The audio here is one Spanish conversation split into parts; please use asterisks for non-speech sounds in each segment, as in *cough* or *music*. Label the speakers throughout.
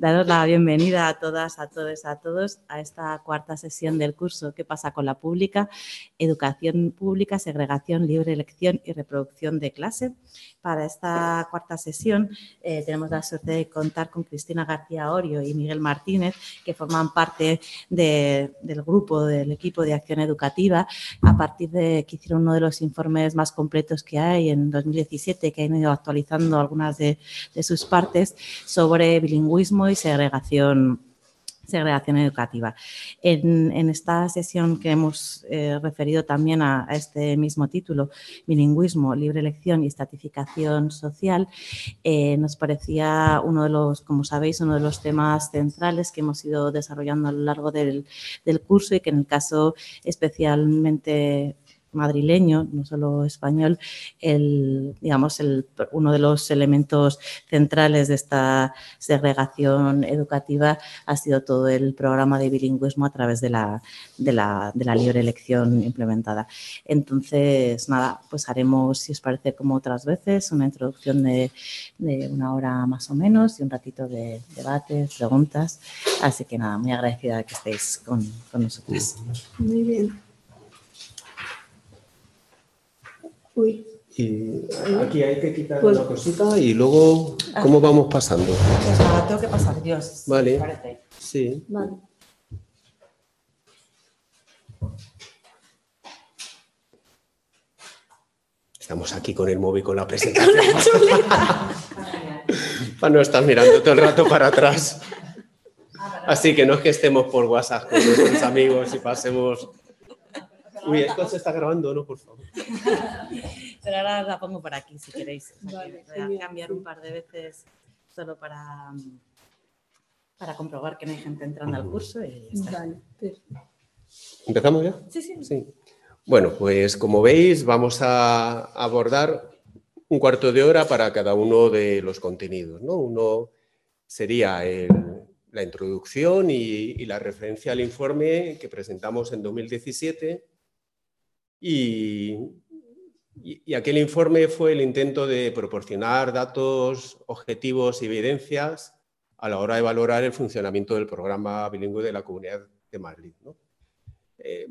Speaker 1: Daros la bienvenida a todas, a todos, a todos a esta cuarta sesión del curso ¿Qué pasa con la pública? Educación pública, segregación, libre elección y reproducción de clase. Para esta cuarta sesión eh, tenemos la suerte de contar con Cristina García Orio y Miguel Martínez, que forman parte del grupo, del equipo de acción educativa, a partir de que hicieron uno de los informes más completos que hay en 2017, que han ido actualizando algunas de, de sus partes sobre bilingüismo y segregación segregación educativa. En, esta sesión que hemos eh, referido también a, este mismo título, bilingüismo, libre elección y estatificación social, eh, nos parecía uno de los, como sabéis, uno de los temas centrales que hemos ido desarrollando a lo largo del, del curso y que en el caso especialmente madrileño, no solo español, el, digamos, el, uno de los elementos centrales de esta segregación educativa ha sido todo el programa de bilingüismo a través de la, de la, de la libre elección implementada. Entonces, nada, pues haremos, si os parece, como otras veces, una introducción de, de una hora más o menos y un ratito de debates, preguntas. Así que nada, muy agradecida de que estéis con, con nosotros.
Speaker 2: Muy bien.
Speaker 3: Y aquí hay que quitar pues, una cosita y luego, ¿cómo vamos pasando?
Speaker 1: Pues tengo que pasar Dios.
Speaker 3: Vale.
Speaker 1: Parece.
Speaker 3: Sí.
Speaker 2: Vale.
Speaker 3: Estamos aquí con el móvil con la presentación. para no estar mirando todo el rato para atrás. Así que no es que estemos por WhatsApp con nuestros amigos y pasemos Uy, esto se está grabando, ¿no? Por favor. *laughs*
Speaker 1: Pero ahora la pongo por aquí si queréis. Vale, voy a cambiar un par de veces solo para, para comprobar que no hay gente entrando al curso y
Speaker 2: Vale,
Speaker 3: ¿Empezamos ya?
Speaker 1: Sí, sí.
Speaker 3: sí. Bueno, pues como veis, vamos a abordar un cuarto de hora para cada uno de los contenidos. ¿no? Uno sería la introducción y, y, la referencia al informe que presentamos en 2017 y, aquel informe fue el intento de proporcionar datos objetivos y evidencias a la hora de valorar el funcionamiento del programa bilingüe de la Comunidad de Madrid. Eh,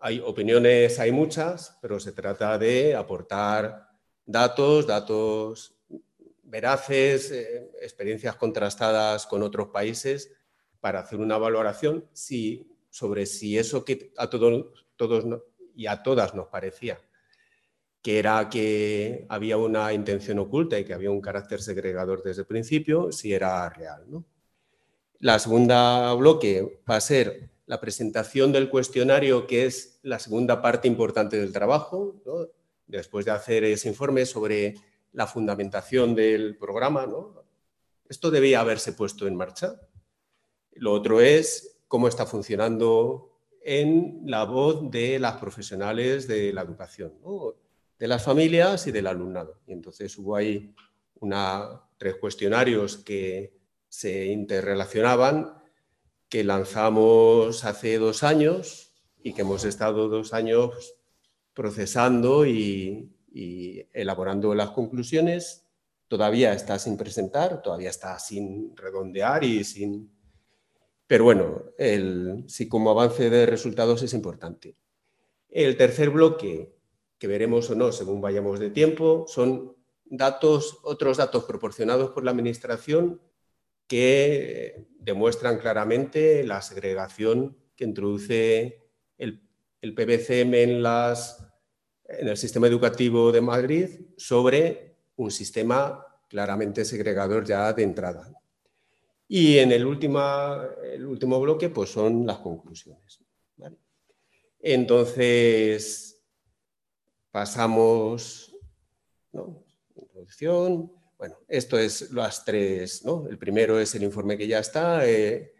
Speaker 3: hay opiniones, hay muchas, pero se trata de aportar datos, datos veraces, eh, experiencias contrastadas con otros países para hacer una valoración sobre si eso que a todos, todos y a todas nos parecía que era que había una intención oculta y que había un carácter segregador desde el principio, si era real. La segunda bloque va a ser la presentación del cuestionario, que es la segunda parte importante del trabajo, después de hacer ese informe sobre la fundamentación del programa. Esto debía haberse puesto en marcha. Lo otro es cómo está funcionando en la voz de las profesionales de la educación, de las familias y del alumnado. Y entonces hubo ahí una, tres cuestionarios que se interrelacionaban, que lanzamos hace dos años y que hemos estado dos años procesando y, y elaborando las conclusiones. Todavía está sin presentar, todavía está sin redondear y sin pero bueno, el, sí como avance de resultados es importante. El tercer bloque, que veremos o no según vayamos de tiempo, son otros datos proporcionados por la Administración que demuestran claramente la segregación que introduce el, el PBCM en, las, en el sistema educativo de Madrid sobre un sistema claramente segregador ya de entrada. Y en el, el último bloque, pues son las conclusiones. Entonces, pasamos, ¿no? Introducción. Bueno, esto es las tres, ¿no? El primero es el informe que ya está. Eh,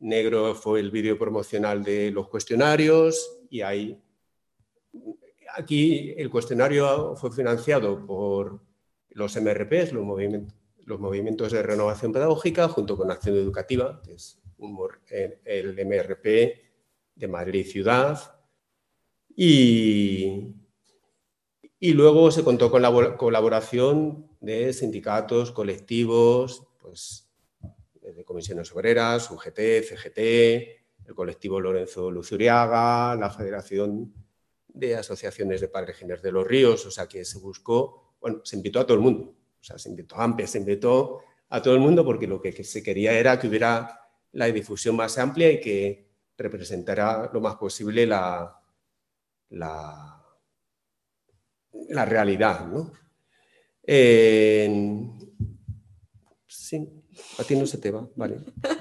Speaker 3: negro fue el vídeo promocional de los cuestionarios y hay aquí el cuestionario fue financiado por los MRPs, los movimientos, los movimientos de renovación pedagógica, junto con Acción Educativa, que es el MRP de Madrid Ciudad. Y, y luego se contó con la colaboración de sindicatos, colectivos, pues, de comisiones obreras, UGT, CGT, el colectivo Lorenzo Luzuriaga, la Federación de Asociaciones de Padres Genes de los Ríos, o sea que se buscó, bueno, se invitó a todo el mundo, sea, se invitó a AMPE, se invitó a todo el mundo porque lo que se quería era que hubiera la difusión más amplia y que representara lo más posible la, la, realidad. ¿no? sí, a ti no se te va, vale.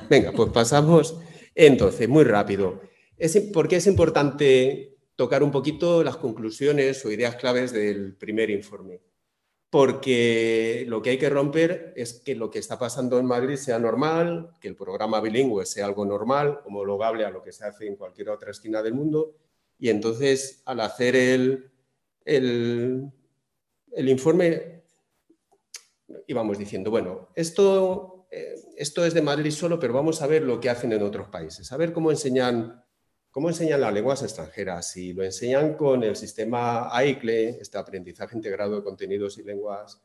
Speaker 3: Venga, pues pasamos entonces, muy rápido. Es, ¿Por qué es importante tocar un poquito las conclusiones o ideas claves del primer informe? Porque lo que hay que romper es que lo que está pasando en Madrid sea normal, que el programa bilingüe sea algo normal, homologable a lo que se hace en cualquier otra esquina del mundo. Y entonces, al hacer el, el, informe, íbamos diciendo, bueno, esto eh, esto es de Madrid solo, pero vamos a ver lo que hacen en otros países, a ver cómo enseñan, cómo enseñan las lenguas extranjeras, si lo enseñan con el sistema AICLE, este aprendizaje integrado de contenidos y lenguas,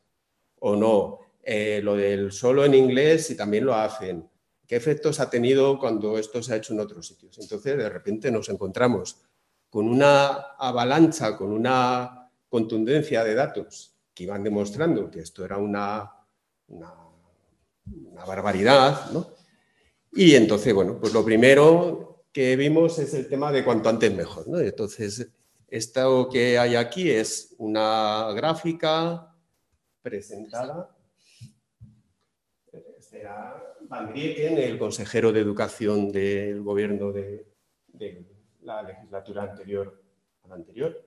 Speaker 3: o no, eh, lo del solo en inglés, si también lo hacen, qué efectos ha tenido cuando esto se ha hecho en otros sitios. Entonces, de repente nos encontramos con una avalancha, con una contundencia de datos que iban demostrando que esto era una, una barbaridad, ¿no? Y entonces, bueno, pues lo primero que vimos es el tema de cuanto antes mejor, ¿no? Entonces, esto que hay aquí es una gráfica presentada. Será Van Grieken, el consejero de Educación del gobierno de, la legislatura anterior a la anterior.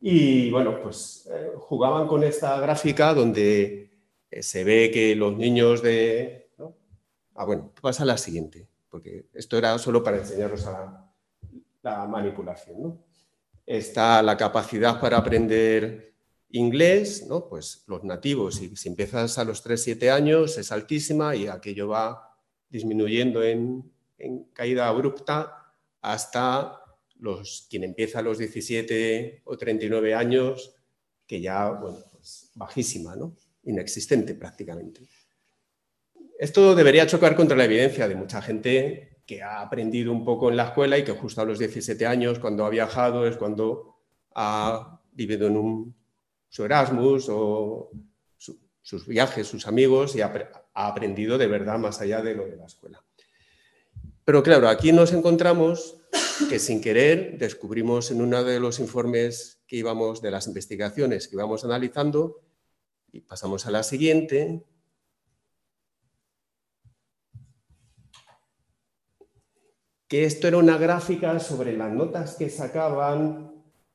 Speaker 3: Y bueno, pues eh, jugaban con esta gráfica donde eh, se ve que los niños de... Ah, bueno, pasa la siguiente, porque esto era solo para enseñaros a la, manipulación. Está la capacidad para aprender inglés, pues los nativos, si, si empiezas a los 3-7 años es altísima y aquello va disminuyendo en, caída abrupta hasta los, quien empieza a los 17 o 39 años, que ya, bueno, pues bajísima, ¿no? inexistente prácticamente. Esto debería chocar contra la evidencia de mucha gente que ha aprendido un poco en la escuela y que justo a los 17 años, cuando ha viajado, es cuando ha vivido en un, su Erasmus o sus viajes, sus amigos y ha, ha aprendido de verdad más allá de lo de la escuela. Pero claro, aquí nos encontramos que sin querer descubrimos en uno de los informes que íbamos, de las investigaciones que íbamos analizando, y pasamos a la siguiente. Que esto era una gráfica sobre las notas que sacaban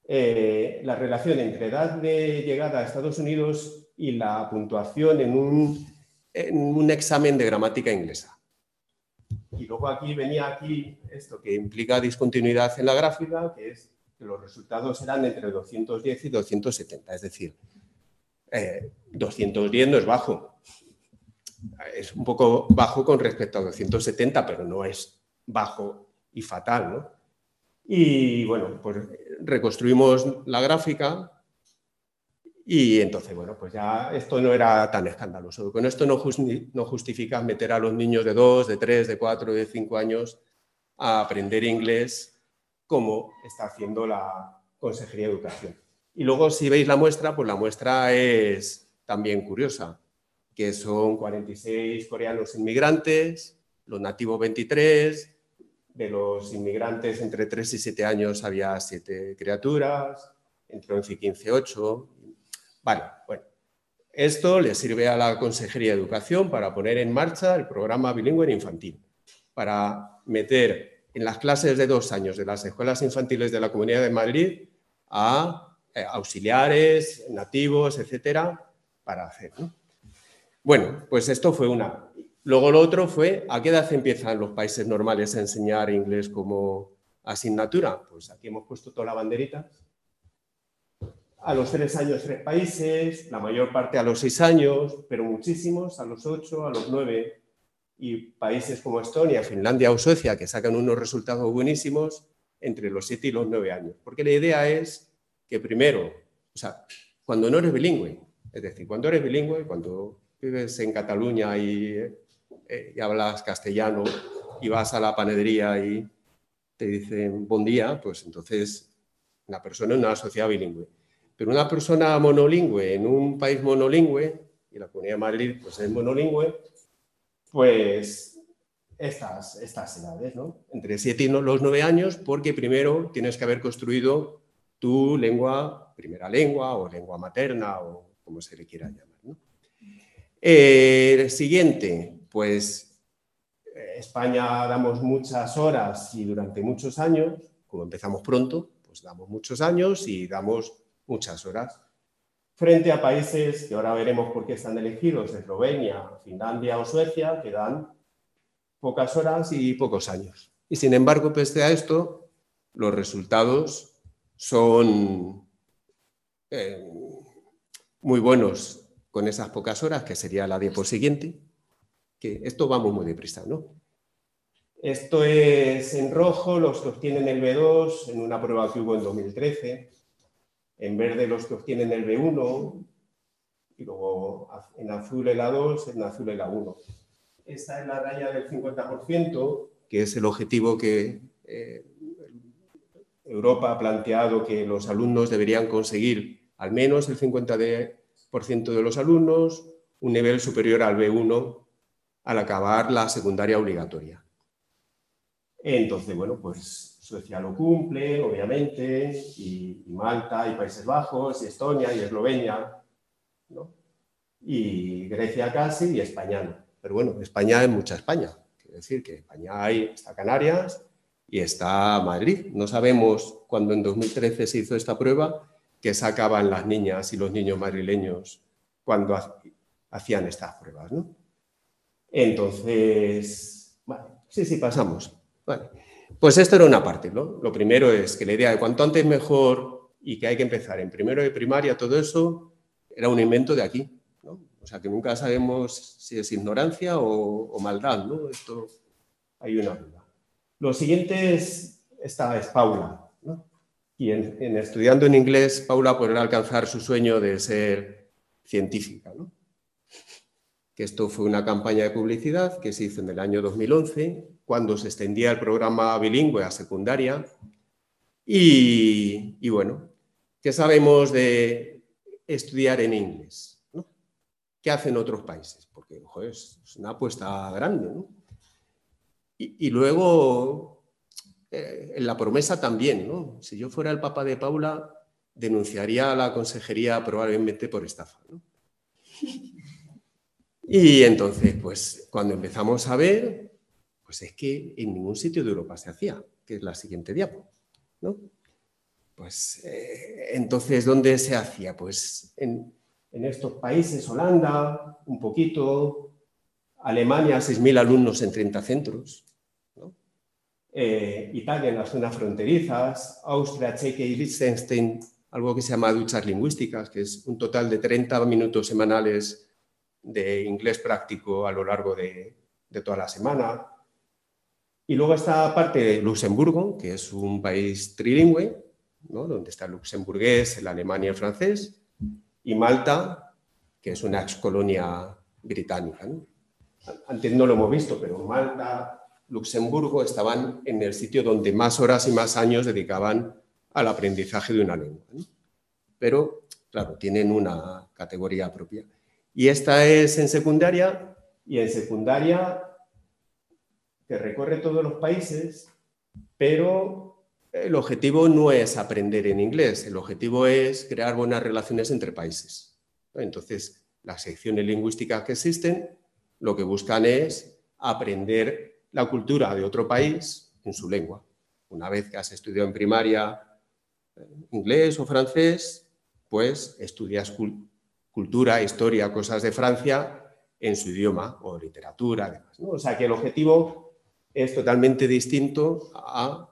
Speaker 3: eh, la relación entre edad de llegada a Estados Unidos y la puntuación en un, en un examen de gramática inglesa. Y luego aquí venía aquí esto que implica discontinuidad en la gráfica, que es que los resultados eran entre 210 y 270, es decir, 210 eh, no es bajo. Es un poco bajo con respecto a 270, pero no es bajo y fatal. ¿no? Y bueno, pues reconstruimos la gráfica y entonces, bueno, pues ya esto no era tan escandaloso. Con esto no, no justifica meter a los niños de 2, de 3, de 4, de 5 años a aprender inglés como está haciendo la Consejería de Educación. Y luego, si veis la muestra, pues la muestra es también curiosa, que son 46 coreanos inmigrantes, los nativos 23, de los inmigrantes entre 3 y 7 años había 7 criaturas, entre 11 y 15, 8. Vale, bueno. Esto le sirve a la Consejería de Educación para poner en marcha el programa bilingüe infantil, para meter en las clases de dos años de las escuelas infantiles de la Comunidad de Madrid a eh, auxiliares, nativos, etcétera, para hacer. Bueno, pues esto fue una. Luego lo otro fue, ¿a qué edad empiezan los países normales a enseñar inglés como asignatura? Pues aquí hemos puesto toda la banderita. a los tres años tres países, la mayor parte a los seis años, pero muchísimos a los ocho, a los nueve, y países como Estonia, Finlandia o Suecia, que sacan unos resultados buenísimos entre los siete y los nueve años. Porque la idea es que primero, o sea, cuando no eres bilingüe, es decir, cuando eres bilingüe, cuando vives en Cataluña y, eh, y hablas castellano y vas a la panadería y te dicen buen día, pues entonces la persona es una sociedad bilingüe. Pero una persona monolingüe en un país monolingüe, y la Comunidad de Madrid pues, es monolingüe, pues estas, estas edades, ¿no? Entre 7 y los 9 años, porque primero tienes que haber construido tu lengua, primera lengua o lengua materna o como se le quiera llamar. ¿no? Eh, siguiente, pues España damos muchas horas y durante muchos años, como empezamos pronto, pues damos muchos años y damos muchas horas, frente a países que ahora veremos por qué están elegidos, Eslovenia, Finlandia o Suecia, que dan pocas horas y pocos años. Y sin embargo, pese a esto, los resultados son eh, muy buenos con esas pocas horas, que sería la diapo siguiente, que esto vamos muy deprisa, ¿no? Esto es en rojo, los que obtienen el B2 en una prueba que hubo en 2013 en verde los que obtienen el B1 y luego en azul el A2, en azul el A1. Esta es la raya del 50%, que es el objetivo que eh, Europa ha planteado que los alumnos deberían conseguir al menos el 50% de los alumnos, un nivel superior al B1 al acabar la secundaria obligatoria. Entonces, bueno, pues Suecia lo cumple, obviamente, y, Malta, y Países Bajos, y Estonia, y Eslovenia, y Grecia casi, y España no. Pero bueno, España es mucha España. Quiere decir que España hay, está Canarias y está Madrid. No sabemos cuándo en 2013 se hizo esta prueba que sacaban las niñas y los niños madrileños cuando hacían estas pruebas. ¿no? Entonces, sí, sí, pasamos. Vale. Pues esto era una parte, ¿no? Lo primero es que la idea de cuanto antes mejor y que hay que empezar en primero de primaria, todo eso era un invento de aquí, ¿no? O sea, que nunca sabemos si es ignorancia o, maldad, ¿no? Esto hay una duda. Lo siguiente es, esta es Paula, ¿no? Y en, estudiando en inglés, Paula podrá alcanzar su sueño de ser científica, ¿no? Que esto fue una campaña de publicidad que se hizo en el año 2011 cuando se extendía el programa bilingüe a secundaria. Y, bueno, ¿qué sabemos de estudiar en inglés? ¿Qué hacen otros países? Porque es una apuesta grande. Y, luego, eh, en la promesa también, ¿no? si yo fuera el papá de Paula, denunciaría a la consejería probablemente por estafa. Y entonces, pues cuando empezamos a ver, pues es que en ningún sitio de Europa se hacía, que es la siguiente diapo. ¿no? Pues eh, entonces, ¿dónde se hacía? Pues en, estos países, Holanda, un poquito, Alemania, 6.000 alumnos en 30 centros, eh, Italia en las zonas fronterizas, Austria, Chequia y Liechtenstein, algo que se llama duchas lingüísticas, que es un total de 30 minutos semanales de inglés práctico a lo largo de, toda la semana. Y luego está parte de Luxemburgo, que es un país trilingüe, donde está el luxemburgués, el alemán y el francés, y Malta, que es una ex colonia británica. Antes no lo hemos visto, pero Malta, Luxemburgo estaban en el sitio donde más horas y más años dedicaban al aprendizaje de una lengua. Pero, claro, tienen una categoría propia. Y esta es en secundaria, y en secundaria que recorre todos los países, pero el objetivo no es aprender en inglés, el objetivo es crear buenas relaciones entre países. Entonces, las secciones lingüísticas que existen lo que buscan es aprender la cultura de otro país en su lengua. Una vez que has estudiado en primaria eh, inglés o francés, pues estudias cultura, historia, cosas de Francia en su idioma o literatura, además. O sea que el objetivo es totalmente distinto a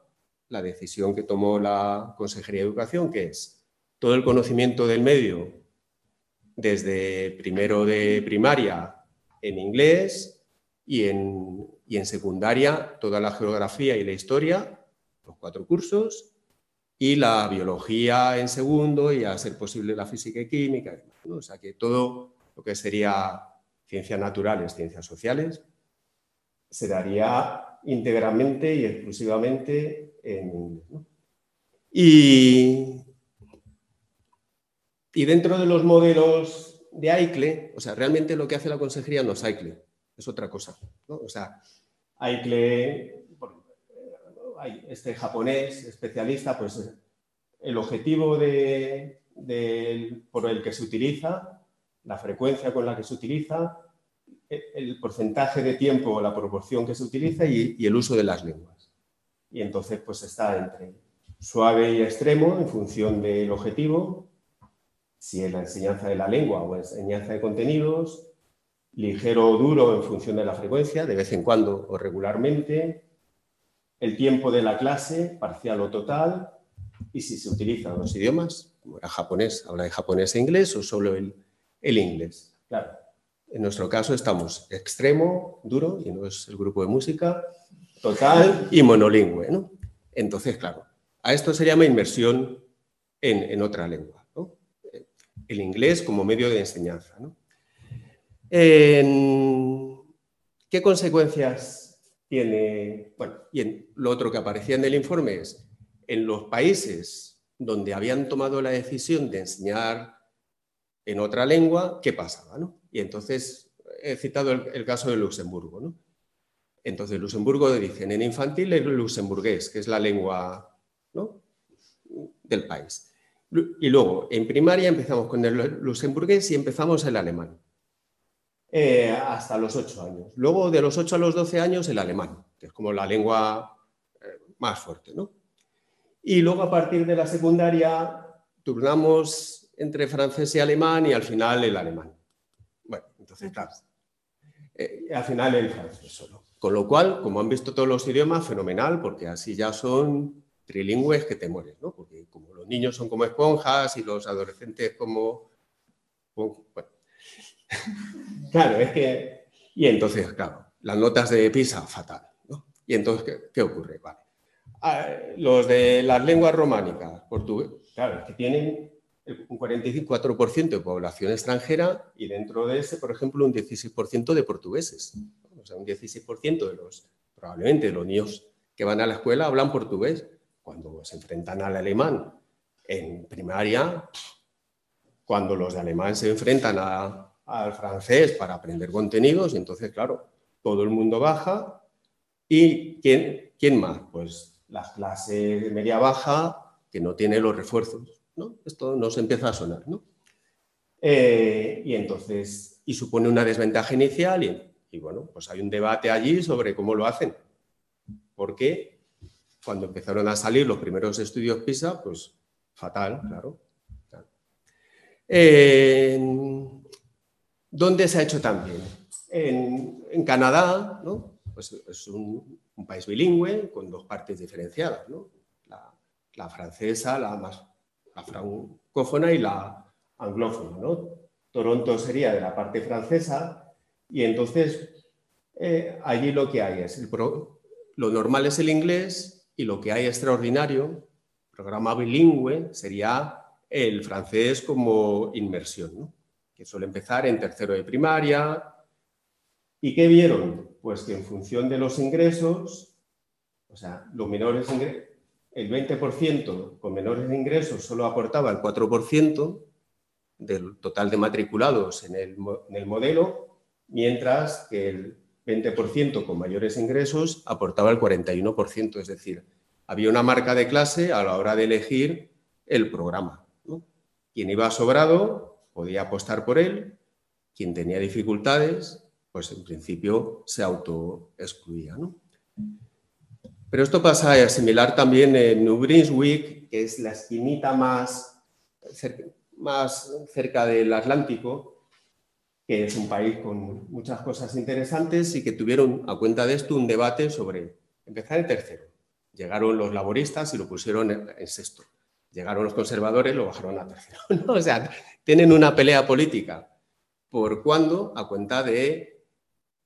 Speaker 3: la decisión que tomó la Consejería de Educación, que es todo el conocimiento del medio desde primero de primaria en inglés y en, y en secundaria toda la geografía y la historia, los cuatro cursos, y la biología en segundo y a ser posible la física y química. O sea que todo lo que sería ciencias naturales, ciencias sociales, se daría íntegramente y exclusivamente en. Y, y dentro de los modelos de AICLE, o sea, realmente lo que hace la consejería no es AICLE, es otra cosa. O sea, AICLE, este japonés especialista, pues el objetivo de, por el que se utiliza, la frecuencia con la que se utiliza, el porcentaje de tiempo o la proporción que se utiliza y, y el uso de las lenguas. Y entonces, pues está entre suave y extremo en función del objetivo, si es la enseñanza de la lengua o enseñanza de contenidos, ligero o duro en función de la frecuencia, de vez en cuando o regularmente, el tiempo de la clase, parcial o total, y si se utilizan los idiomas, era japonés, habla de japonés e inglés o solo el, el inglés. Claro, en nuestro caso estamos extremo, duro, y no es el grupo de música, total y monolingüe. ¿no? Entonces, claro, a esto se llama inmersión en, en otra lengua. ¿no? El inglés como medio de enseñanza. ¿no? En, ¿Qué consecuencias tiene? Bueno, y en, lo otro que aparecía en el informe es, en los países donde habían tomado la decisión de enseñar en otra lengua, ¿qué pasaba? ¿no? Y entonces he citado el, caso de Luxemburgo. ¿no? Entonces, Luxemburgo dicen en infantil el luxemburgués, que es la lengua del país. Y luego, en primaria empezamos con el luxemburgués y empezamos el alemán. Eh, hasta los 8 años. Luego, de los 8 a los 12 años, el alemán, que es como la lengua eh, más fuerte. ¿no? Y luego, a partir de la secundaria, turnamos entre francés y alemán y al final el alemán. Bueno, entonces, claro, eh, al final el francés solo. Con lo cual, como han visto todos los idiomas, fenomenal, porque así ya son trilingües que te mueres, ¿no? Porque como los niños son como esponjas y los adolescentes como... Bueno. *laughs* claro, es que... Y entonces, claro, las notas de PISA, fatal, ¿no? Y entonces, ¿qué, ocurre? Vale. Ah, los de las lenguas románicas, portugués, claro, que tienen un 44% de población extranjera y dentro de ese, por ejemplo, un 16% de portugueses. O sea, un 16% de los, probablemente, de los niños que van a la escuela hablan portugués cuando se enfrentan al alemán en primaria, cuando los de alemán se enfrentan al francés para aprender contenidos, entonces, claro, todo el mundo baja. ¿Y quién, quién más? Pues las clases media-baja que no tiene los refuerzos. ¿no? Esto nos empieza a sonar. ¿no? Eh, y entonces, y supone una desventaja inicial y, bueno, pues hay un debate allí sobre cómo lo hacen. Porque cuando empezaron a salir los primeros estudios PISA, pues fatal, claro. ¿Dónde se ha hecho también? En, Canadá, ¿no? Pues es un, país bilingüe con dos partes diferenciadas, ¿no? la, francesa, la más la francófona y la anglófona. Toronto sería de la parte francesa y entonces eh, allí lo que hay es, lo normal es el inglés y lo que hay extraordinario, programa bilingüe, sería el francés como inmersión, que suele empezar en tercero de primaria. ¿Y qué vieron? Pues que en función de los ingresos, o sea, los menores el 20% con menores ingresos solo aportaba el 4% del total de matriculados en el modelo, mientras que el 20% con mayores ingresos aportaba el 41%, es decir, había una marca de clase a la hora de elegir el programa. Quien iba sobrado podía apostar por él, quien tenía dificultades, pues en principio se autoexcluía. ¿no? Pero esto pasa similar también en New Brunswick, que es la esquinita más más cerca del Atlántico, que es un país con muchas cosas interesantes y que tuvieron a cuenta de esto un debate sobre empezar en tercero. Llegaron los laboristas y lo pusieron en, sexto. Llegaron los conservadores, lo bajaron a tercero. *laughs* O sea, tienen una pelea política por cuándo a cuenta de,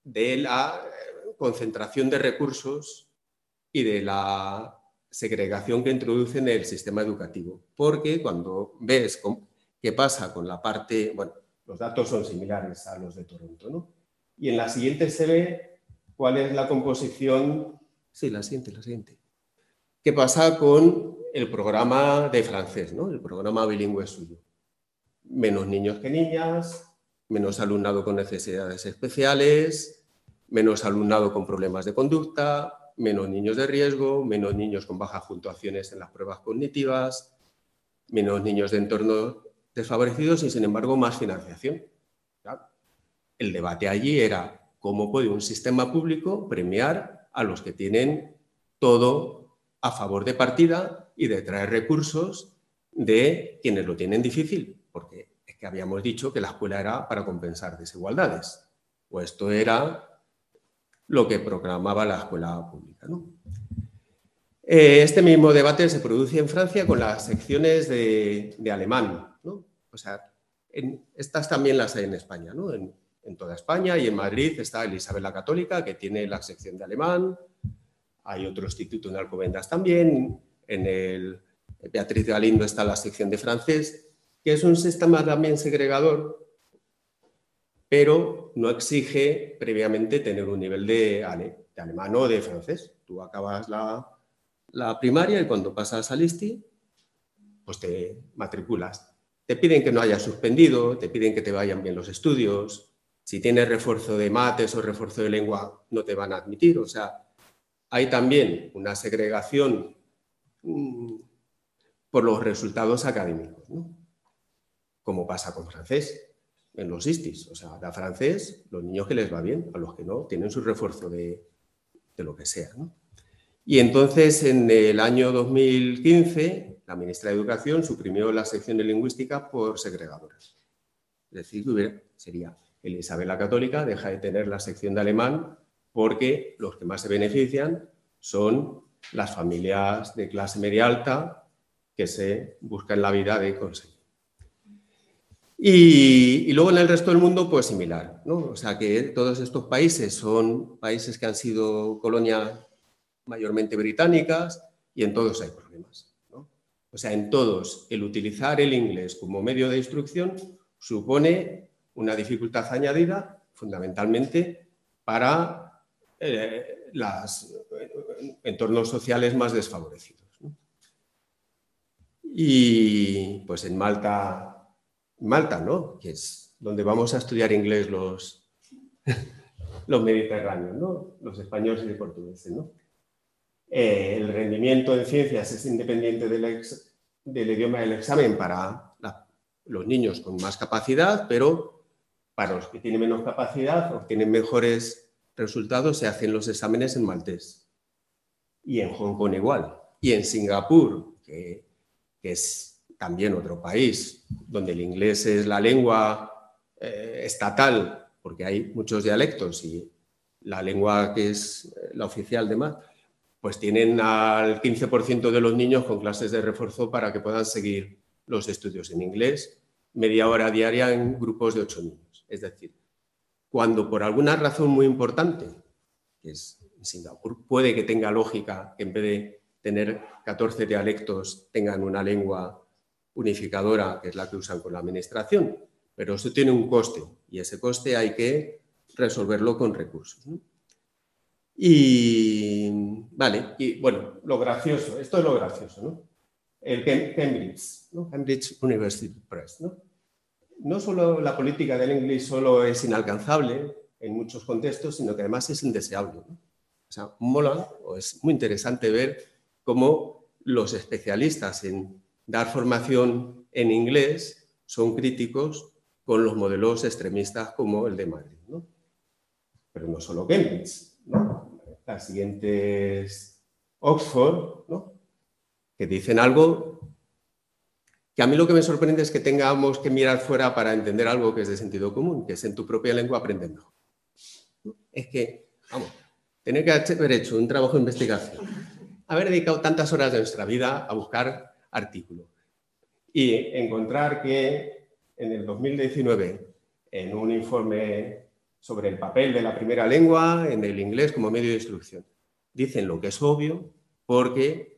Speaker 3: de la concentración de recursos y de la segregación que introduce en el sistema educativo. Porque cuando ves qué pasa con la parte, bueno, los datos son similares a los de Toronto, ¿no? Y en la siguiente se ve cuál es la composición, sí, la siguiente, la siguiente. ¿Qué pasa con el programa de francés, ¿no? El programa bilingüe suyo. Menos niños que niñas, menos alumnado con necesidades especiales, menos alumnado con problemas de conducta, menos niños de riesgo, menos niños con bajas puntuaciones en las pruebas cognitivas, menos niños de entornos desfavorecidos y, sin embargo, más financiación. El debate allí era cómo puede un sistema público premiar a los que tienen todo a favor de partida y de traer recursos de quienes lo tienen difícil, porque que habíamos dicho que la escuela era para compensar desigualdades. O esto era lo que proclamaba la escuela pública. Eh, este mismo debate se produce en Francia con las secciones de, alemán. O sea, estas también las hay en España. En, toda España y en Madrid está el Isabel la Católica, que tiene la sección de alemán. Hay otro instituto en Alcobendas también. En el Beatriz Galindo está la sección de francés, que es un sistema también segregador pero no exige previamente tener un nivel de, alemán o de francés. Tú acabas la, primaria y cuando pasas al ISTI, pues te matriculas. Te piden que no hayas suspendido, te piden que te vayan bien los estudios. Si tienes refuerzo de mates o refuerzo de lengua, no te van a admitir. O sea, hay también una segregación mm, por los resultados académicos, ¿no? Como pasa con francés en los ISTIS. O sea, da francés, los niños que les va bien, a los que no, tienen su refuerzo de, lo que sea. Y entonces, en el año 2015, la ministra de Educación suprimió la sección de lingüística por segregadoras. Es decir, sería el la Católica deja de tener la sección de alemán porque los que más se benefician son las familias de clase media alta que se buscan la vida de conseguir. Y, luego en el resto del mundo, pues similar, ¿no? O sea que todos estos países son países que han sido colonias mayormente británicas y en todos hay problemas, ¿no? O sea, en todos el utilizar el inglés como medio de instrucción supone una dificultad añadida fundamentalmente para eh, los entornos sociales más desfavorecidos. Y pues en Malta Malta, ¿no? Que es donde vamos a estudiar inglés los, *laughs* los mediterráneos, ¿no? Los españoles y portugueses, ¿no? Eh, el rendimiento en ciencias es independiente del, del idioma del examen para los niños con más capacidad, pero para los que tienen menos capacidad o tienen mejores resultados se hacen los exámenes en maltés. Y en Hong Kong igual. Y en Singapur, que es también otro país donde el inglés es la lengua eh, estatal, porque hay muchos dialectos y la lengua que es eh, la oficial de más, pues tienen al 15% de los niños con clases de refuerzo para que puedan seguir los estudios en inglés, media hora diaria en grupos de ocho niños. Es decir, cuando por alguna razón muy importante, que es en Singapur, puede que tenga lógica que en vez de tener 14 dialectos tengan una lengua unificadora, que es la que usan con la administración, pero eso tiene un coste y ese coste hay que resolverlo con recursos. Y, vale, y bueno, lo gracioso, esto es lo gracioso, ¿no? El Cambridge, ¿no? Cambridge University Press, ¿no? Solo la política del inglés solo es inalcanzable en muchos contextos, sino que además es indeseable. O sea, mola o es muy interesante ver cómo los especialistas en dar formación en inglés son críticos con los modelos extremistas como el de Madrid. ¿no? Pero no solo Cambridge, ¿no? las siguientes Oxford, ¿no? que dicen algo que a mí lo que me sorprende es que tengamos que mirar fuera para entender algo que es de sentido común, que es en tu propia lengua aprender mejor. Es que, vamos, tener que haber hecho un trabajo de investigación, haber dedicado tantas horas de nuestra vida a buscar artículo. y encontrar que en el 2019, en un informe sobre el papel de la primera lengua en el inglés como medio de instrucción, dicen lo que es obvio porque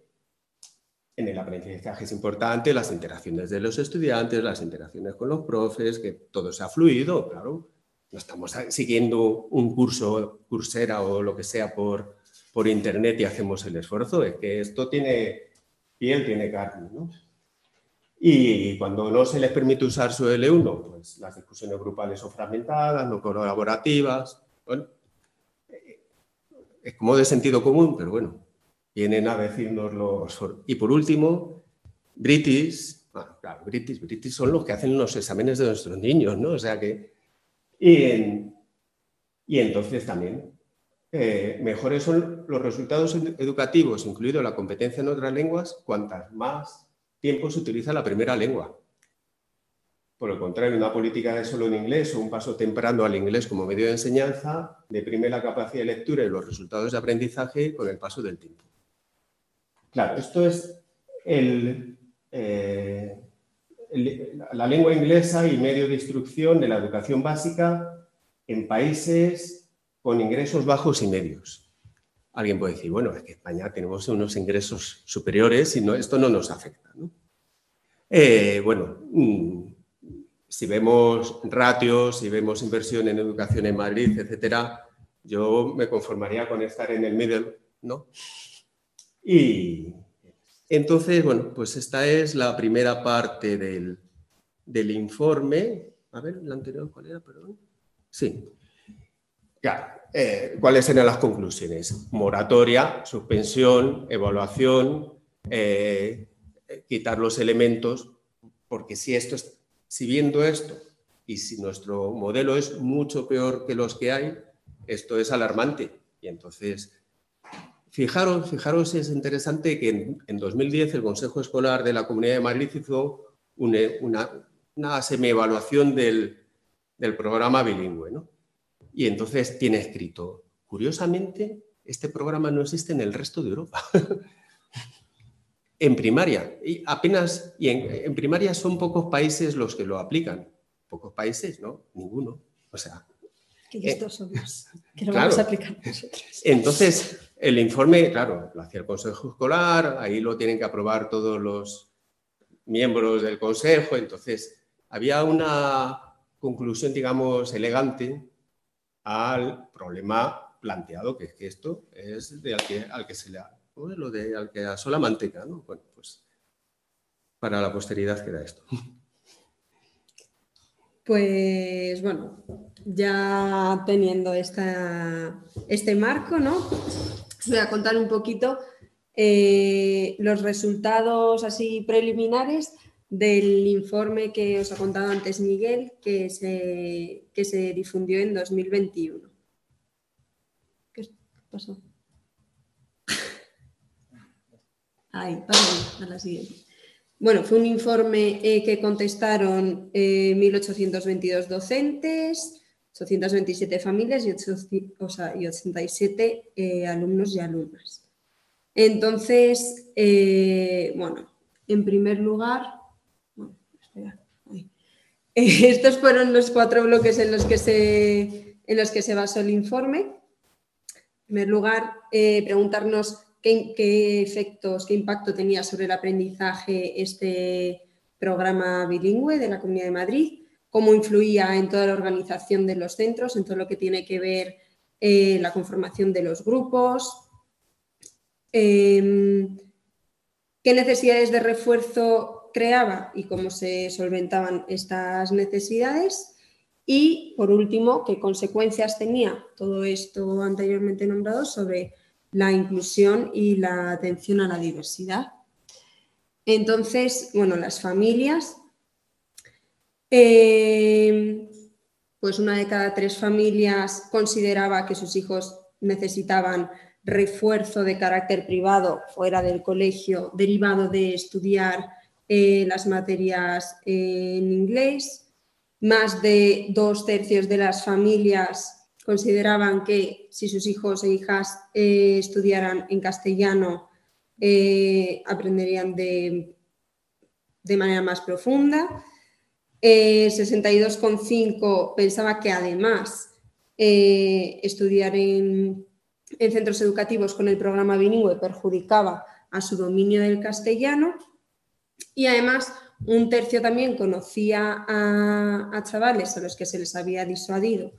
Speaker 3: en el aprendizaje es importante las interacciones de los estudiantes, las interacciones con los profes, que todo sea fluido, claro. No estamos siguiendo un curso, cursera o lo que sea por, por internet y hacemos el esfuerzo, es que esto tiene piel, tiene carne, ¿no? Y cuando no se les permite usar su L1, pues las discusiones grupales son fragmentadas, no colaborativas. Bueno, es como de sentido común, pero bueno, vienen a decirnos los... Y por último, British, bueno, claro, son los que hacen los exámenes de nuestros niños, ¿no? O sea que... Y, y entonces también, eh, mejores son los resultados educativos, incluido la competencia en otras lenguas, cuantas más tiempo se utiliza la primera lengua. Por el contrario, una política de solo en inglés o un paso temprano al inglés como medio de enseñanza deprime la capacidad de lectura y los resultados de aprendizaje con el paso del tiempo. Claro, esto es eh, la lengua inglesa y medio de instrucción de la educación básica en países con ingresos bajos y medios. Alguien puede decir, bueno, es que España tenemos unos ingresos superiores y esto no nos afecta. Eh, bueno, mm, si vemos ratios, si vemos inversión en educación en Madrid, etcétera, yo me conformaría con estar en el middle, ¿no? Y entonces, bueno, pues esta es la primera parte del, informe. A ver, la anterior, ¿cuál era? Perdón. Sí. Claro, eh, ¿cuáles eran las conclusiones? Moratoria, suspensión, evaluación, eh, quitar los elementos, porque si esto si viendo esto y si nuestro modelo es mucho peor que los que hay, esto es alarmante. Y entonces Fijaros, fijaros, es interesante que en, 2010 el Consejo Escolar de la Comunidad de Madrid hizo una, una, semi-evaluación del, programa bilingüe. Y entonces tiene escrito, curiosamente, este programa no existe en el resto de Europa. *laughs* en primaria, y apenas, y en, primaria son pocos países los que lo aplican. Pocos países, ¿no? Ninguno. O sea.
Speaker 2: Que eh, que lo vamos a aplicar nosotros.
Speaker 3: Entonces, el informe, claro, lo hacía el Consejo Escolar, ahí lo tienen que aprobar todos los miembros del Consejo, entonces había una conclusión, digamos, elegante al problema planteado, que es que esto es de al, que, se le ha, lo de al que asó la manteca, ¿no? Bueno, pues para la posteridad queda esto.
Speaker 2: Pues bueno, ya teniendo esta, este marco, ¿no? voy a contar un poquito eh, los resultados así preliminares del informe que os ha contado antes Miguel, que se, que se difundió en 2021. ¿Qué pasó? *laughs* Ahí, a la siguiente. Bueno, fue un informe eh, que contestaron 1.822 eh, docentes, 827 familias y, 87 eh, alumnos y alumnas. Entonces, eh, bueno, en primer lugar, *laughs* estos fueron los cuatro bloques en los que se, en los que se basó el informe. En primer lugar, eh, preguntarnos qué, efectos, qué impacto tenía sobre el aprendizaje este programa bilingüe de la Comunidad de Madrid cómo influía en toda la organización de los centros, en todo lo que tiene que ver eh, la conformación de los grupos, em, qué necesidades de refuerzo creaba y cómo se solventaban estas necesidades. Y, por último, qué consecuencias tenía todo esto anteriormente nombrado sobre la inclusión y la atención a la diversidad. Entonces, bueno, las familias Em, pues una de cada tres familias consideraba que sus hijos necesitaban refuerzo de carácter privado fuera del colegio derivado de estudiar eh, las materias en inglés. Más de dos tercios de las familias consideraban que si sus hijos e hijas eh, estudiaran en castellano, eh, aprenderían de manera más profunda. 62,5 pensaba que además estudiar en, en centros educativos con el programa bilingüe perjudicaba a su dominio del castellano y además un tercio también conocía a, chavales a los que se les había disuadido,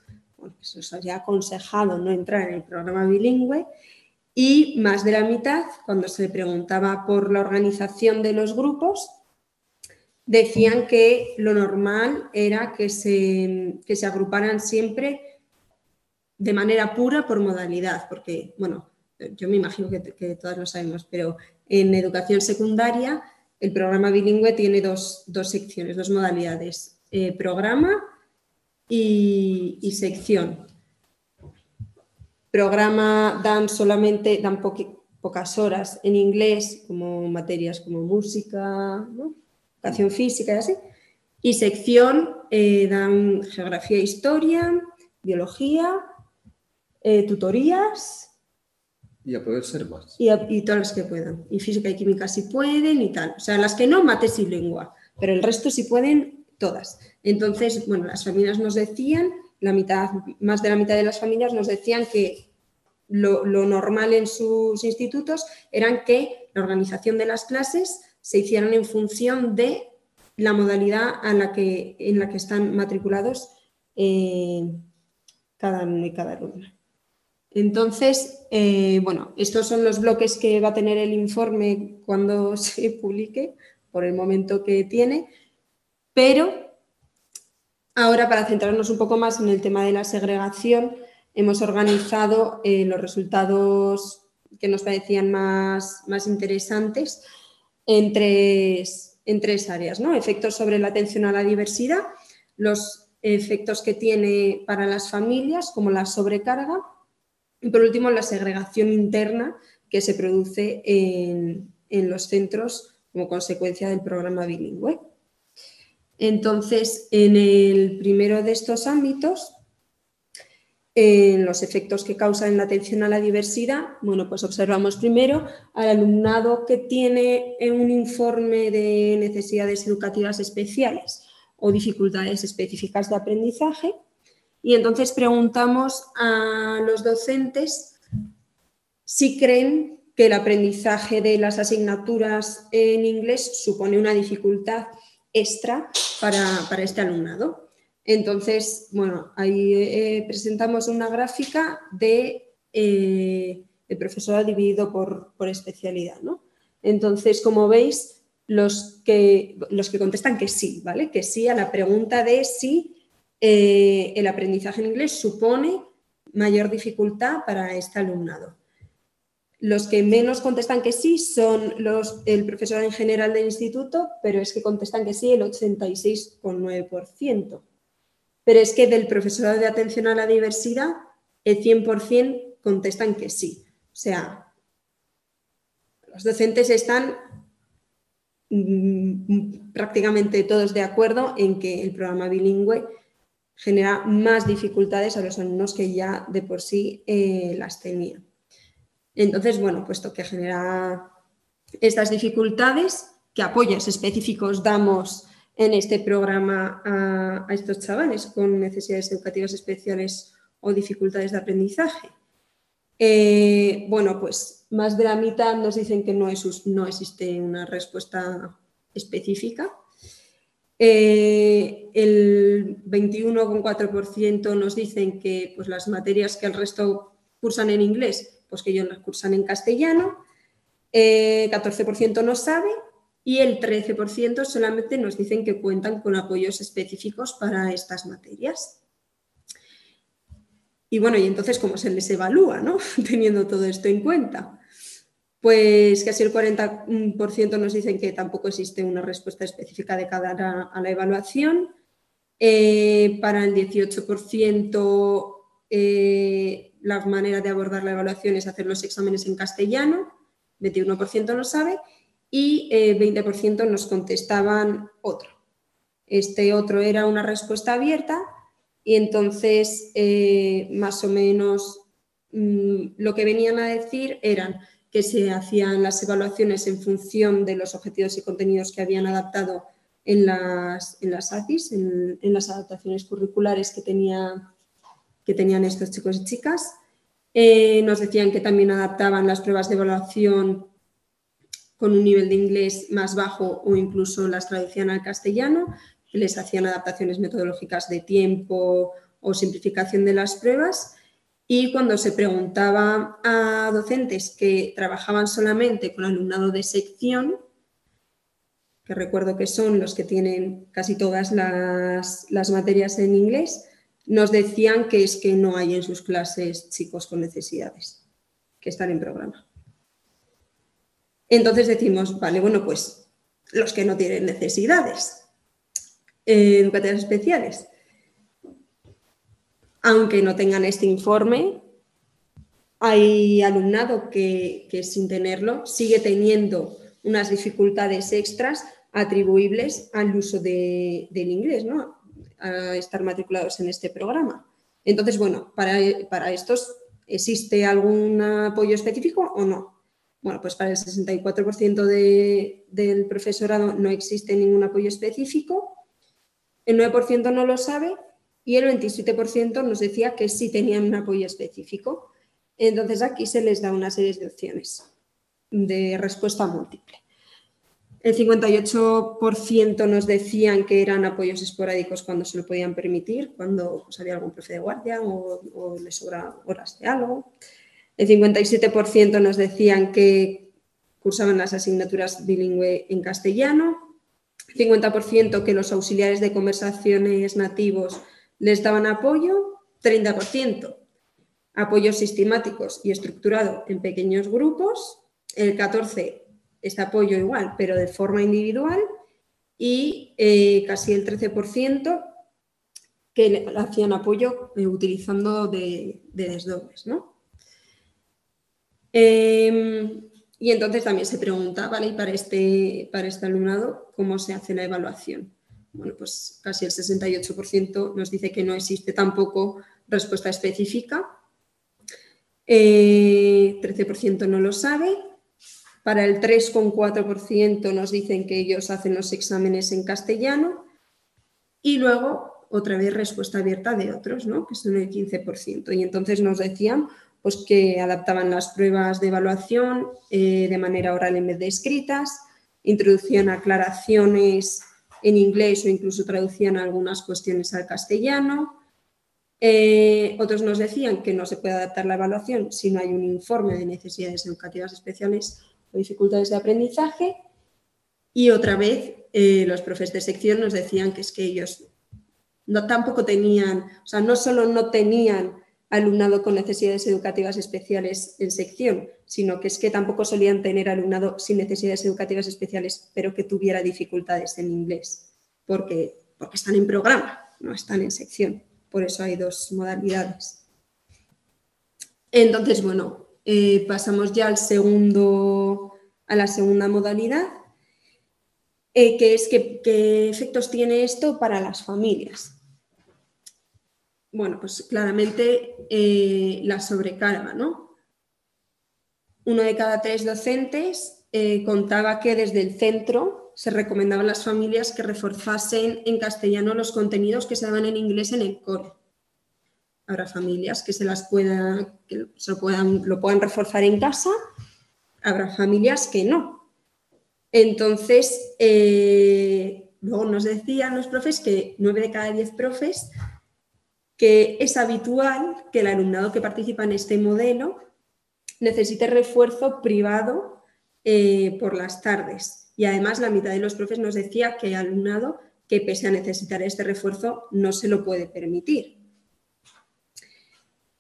Speaker 2: se les había aconsejado no entrar en el programa bilingüe y más de la mitad, cuando se le preguntaba por la organización de los grupos, decían que lo normal era que se, que se agruparan siempre de manera pura por modalidad, porque, bueno, yo me imagino que, que todas lo sabemos, pero en educación secundaria el programa bilingüe tiene dos, secciones, dos modalidades, eh, programa y, sección. Programa dan solamente, dan pocas horas en inglés, como materias como música, educación física y así. Y sección eh, dan geografía e historia, biología, eh, tutorías.
Speaker 3: Y a poder ser más.
Speaker 2: Y, todas las que puedan. Y física y química si pueden y tal. O sea, las que no, mates y lengua. Pero el resto si pueden, todas. Entonces, bueno, las familias nos decían, la mitad, más de la mitad de las familias nos decían que lo, normal en sus institutos eran que la organización de las clases se hicieran en función de la modalidad a la que, en la que están matriculados eh, cada uno y cada alumna. Entonces, eh, bueno, estos son los bloques que va a tener el informe cuando *laughs* se publique, por el momento que tiene, pero ahora para centrarnos un poco más en el tema de la segregación, hemos organizado eh, los resultados que nos parecían más, más interesantes en tres, en tres áreas, ¿no? Efectos sobre la atención a la diversidad, los efectos que tiene para las familias, como la sobrecarga, y por último, la segregación interna que se produce en, los centros como consecuencia del programa bilingüe. Entonces, en el primero de estos ámbitos, en los efectos que causan la atención a la diversidad, bueno, pues observamos primero al alumnado que tiene un informe de necesidades educativas especiales o dificultades específicas de aprendizaje y entonces preguntamos a los docentes si creen que el aprendizaje de las asignaturas en inglés supone una dificultad extra para, este alumnado. Entonces, bueno, ahí eh, presentamos una gráfica de eh, el profesorado dividido por, por especialidad. ¿no? Entonces, como veis, los que, los que contestan que sí, ¿vale? Que sí a la pregunta de si eh, el aprendizaje en inglés supone mayor dificultad para este alumnado. Los que menos contestan que sí son los, el profesor en general del instituto, pero es que contestan que sí el 86,9%. Pero es que del profesorado de atención a la diversidad, el 100% contestan que sí. O sea, los docentes están mm, prácticamente todos de acuerdo en que el programa bilingüe genera más dificultades a los alumnos que ya de por sí eh, las tenían. Entonces, bueno, puesto que genera estas dificultades, ¿qué apoyos específicos damos en este programa a, estos chavales con necesidades educativas especiales o dificultades de aprendizaje? Eh, bueno, pues más de la mitad nos dicen que no, no existe una respuesta específica eh, el 21,4% nos dicen que pues, las materias que el resto cursan en inglés, pues que ellos las cursan en castellano. 14% eh, no sabe y el 13% solamente nos dicen que cuentan con apoyos específicos para estas materias. Y bueno, y entonces, ¿cómo se les evalúa, no? *laughs* teniendo todo esto en cuenta? Pues casi el 40% nos dicen que tampoco existe una respuesta específica de cada a la evaluación. Eh, para el 18% eh, la manera de abordar la evaluación es hacer los exámenes en castellano, 21% no sabe y 20% eh, nos contestaban otro. Este otro era una respuesta abierta y entonces más o menos mm, lo que venían a decir eran que se hacían las evaluaciones en función de los objetivos y contenidos que habían adaptado en las, en las ACIS, en, las adaptaciones curriculares que, tenía, que tenían estos chicos y chicas. Eh, nos decían que también adaptaban las pruebas de evaluación con un nivel de inglés más bajo o incluso las traducían al castellano, les hacían adaptaciones metodológicas de tiempo o simplificación de las pruebas. Y cuando se preguntaba a docentes que trabajaban solamente con alumnado de sección, que recuerdo que son los que tienen casi todas las, materias en inglés, nos decían que es que no hay en sus clases chicos con necesidades, que están en programa. Entonces decimos, vale, bueno, pues los que no tienen necesidades eh, educativas especiales, aunque no tengan este informe, hay alumnado que, que sin tenerlo sigue teniendo unas dificultades extras atribuibles al uso del inglés, ¿no? a estar matriculados en este programa. Entonces, bueno, para, para estos, ¿existe algún apoyo específico o no? Bueno, pues para el 64% del profesorado no existe ningún apoyo específico, el 9% no lo sabe y el 27% nos decía que sí tenían un apoyo específico. Entonces aquí se les da una serie de opciones de respuesta múltiple. El 58% nos decían que eran apoyos esporádicos cuando se lo podían permitir, cuando pues, había algún profe de guardia o, les sobra horas de algo. El 57% nos decían que cursaban las asignaturas bilingüe en castellano. 50% que los auxiliares de conversaciones nativos les daban apoyo. 30% apoyos sistemáticos y estructurado en pequeños grupos. El 14% este apoyo igual, pero de forma individual, y eh, casi el 13% que hacían apoyo eh, utilizando de, desdobles. ¿no? Em, y entonces también se pregunta, ¿vale? Y para este, para este alumnado, ¿cómo se hace la evaluación? Bueno, pues casi el 68% nos dice que no existe tampoco respuesta específica. 13% eh, no lo sabe para el 3,4% nos dicen que ellos hacen los exámenes en castellano y luego otra vez respuesta abierta de otros, ¿no? que son el 15%. Y entonces nos decían pues, que adaptaban las pruebas de evaluación eh, de manera oral en vez de escritas, introducían aclaraciones en inglés o incluso traducían algunas cuestiones al castellano. Eh, otros nos decían que no se puede adaptar la evaluación si no hay un informe de necesidades educativas especiales dificultades de aprendizaje. Y otra vez eh, los profes de sección nos decían que es que ellos no, tampoco tenían, o sea, no solo no tenían alumnado con necesidades educativas especiales en sección, sino que es que tampoco solían tener alumnado sin necesidades educativas especiales, pero que tuviera dificultades en inglés, porque, porque están en programa, no están en sección. Por eso hay dos modalidades. Entonces, bueno, eh, pasamos ya al segundo, a la segunda modalidad, eh, que es qué efectos tiene esto para las familias. Bueno, pues claramente eh, la sobrecarga, ¿no? Uno de cada tres docentes contaba que desde el centro se recomendaba a las familias que reforzasen en castellano los contenidos que se daban en inglés en el cole habrá familias que se las puedan, que se lo, puedan, lo puedan reforzar en casa, habrá familias que no. Entonces, eh, luego nos decían los profes que nueve de cada diez profes que es habitual que el alumnado que participa en este modelo necesite refuerzo privado eh, por las tardes. Y además la mitad de los profes nos decía que el alumnado que pese a necesitar este refuerzo no se lo puede permitir.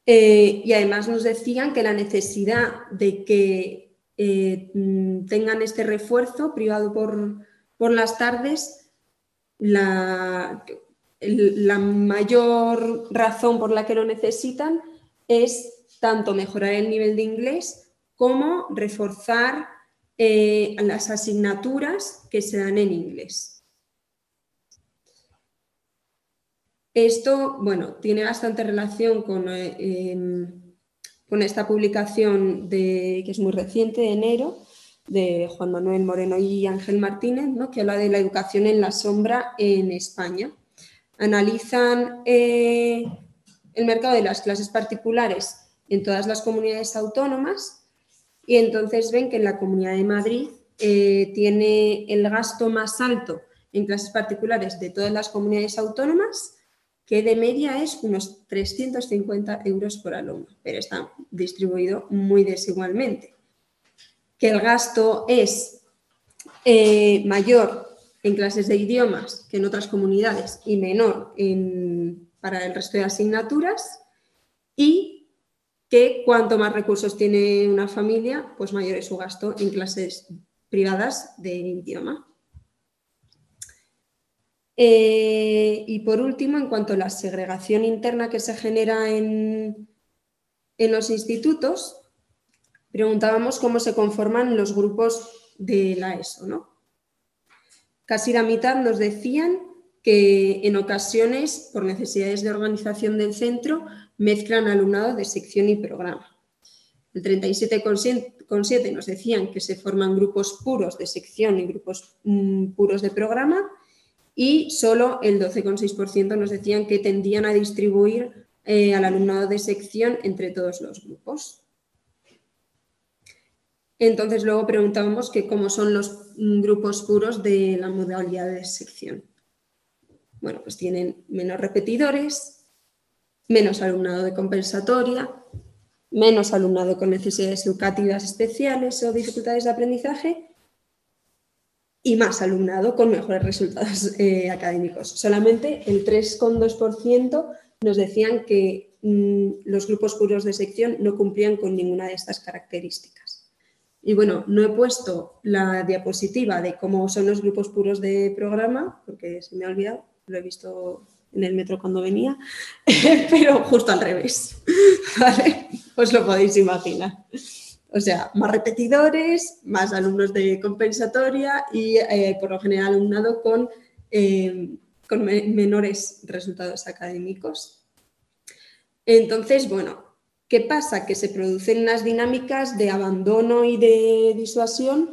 Speaker 2: Eh, y además nos decían que la necesidad de que eh, tengan este refuerzo privado por, las tardes, la, la, mayor razón por la que lo necesitan es tanto mejorar el nivel de inglés como reforzar eh, las asignaturas que se dan en inglés. Esto, bueno, tiene bastante relación con, eh, em, con esta publicación de, que es muy reciente, de enero, de Juan Manuel Moreno y Ángel Martínez, ¿no? que habla de la educación en la sombra en España. Analizan eh, el mercado de las clases particulares en todas las comunidades autónomas y entonces ven que en la Comunidad de Madrid eh, tiene el gasto más alto en clases particulares de todas las comunidades autónomas, que de media es unos 350 euros por alumno, pero está distribuido muy desigualmente. Que el gasto es eh, mayor en clases de idiomas que en otras comunidades y menor para el resto de asignaturas y que cuanto más recursos tiene una familia, pues mayor es su gasto en clases privadas de idioma. Eh, y por último, en cuanto a la segregación interna que se genera en, en los institutos, preguntábamos cómo se conforman los grupos de la ESO. ¿no? Casi la mitad nos decían que en ocasiones, por necesidades de organización del centro, mezclan alumnado de sección y programa. El 37,7 nos decían que se forman grupos puros de sección y grupos mm, puros de programa y solo el 12,6% nos decían que tendían a distribuir eh, al alumnado de sección entre todos los grupos. Entonces luego preguntábamos que cómo son los grupos puros de la modalidad de sección. Bueno, pues tienen menos repetidores, menos alumnado de compensatoria, menos alumnado con necesidades educativas especiales o dificultades de aprendizaje y más alumnado con mejores resultados *laughs* eh, académicos. Solamente el 3,2% nos decían que mm, los grupos puros de sección no cumplían con ninguna de estas características. Y bueno, no he puesto la diapositiva de cómo son los grupos puros de programa, porque se me ha olvidado, lo he visto en el metro cuando venía, *laughs* pero justo al revés. *laughs* ¿vale? Os lo podéis imaginar. O sea, más repetidores, más alumnos de compensatoria y eh, por lo general alumnado con, eh, con menores resultados académicos. Entonces, bueno, ¿qué pasa? Que se producen unas dinámicas de abandono y de disuasión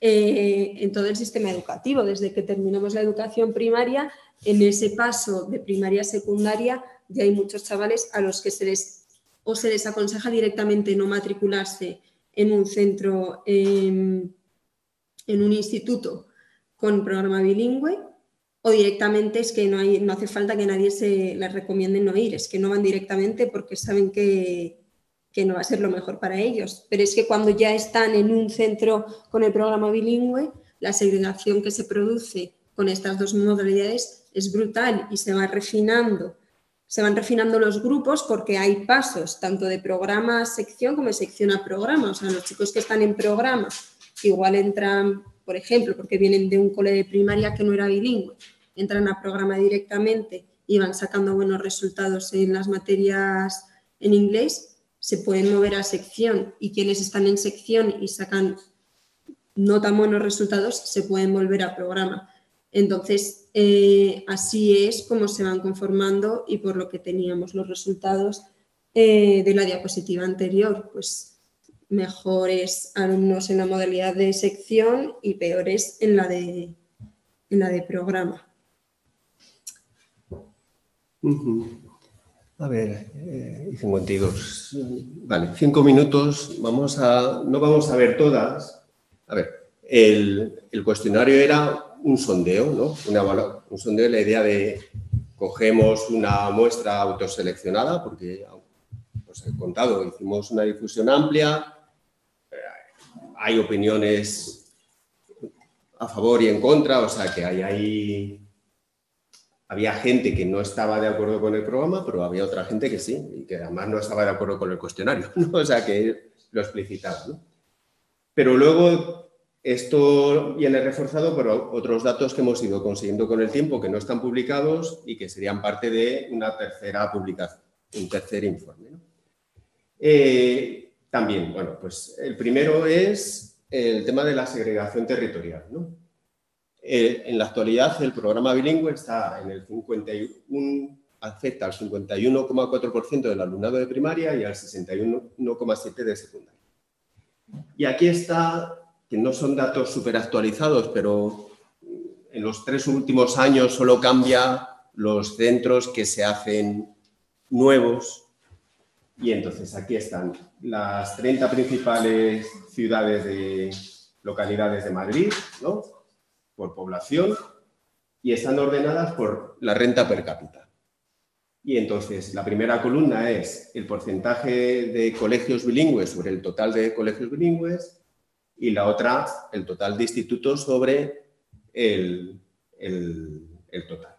Speaker 2: eh, en todo el sistema educativo. Desde que terminamos la educación primaria, en ese paso de primaria a secundaria, ya hay muchos chavales a los que se les o se les aconseja directamente no matricularse en un centro, en, un instituto con programa bilingüe, o directamente es que no, hace falta que nadie se les recomiende no ir, es que no van directamente porque saben que, que no va a ser lo mejor para ellos. Pero es que cuando ya están en un centro con el programa bilingüe, la segregación que se produce con estas dos modalidades es brutal y se va refinando se van refinando los grupos porque hay pasos tanto de programa a sección como de sección a programa. O sea, los chicos que están en programa, igual entran, por ejemplo, porque vienen de un cole de primaria que no era bilingüe, entran a programa directamente y van sacando buenos resultados en las materias en inglés, se pueden mover a sección y quienes están en sección y sacan no tan buenos resultados se pueden volver a programa. Entonces, eh, así es como se van conformando y por lo que teníamos los resultados eh, de la diapositiva anterior, pues mejores alumnos en la modalidad de sección y peores en la de, en la de programa.
Speaker 3: A ver, eh, y 52. Vale, cinco minutos. Vamos a, no vamos a ver todas. A ver, el, el cuestionario era un sondeo, ¿no? un sondeo, la idea de cogemos una muestra autoseleccionada, porque os he contado, hicimos una difusión amplia, eh, hay opiniones a favor y en contra, o sea que hay ahí... Había gente que no estaba de acuerdo con el programa, pero había otra gente que sí, y que además no estaba de acuerdo con el cuestionario, *laughs* o sea que lo explicitaba. Pero luego esto viene reforzado por otros datos que hemos ido consiguiendo con el tiempo que no están publicados y que serían parte de una tercera publicación, un tercer informe. Eh, también, bueno, pues el primero es el tema de la segregación territorial. Eh, en la actualidad el programa bilingüe está en el 51 afecta al 51,4% del alumnado de primaria y al 61,7% de secundaria. Y aquí está, que no son datos súper actualizados, pero en los tres últimos años solo cambia los centros que se hacen nuevos. Y entonces aquí están las 30 principales ciudades de localidades de Madrid, ¿no? Por población, y están ordenadas por la renta per cápita. Y entonces la primera columna es el porcentaje de colegios bilingües sobre el total de colegios bilingües y la otra el total de institutos sobre el, el total.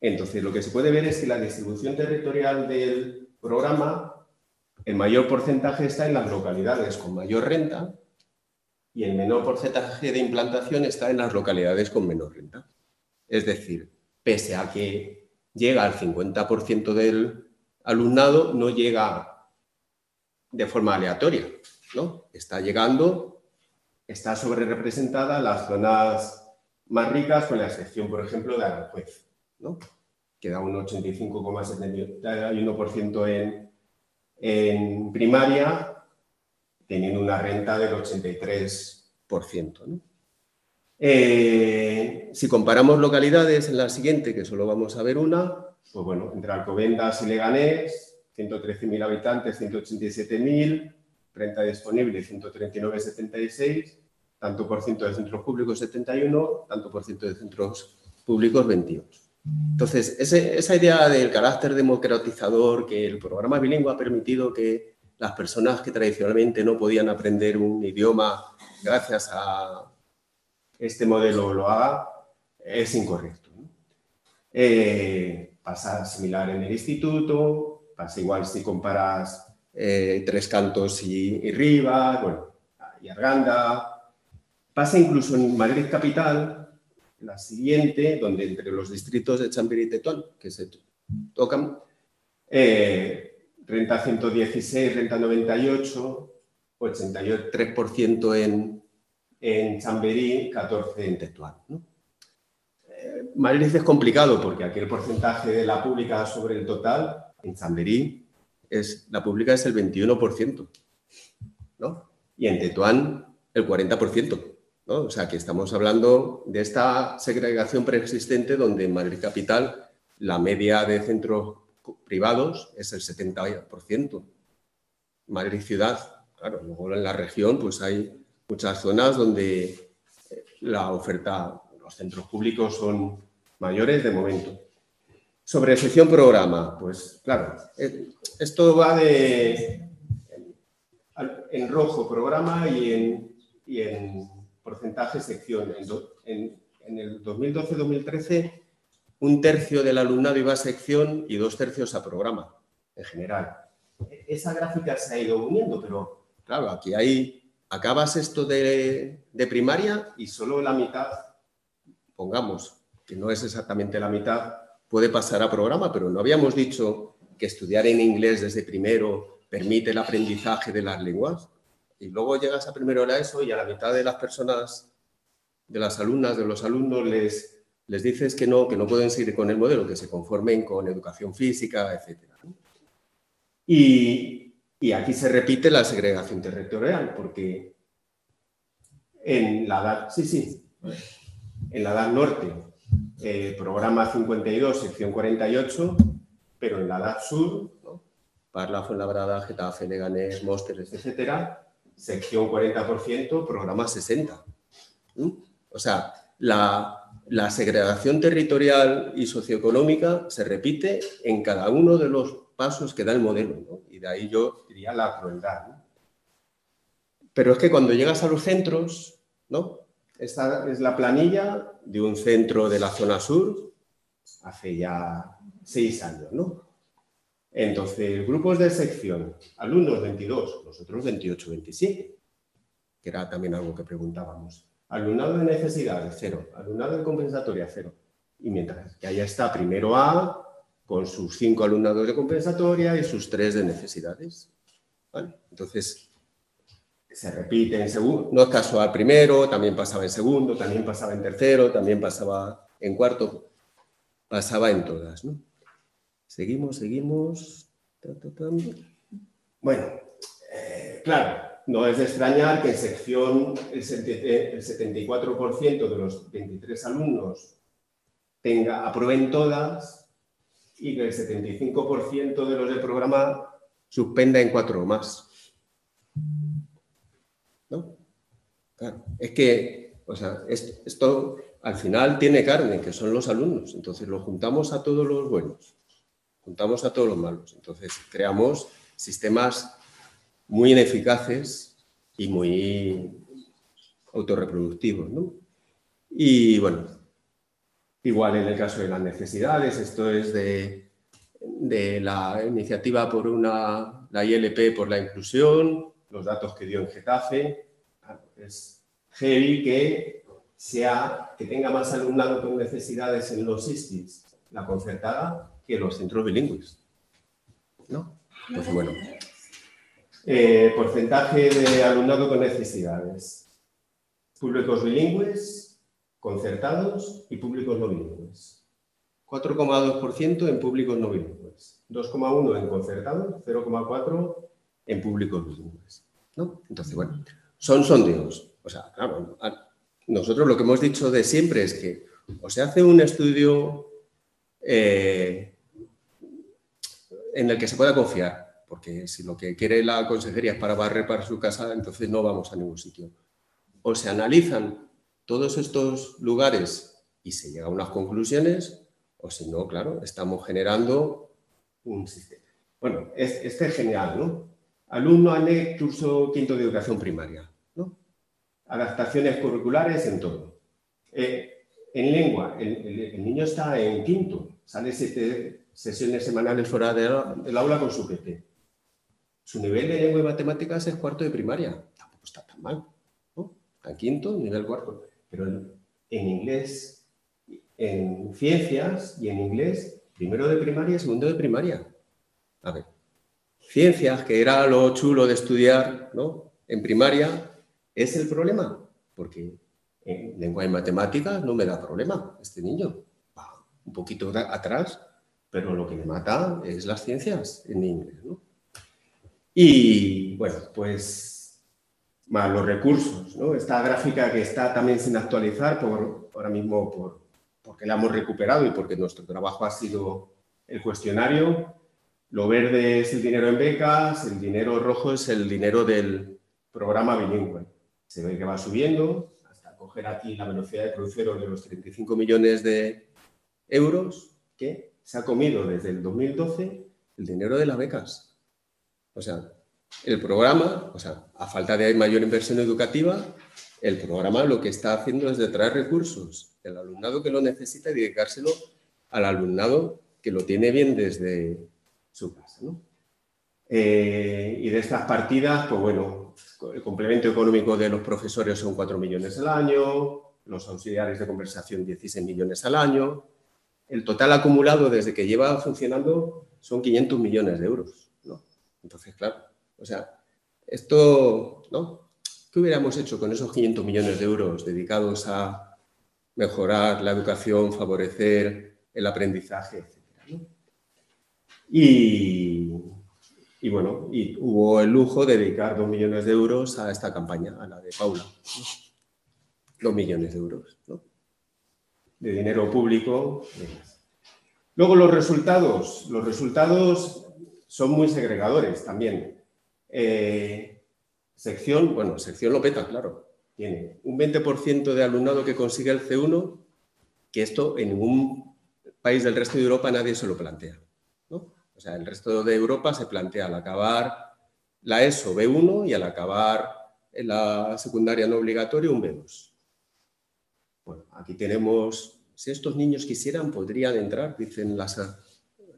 Speaker 3: Entonces lo que se puede ver es que la distribución territorial del programa, el mayor porcentaje está en las localidades con mayor renta y el menor porcentaje de implantación está en las localidades con menor renta. Es decir, pese a que llega al 50% del alumnado, no llega de forma aleatoria, ¿no? Está llegando, está sobre representada las zonas más ricas, con la excepción, por ejemplo, de Aranjuez, ¿no? que da un 85,71% en, en primaria teniendo una renta del 83%. Eh, si comparamos localidades en la siguiente, que solo vamos a ver una, pues bueno, entre Alcobendas y Leganés, 113.000 habitantes, 187.000, renta disponible 139,76, tanto por ciento de centros públicos 71, tanto por ciento de centros públicos 28. Entonces, esa idea del carácter democratizador que el programa bilingüe ha permitido que las personas que tradicionalmente no podían aprender un idioma gracias a este modelo lo haga, es incorrecto. Eh, pasa similar en el instituto, pasa igual si comparas eh, Tres Cantos y, y Rivas, bueno, y Arganda, pasa incluso en Madrid Capital, la siguiente, donde entre los distritos de Chamberí y Tetón, que se tocan, eh, renta 116, renta 98, 83% en, en Chamberí, 14% en Tetuán. Eh, Madrid es complicado porque aquí el porcentaje de la pública sobre el total en Chamberí es, la pública es el 21%, ¿no? Y en Tetuán el 40%. ¿no? O sea, que estamos hablando de esta segregación preexistente donde en Madrid Capital la media de centros privados es el 70%. Madrid ciudad, claro, luego en la región pues hay muchas zonas donde eh, la oferta, los centros públicos son mayores de momento. Sobre sección programa, pues claro, eh, esto va de en rojo programa y en, y en porcentaje sección. En, en el 2012-2013 un tercio del alumnado iba a sección y dos tercios a programa, en general. Esa gráfica se ha ido uniendo, pero claro, aquí hay, acabas esto de, primaria y solo la mitad, pongamos, que no es exactamente la mitad, puede pasar a programa, pero no habíamos dicho que estudiar en inglés desde primero permite el aprendizaje de las lenguas. Y luego llegas a primero a eso y a la mitad de las personas, de las alumnas, de los alumnos, les les dices que no, que no pueden seguir con el modelo, que se conformen con educación física, etc. Y, aquí se repite la segregación territorial, porque en la edad, sí, sí, en la edad norte, eh, programa 52, sección 48, pero en la edad sur, ¿no? Parla, Fuenlabrada, Getafe, Leganés, Mósteres, etc., sección 40%, programa 60. O sea, la, la segregación territorial y socioeconómica se repite en cada uno de los pasos que da el modelo, y de ahí yo diría la crueldad. Pero es que cuando llegas a los centros, ¿no? Esta es la planilla de un centro de la zona sur hace ya seis años, ¿no? Entonces, grupos de sección, alumnos 22, nosotros 28, 27, que era también algo que preguntábamos. Alumnado de necesidades, cero. Alumnado de compensatoria, cero. Y mientras que allá está primero A, con sus cinco alumnados de compensatoria y sus tres de necesidades. Entonces, se repite en segundo, no es casual primero, también pasaba en segundo, también pasaba en tercero, también pasaba en cuarto. pasaba en todas. Seguimos, seguimos. Bueno, eh, claro, no es de extrañar que en sección el 74% de los 23 alumnos tenga, aprueben todas y que el 75% de los del programa suspenda en cuatro o más. ¿No? Claro, es que, o sea, esto al final tiene carne, que son los alumnos. Entonces lo juntamos a todos los buenos, juntamos a todos los malos. Entonces creamos sistemas muy ineficaces y muy autorreproductivos. ¿no? Y bueno, igual en el caso de las necesidades, esto es de, de la iniciativa por una, la ILP por la inclusión, los datos que dio en Getafe. Es heavy que sea que tenga más alumnado con necesidades en los ISTIS, la concertada, que los centros bilingües. ¿No? Pues bueno. Eh, porcentaje de alumnado con necesidades. Públicos bilingües, concertados y públicos no bilingües. 4,2% en públicos no bilingües. 2,1% en concertados, 0,4% en públicos bilingües. ¿no? Entonces, bueno, son sondeos. O sea, claro, nosotros lo que hemos dicho de siempre es que o se hace un estudio eh, en el que se pueda confiar, porque si lo que quiere la consejería es para barrer para su casa, entonces no vamos a ningún sitio. O se analizan todos estos lugares y se llega a unas conclusiones, o si no, claro, estamos generando un sistema. Bueno, este es genial, ¿no? Alumno ANE curso quinto de educación primaria adaptaciones curriculares en todo. Eh, en lengua, el, niño está en quinto, sale siete sesiones semanales fuera del aula con su PT. Su nivel de lengua y matemáticas es cuarto de primaria. Tampoco está tan mal. ¿no? En quinto, nivel cuarto. Pero en, inglés, en ciencias y en inglés, primero de primaria y segundo de primaria. A ver, ciencias, que era lo chulo de estudiar ¿no? en primaria, ¿Es el problema? Porque en lengua y matemáticas no me da problema este niño. Va un poquito atrás, pero lo que me mata es las ciencias en inglés. Y bueno, pues más los recursos. ¿no? Esta gráfica que está también sin actualizar por, ahora mismo por, porque la hemos recuperado y porque nuestro trabajo ha sido el cuestionario. Lo verde es el dinero en becas, el dinero rojo es el dinero del programa bilingüe se ve que va subiendo hasta coger aquí la velocidad de crucero de los 35 millones de euros que se ha comido desde el 2012 el dinero de las becas. O sea, el programa, o sea, a falta de mayor inversión educativa, el programa lo que está haciendo es de traer recursos del alumnado que lo necesita y dedicárselo al alumnado que lo tiene bien desde su casa. Eh, y de estas partidas, pues bueno, el complemento económico de los profesores son 4 millones al año, los auxiliares de conversación 16 millones al año. El total acumulado desde que lleva funcionando son 500 millones de euros. Entonces, claro, o sea, esto, ¿no? ¿Qué hubiéramos hecho con esos 500 millones de euros dedicados a mejorar la educación, favorecer el aprendizaje, etcétera? Y, y bueno, y hubo el lujo de dedicar dos millones de euros a esta campaña, a la de Paula. Dos millones de euros, ¿no? De dinero público. Luego los resultados. Los resultados son muy segregadores también. Eh, sección, bueno, sección Lopeta, claro. Tiene un 20% de alumnado que consigue el C1, que esto en ningún país del resto de Europa nadie se lo plantea. O sea, el resto de Europa se plantea al acabar la ESO B1 y al acabar la secundaria no obligatoria un B2. Bueno, aquí tenemos, si estos niños quisieran, podrían entrar, dicen las,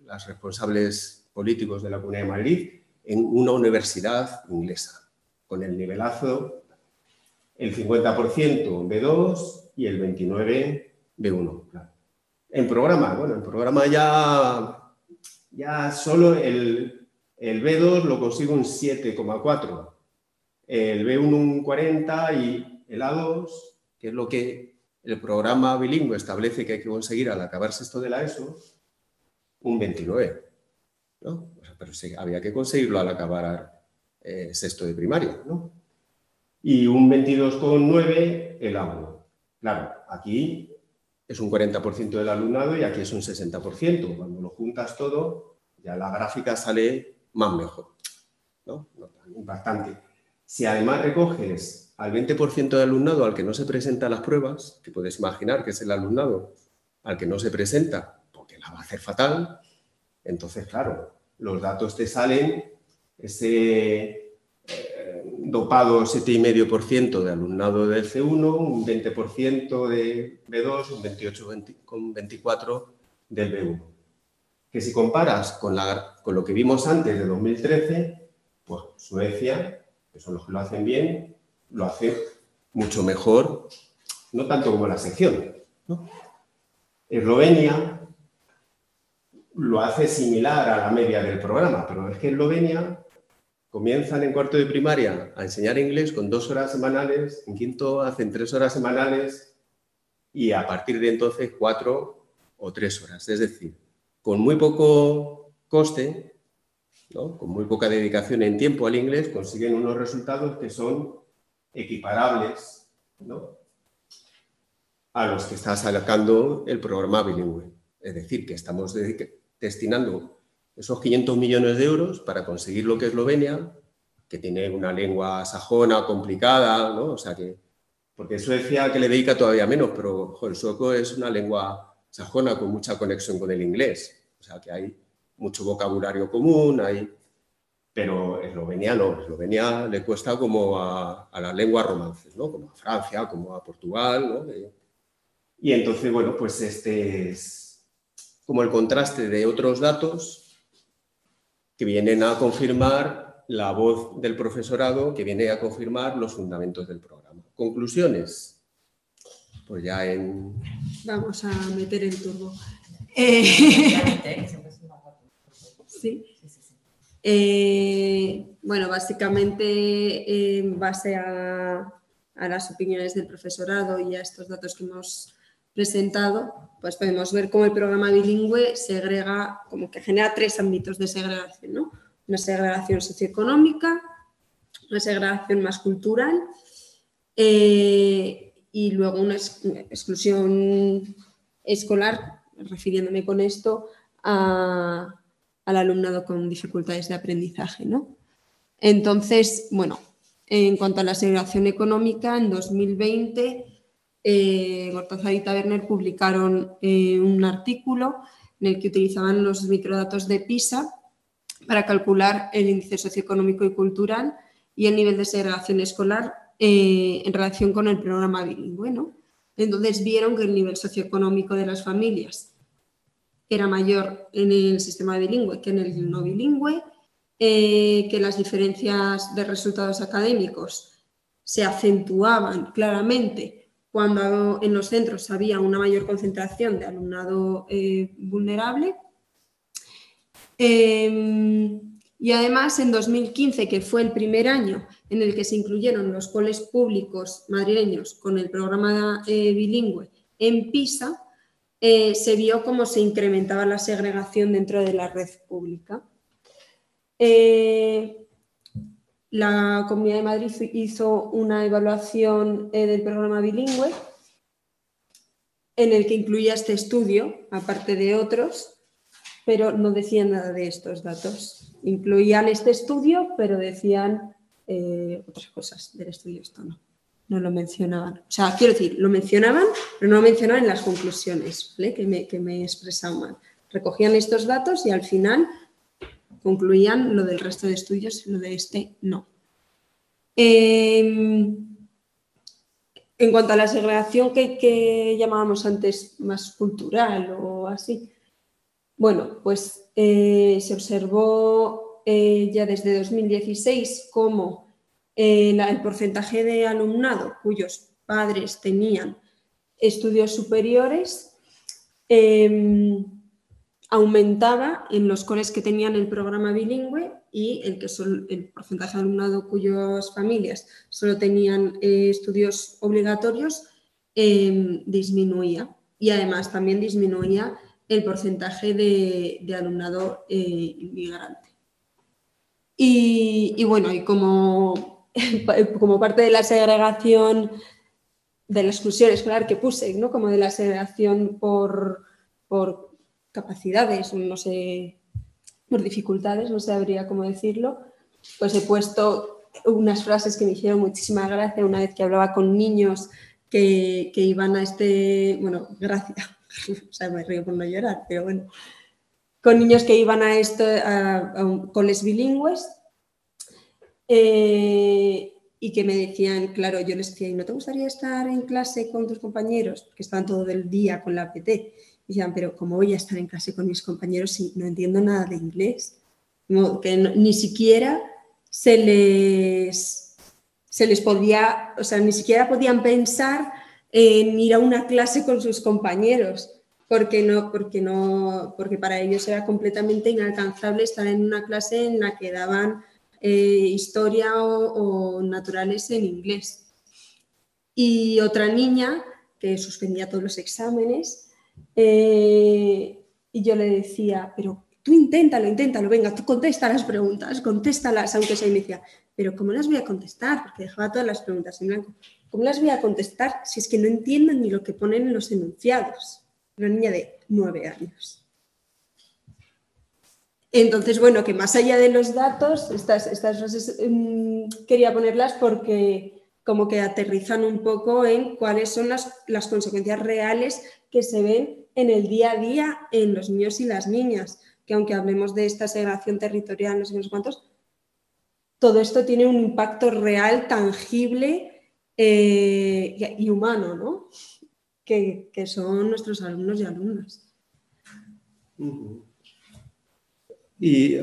Speaker 3: las responsables políticos de la Comunidad de Madrid, en una universidad inglesa, con el nivelazo, el 50% B2 y el 29% B1. En programa, bueno, en programa ya ya solo el, B2 lo consigo un 7,4, el B1 un 40 y el A2, que es lo que el programa bilingüe establece que hay que conseguir al acabar sexto de la ESO un 29. Pero había que conseguirlo al acabar eh, sexto de primaria. ¿no? Y un 22,9 el aula. Claro, aquí es un 40% del alumnado y aquí es un 60%. Cuando lo juntas todo, ya la gráfica sale más mejor. ¿no? no. Si además recoges al 20% de alumnado al que no se presenta las pruebas, que puedes imaginar que es el alumnado al que no se presenta porque la va a hacer fatal, entonces, claro, los datos te salen ese eh, dopado 7,5% de alumnado del C1, un 20% de B2, un 28,24% del B1. Que si comparas con, lo que vimos antes de 2013, pues Suecia, que son los que lo hacen bien, lo hace mucho mejor, no tanto como la sección. Eslovenia lo hace similar a la media del programa, pero es que Eslovenia comienzan en cuarto de primaria a enseñar inglés con dos horas semanales, en quinto hacen tres horas semanales y a partir de entonces cuatro o tres horas. Es decir, con muy poco coste, con muy poca dedicación en tiempo al inglés, consiguen unos resultados que son equiparables a los que está sacando el programa bilingüe. Es decir, que estamos destinando esos 500 millones de euros para conseguir lo que es Eslovenia, que tiene una lengua sajona complicada, ¿no? O sea que, porque Suecia que le dedica todavía menos, pero el sueco es una lengua sajona con mucha conexión con el inglés. O sea que hay mucho vocabulario común, hay pero Eslovenia no, Eslovenia le cuesta como a, las lenguas romances, ¿no? como a Francia, como a Portugal. ¿no? Y entonces, bueno, pues este es como el contraste de otros datos que vienen a confirmar la voz del profesorado, que viene a confirmar los fundamentos del programa. Conclusiones. Pues ya en...
Speaker 2: Vamos a meter el turbo. Eh... *laughs* sí. Eh, bueno, básicamente en base a, las opiniones del profesorado y a estos datos que hemos presentado, pues podemos ver cómo el programa bilingüe segrega, como que genera tres ámbitos de segregación, ¿no? Una segregación socioeconómica, una segregación más cultural eh, y luego una exclusión escolar, refiriéndome con esto a, al alumnado con dificultades de aprendizaje. ¿no? Entonces, bueno, en cuanto a la segregación económica, en 2020 eh, Gortazar y Taberner publicaron eh, un artículo en el que utilizaban los microdatos de PISA para calcular el índice socioeconómico y cultural y el nivel de segregación escolar eh, en relación con el programa bilingüe. Entonces vieron que el nivel socioeconómico de las familias era mayor en el sistema bilingüe que en el no bilingüe, eh, que las diferencias de resultados académicos se acentuaban claramente cuando en los centros había una mayor concentración de alumnado eh, vulnerable. Em, y además, en 2015, que fue el primer año en el que se incluyeron los coles públicos madrileños con el programa eh, bilingüe en PISA, eh, se vio cómo se incrementaba la segregación dentro de la red pública. La Comunidad de Madrid hizo una evaluación eh, del programa bilingüe en el que incluía este estudio, aparte de otros, pero no decían nada de estos datos. Incluían este estudio, pero decían otras cosas del estudio, esto no no lo mencionaban. O sea, quiero decir, lo mencionaban, pero no lo mencionaban en las conclusiones, que, me, que me mal. Recogían estos datos y al final concluían lo del resto de estudios, lo de este no. Em, en cuanto a la segregación que, llamábamos antes más cultural o así, bueno, pues eh, se observó eh, ya desde 2016 cómo eh, el porcentaje de alumnado cuyos padres tenían estudios superiores em, aumentaba en los coles que tenían el programa bilingüe y el, que el porcentaje de alumnado cuyas familias solo tenían eh, estudios obligatorios em, disminuía y además también disminuía el porcentaje de, alumnado eh, inmigrante. Y, bueno, y como, *laughs* como parte de la segregación, de la exclusión escolar que puse, ¿no? como de la segregación por, por capacidades, no sé, por dificultades, no sabría cómo decirlo, pues he puesto unas frases que me hicieron muchísima gracia una vez que hablaba con niños que, iban a este, bueno, gracias, *laughs* o sea, me río por no llorar, pero bueno, con niños que iban a esto, a, coles bilingües eh, y que me decían, claro, yo les decía, ¿y no te gustaría estar en clase con tus compañeros? Que estaban todo el día con la APT decían, pero ¿cómo voy a estar en clase con mis compañeros si no entiendo nada de inglés? que ni siquiera se les, se les podía, o sea, ni siquiera podían pensar en ir a una clase con sus compañeros, porque, no, porque, no, porque para ellos era completamente inalcanzable estar en una clase en la que daban eh, historia o, o naturales en inglés. Y otra niña que suspendía todos los exámenes, eh, y yo le decía, pero tú inténtalo, inténtalo, venga, tú contesta las preguntas, contéstalas, aunque sea, y me decía, pero ¿cómo las voy a contestar? Porque dejaba todas las preguntas en blanco. ¿Cómo las voy a contestar si es que no entienden ni lo que ponen en los enunciados? Una niña de nueve años. Entonces, bueno, que más allá de los datos, estas, estas frases mm, quería ponerlas porque como que aterrizan un poco en cuáles son las, las consecuencias reales que se ven en el día a día en los niños y las niñas, que aunque hablemos de esta segregación territorial, no sé, no cuántos, todo esto tiene un impacto real, tangible eh, y humano, ¿no? Que, son nuestros alumnos y alumnas.
Speaker 3: Y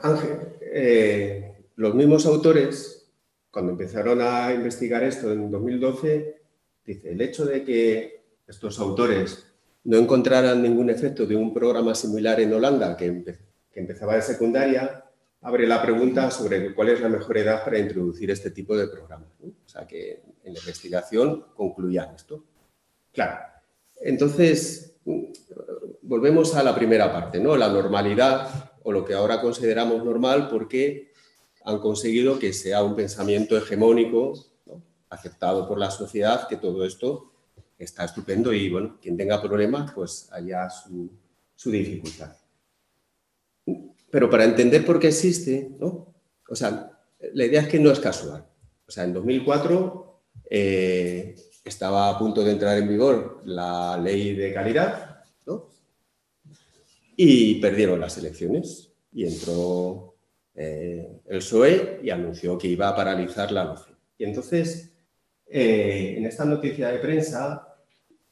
Speaker 3: Ángel, eh, los mismos autores, cuando empezaron a investigar esto en 2012, dice, el hecho de que estos autores no encontraran ningún efecto de un programa similar en Holanda que, empezaba de secundaria, abre la pregunta sobre cuál es la mejor edad para introducir este tipo de programas. O sea, que en la investigación concluían esto. Claro. Entonces, volvemos a la primera parte, ¿no? La normalidad o lo que ahora consideramos normal porque han conseguido que sea un pensamiento hegemónico, aceptado por la sociedad, que todo esto está estupendo y bueno, quien tenga problemas, pues haya su, dificultad. Pero para entender por qué existe, ¿no? O sea, la idea es que no es casual. O sea, en 2004 eh, estaba a punto de entrar en vigor la ley de calidad, ¿no? Y perdieron las elecciones y entró eh, el PSOE y anunció que iba a paralizar la LOCE. Y entonces, eh, en esta noticia de prensa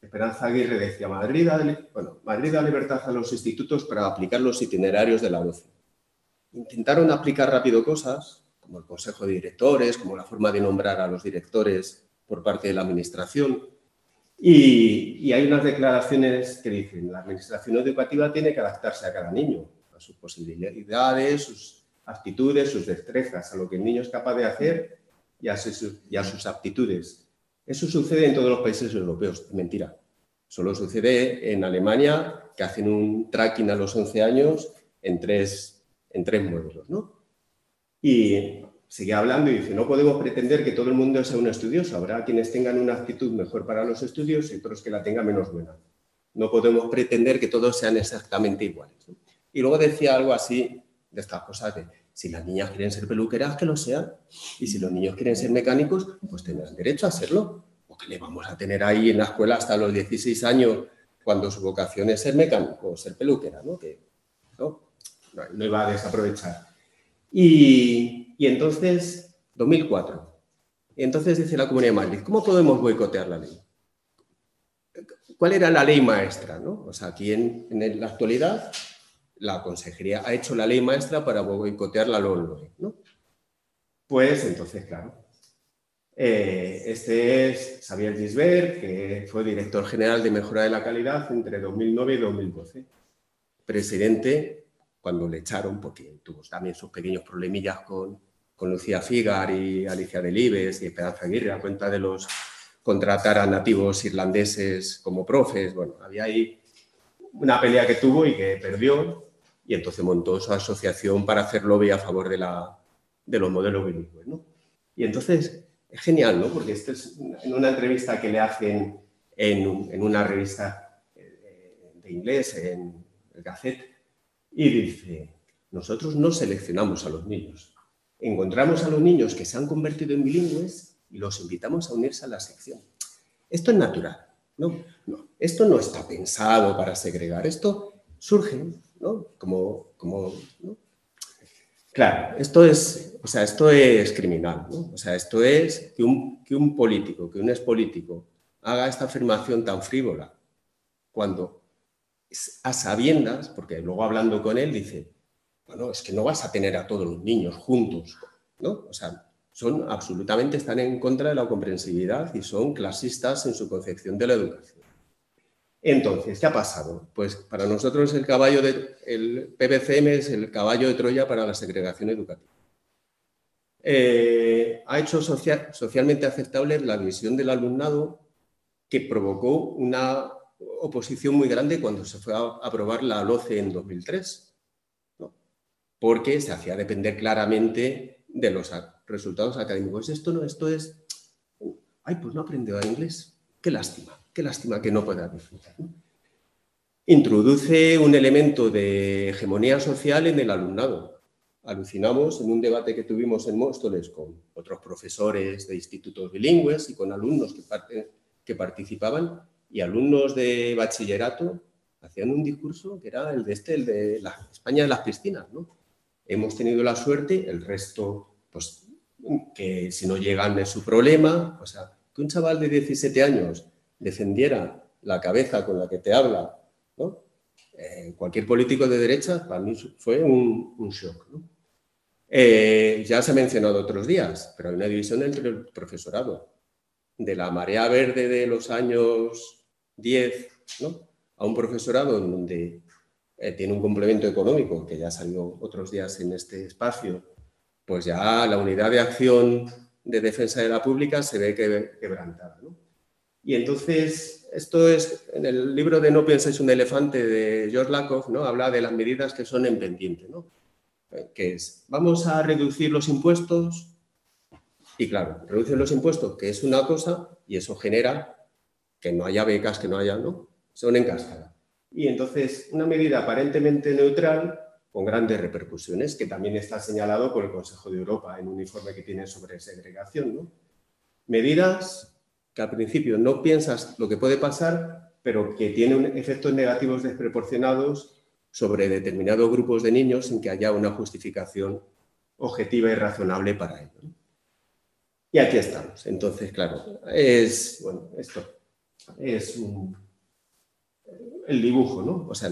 Speaker 3: Esperanza Aguirre decía, Madrid da, bueno, Madrid da libertad a los institutos para aplicar los itinerarios de la OCE. Intentaron aplicar rápido cosas, como el consejo de directores, como la forma de nombrar a los directores por parte de la administración. Y, hay unas declaraciones que dicen, la administración educativa tiene que adaptarse a cada niño, a sus posibilidades, sus actitudes, sus destrezas, a lo que el niño es capaz de hacer y a sus aptitudes. Eso sucede en todos los países europeos, mentira. Solo sucede en Alemania, que hacen un tracking a los 11 años en tres, en tres modelos. ¿no? Y sigue hablando y dice, no podemos pretender que todo el mundo sea un estudioso. Habrá quienes tengan una actitud mejor para los estudios y otros que la tengan menos buena. No podemos pretender que todos sean exactamente iguales. Y luego decía algo así de estas cosas de, si las niñas quieren ser peluqueras, que lo sean. Y si los niños quieren ser mecánicos, pues tendrán derecho a serlo. ¿O que le vamos a tener ahí en la escuela hasta los 16 años cuando su vocación es ser mecánico o ser peluquera? ¿no? Que no, no iba a desaprovechar. Y, y entonces, 2004. Y entonces dice la Comunidad de Madrid, ¿cómo podemos boicotear la ley? ¿Cuál era la ley maestra? ¿no? O sea, aquí en la actualidad la consejería ha hecho la ley maestra para boicotear la LOLOE, ¿no? Pues entonces, claro. Eh, este es Xavier Gisbert, que fue director general de mejora de la calidad entre 2009 y 2012. Presidente, cuando le echaron, porque tuvo también sus pequeños problemillas con, con Lucía Figar y Alicia Delibes y Esperanza Aguirre a cuenta de los contratar a nativos irlandeses como profes. Bueno, había ahí una pelea que tuvo y que perdió y entonces montó su asociación para hacer lobby a favor de, la, de los modelos bilingües. ¿no? Y entonces es genial, ¿no? Porque esto es en una entrevista que le hacen en, en una revista eh, de inglés, en el Gazette, y dice, nosotros no seleccionamos a los niños, encontramos a los niños que se han convertido en bilingües y los invitamos a unirse a la sección. Esto es natural, ¿no? no esto no está pensado para segregar, esto surge, Como, como Claro, esto es, o sea, esto es criminal. O sea, esto es que un, que un político, que un expolítico haga esta afirmación tan frívola cuando a sabiendas, porque luego hablando con él dice, bueno, es que no vas a tener a todos los niños juntos, ¿no? O sea, son absolutamente, están en contra de la comprensividad y son clasistas en su concepción de la educación. Entonces, ¿qué ha pasado? Pues para nosotros el caballo de, el PBCM es el caballo de Troya para la segregación educativa. Eh, ha hecho socialmente aceptable la división del alumnado que provocó una oposición muy grande cuando se fue a aprobar la LOCE en 2003, porque se hacía depender claramente de los resultados académicos. Esto no, esto es, ay, pues no aprendió inglés, qué lástima, qué lástima que no pueda disfrutar. Introduce un elemento de hegemonía social en el alumnado. Alucinamos en un debate que tuvimos en Móstoles con otros profesores de institutos bilingües y con alumnos que, participaban y alumnos de bachillerato hacían un discurso que era el de este, el de la España de las piscinas, ¿no? Hemos tenido la suerte, el resto, pues, que si no llegan es su problema, o sea, que un chaval de 17 años defendiera la cabeza con la que te habla, ¿no? Eh, cualquier político de derecha, para mí fue un, shock. Eh, ya se ha mencionado otros días, pero hay una división entre el profesorado. De la marea verde de los años 10 a un profesorado en donde eh, tiene un complemento económico, que ya salió otros días en este espacio, pues ya la unidad de acción de defensa de la pública se ve quebrantada. Y entonces, esto es, en el libro de No pienses un elefante de George Lakoff, ¿no? habla de las medidas que son en pendiente, ¿no? Eh, que es, vamos a reducir los impuestos, y claro, reducir los impuestos, que es una cosa, y eso genera que no haya becas, que no haya, ¿no? Son en cascada. Y entonces, una medida aparentemente neutral con grandes repercusiones, que también está señalado por el Consejo de Europa en un informe que tiene sobre segregación, ¿no? Medidas que al principio no piensas lo que puede pasar, pero que tienen efectos negativos desproporcionados sobre determinados grupos de niños sin que haya una justificación objetiva y razonable para ello. Y aquí estamos. Entonces, claro, es, bueno, esto es el dibujo, ¿no? O sea,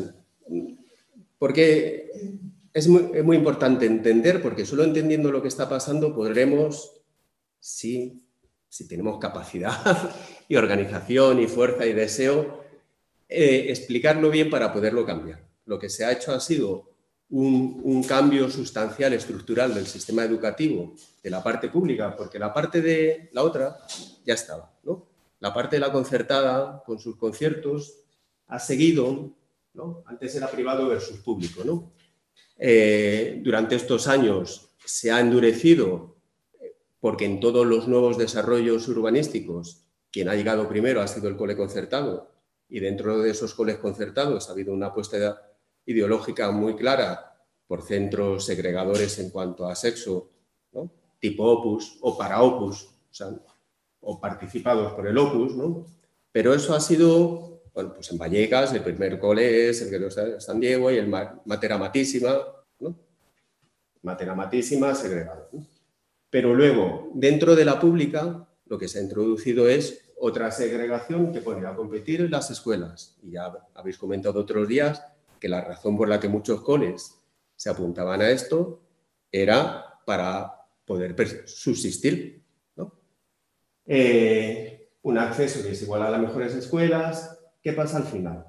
Speaker 3: porque es muy, importante entender, porque solo entendiendo lo que está pasando podremos, si, si tenemos capacidad *laughs* y organización y fuerza y deseo, eh, explicarlo bien para poderlo cambiar. Lo que se ha hecho ha sido un, cambio sustancial, estructural del sistema educativo, de la parte pública, porque la parte de la otra ya estaba, ¿no? la parte de la concertada, con sus conciertos, ha seguido, ¿no? antes era privado versus público, ¿no? Eh, durante estos años se ha endurecido porque en todos los nuevos desarrollos urbanísticos, quien ha llegado primero ha sido el cole concertado y dentro de esos coles concertados ha habido una apuesta ideológica muy clara por centros segregadores en cuanto a sexo, tipo opus o para opus, o participados por el Opus. Pero eso ha sido, bueno, pues en Vallecas el primer cole es el que nos da San Diego y el Matera Matísima, ¿no? Matera segregado. Pero luego, dentro de la pública, lo que se ha introducido es otra segregación que pone a competir en las escuelas. Y ya habéis comentado otros días que la razón por la que muchos coles se apuntaban a esto era para poder subsistir eh, un acceso que es igual a las mejores escuelas. ¿Qué pasa al final?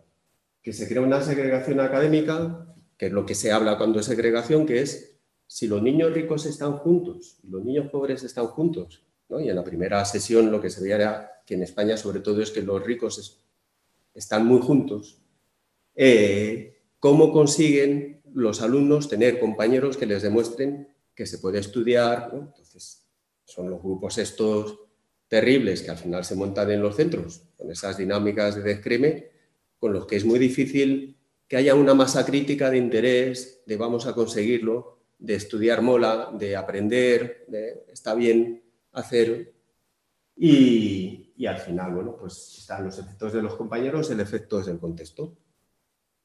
Speaker 3: Que se crea una segregación académica, que es lo que se habla cuando es segregación, que es si los niños ricos están juntos y los niños pobres están juntos, Y en la primera sesión lo que se veía era que en España sobre todo es que los ricos están muy juntos. Eh, ¿Cómo consiguen los alumnos tener compañeros que les demuestren que se puede estudiar? Entonces, son los grupos estos terribles que al final se montan en los centros, con esas dinámicas de descreme, con los que es muy difícil que haya una masa crítica de interés, de vamos a conseguirlo, de estudiar mola, de aprender, de está bien hacer. Y, y al final, bueno, pues están los efectos de los compañeros, el efecto es del contexto.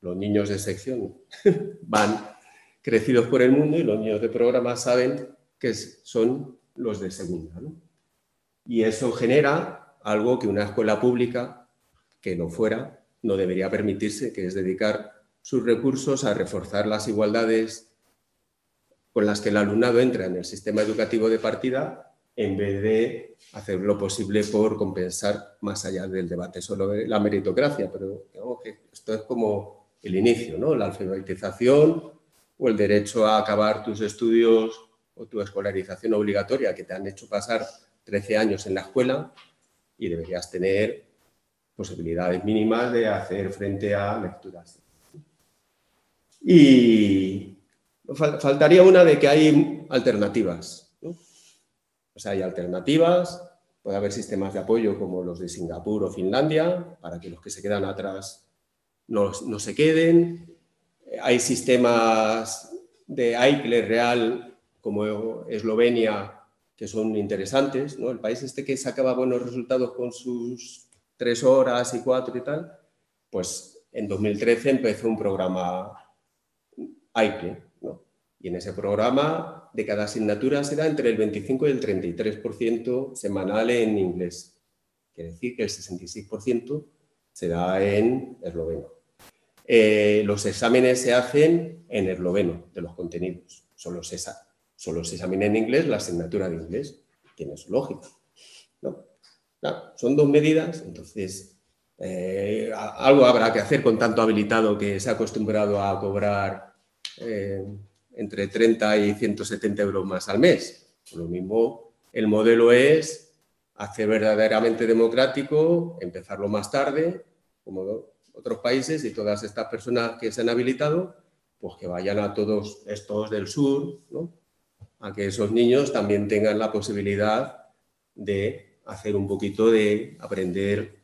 Speaker 3: Los niños de sección *laughs* van crecidos por el mundo y los niños de programa saben que son los de segunda. ¿no? Y eso genera algo que una escuela pública, que no fuera, no debería permitirse, que es dedicar sus recursos a reforzar las igualdades con las que el alumnado entra en el sistema educativo de partida, en vez de hacer lo posible por compensar más allá del debate sobre la meritocracia. Pero esto es como el inicio, ¿no? la alfabetización o el derecho a acabar tus estudios o tu escolarización obligatoria que te han hecho pasar 13 años en la escuela y deberías tener posibilidades mínimas de hacer frente a lecturas. Y faltaría una de que hay alternativas. O sea, hay alternativas, puede haber sistemas de apoyo como los de Singapur o Finlandia, para que los que se quedan atrás no, no se queden. Hay sistemas de AICLE real como Eslovenia que son interesantes, ¿no? El país este que sacaba buenos resultados con sus tres horas y cuatro y tal, pues en 2013 empezó un programa ¿no? Y en ese programa de cada asignatura se da entre el 25 y el 33% semanal en inglés. Quiere decir que el 66% se da en esloveno. Eh, los exámenes se hacen en esloveno de los contenidos. Solo se, Solo se examina en inglés la asignatura de inglés. Tiene su lógica. son dos medidas, entonces eh, algo habrá que hacer con tanto habilitado que se ha acostumbrado a cobrar eh, entre 30 y 170 euros más al mes. Lo mismo, el modelo es hacer verdaderamente democrático, empezarlo más tarde, como otros países, y todas estas personas que se han habilitado, pues que vayan a todos estos del sur, ¿no? a que esos niños también tengan la posibilidad de hacer un poquito de aprender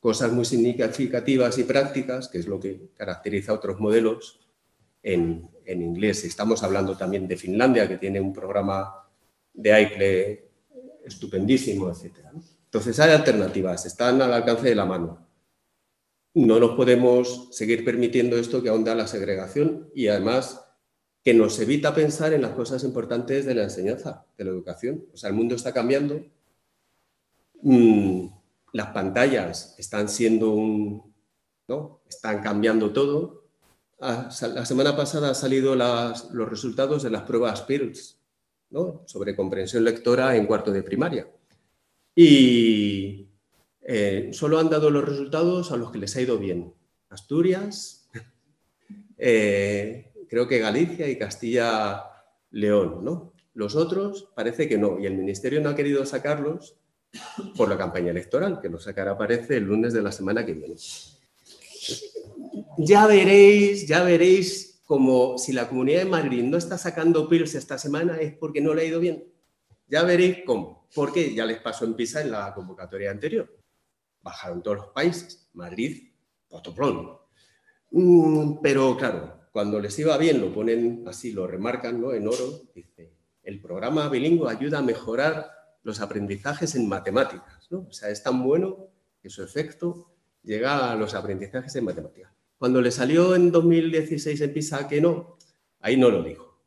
Speaker 3: cosas muy significativas y prácticas, que es lo que caracteriza a otros modelos en, inglés. Estamos hablando también de Finlandia, que tiene un programa de AICLE estupendísimo, etc. Entonces hay alternativas, están al alcance de la mano. No nos podemos seguir permitiendo esto que ahonda la segregación y además que nos evita pensar en las cosas importantes de la enseñanza, de la educación. O sea, el mundo está cambiando, mm, las pantallas están siendo un... ¿no? Están cambiando todo. Ah, la semana pasada han salido los resultados de las pruebas PIRLS, ¿no? sobre comprensión lectora en cuarto de primaria. Y eh, solo han dado los resultados a los que les ha ido bien. Asturias, *laughs* eh, creo que Galicia y Castilla-León, ¿no? Los otros parece que no, y el Ministerio no ha querido sacarlos por la campaña electoral, que lo sacará parece el lunes de la semana que viene. Ya veréis, ya veréis como si la Comunidad de Madrid no está sacando PIRS esta semana es porque no le ha ido bien. Ya veréis cómo, porque ya les pasó en PISA en la convocatoria anterior. Bajaron todos los países, Madrid, potoplón. Mm, pero claro, cuando les iba bien, lo ponen así, lo remarcan ¿no? en oro, dice, el programa bilingüe ayuda a mejorar los aprendizajes en matemáticas. ¿no? O sea, es tan bueno que su efecto llega a los aprendizajes en matemáticas. Cuando le salió en 2016 en PISA que no, ahí no lo dijo.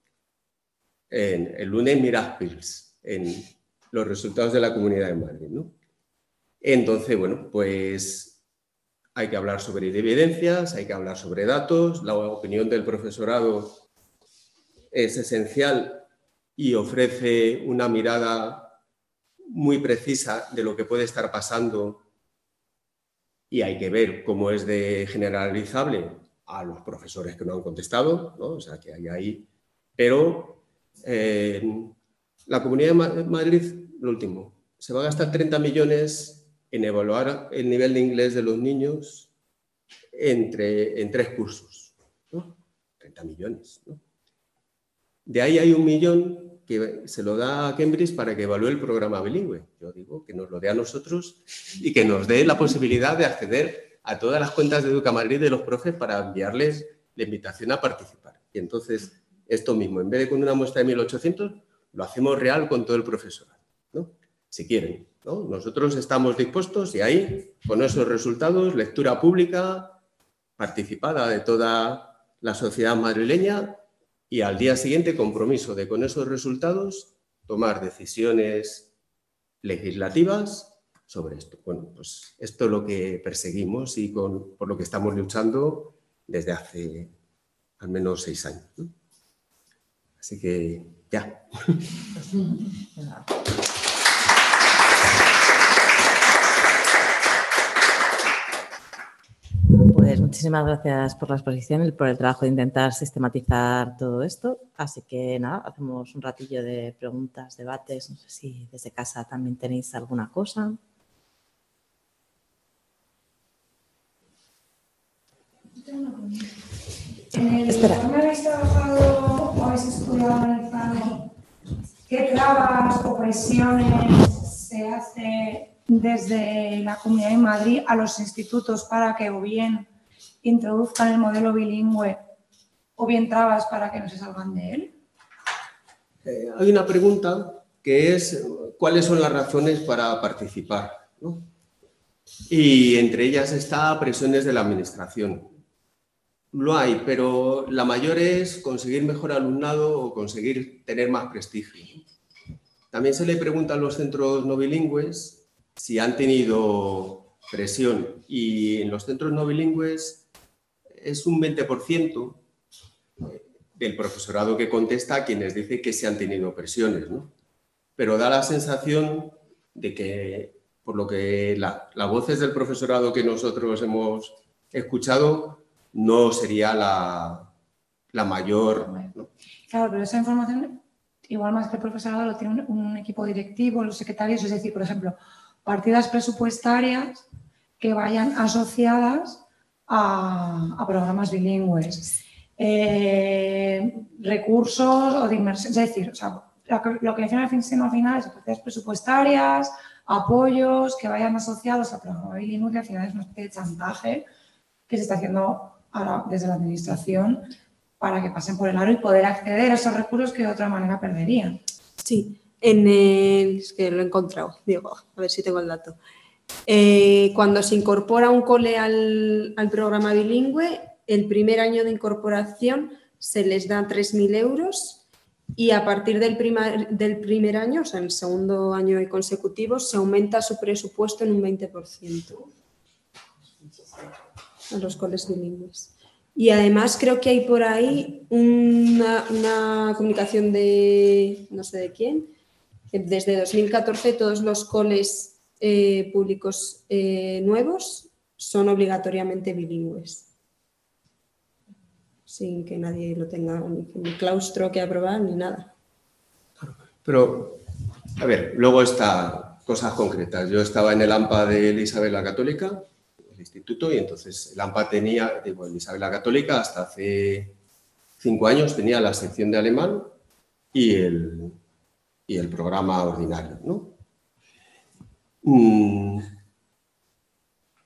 Speaker 3: El lunes Mirapils, en los resultados de la Comunidad de Madrid. ¿no? Entonces, bueno, pues hay que hablar sobre evidencias, hay que hablar sobre datos, la opinión del profesorado es esencial y ofrece una mirada muy precisa de lo que puede estar pasando y hay que ver cómo es de generalizable a los profesores que no han contestado, ¿no? o sea que hay ahí, pero eh, la Comunidad de Madrid, lo último, se va a gastar 30 millones en evaluar el nivel de inglés de los niños entre, en tres cursos. 30 millones. De ahí hay un millón que se lo da a Cambridge para que evalúe el programa bilingüe. Yo digo que nos lo dé a nosotros y que nos dé la posibilidad de acceder a todas las cuentas de Educa Madrid de los profes para enviarles la invitación a participar. Y entonces, esto mismo, en vez de con una muestra de 1800, lo hacemos real con todo el profesorado, ¿no? si quieren. ¿no? Nosotros estamos dispuestos y ahí, con esos resultados, lectura pública participada de toda la sociedad madrileña y al día siguiente compromiso de con esos resultados tomar decisiones legislativas sobre esto. Bueno, pues esto es lo que perseguimos y con, por lo que estamos luchando desde hace al menos seis años. Así que ya. *laughs*
Speaker 1: Pues muchísimas gracias por la exposición y por el trabajo de intentar sistematizar todo esto. Así que nada, hacemos un ratillo de preguntas, debates. No sé si desde casa también tenéis alguna cosa.
Speaker 4: En el informe habéis trabajado o habéis estudiado analizado qué trabas o presiones se hace desde la Comunidad de Madrid a los institutos para que o bien introduzcan el modelo bilingüe o bien trabas para que no se salgan de él?
Speaker 3: Eh, hay una pregunta que es cuáles son las razones para participar. Y entre ellas está presiones de la administración. Lo hay, pero la mayor es conseguir mejor alumnado o conseguir tener más prestigio. También se le pregunta a los centros no bilingües si han tenido presión y en los centros no bilingües es un 20% del profesorado que contesta a quienes dice que se han tenido presiones, ¿no? Pero da la sensación de que, por lo que la, las voces del profesorado que nosotros hemos escuchado, no sería la, la mayor.
Speaker 4: Claro, pero esa información, igual más que el profesorado, lo tiene un, equipo directivo, los secretarios, es decir, por ejemplo, partidas presupuestarias que vayan asociadas a, programas bilingües. Eh, recursos o de inversión, es decir, lo que, lo que al final es partidas presupuestarias, apoyos que vayan asociados a programas bilingües, que al final es una especie de chantaje que se está haciendo ahora desde la Administración para que pasen por el aro y poder acceder a esos recursos que de otra manera perderían.
Speaker 2: Sí, en el, es que lo he encontrado, digo, a ver si tengo el dato. Eh, cuando se incorpora un cole al, programa bilingüe, el primer año de incorporación se les da 3.000 euros y a partir del, primer año, o sea, en el segundo año consecutivo, se aumenta su presupuesto en un 20% a los coles bilingües. Y además creo que hay por ahí una, comunicación de no sé de quién. Desde 2014 todos los coles eh, públicos eh, nuevos son obligatoriamente bilingües. Sin que nadie lo tenga ni, claustro que aprobar ni nada.
Speaker 3: Pero, a ver, luego está cosas concretas. Yo estaba en el AMPA de Isabel la Católica instituto y entonces el AMPA tenía, digo, Isabel la Católica hasta hace cinco años tenía la sección de alemán y el, y el programa ordinario. ¿no? Mm,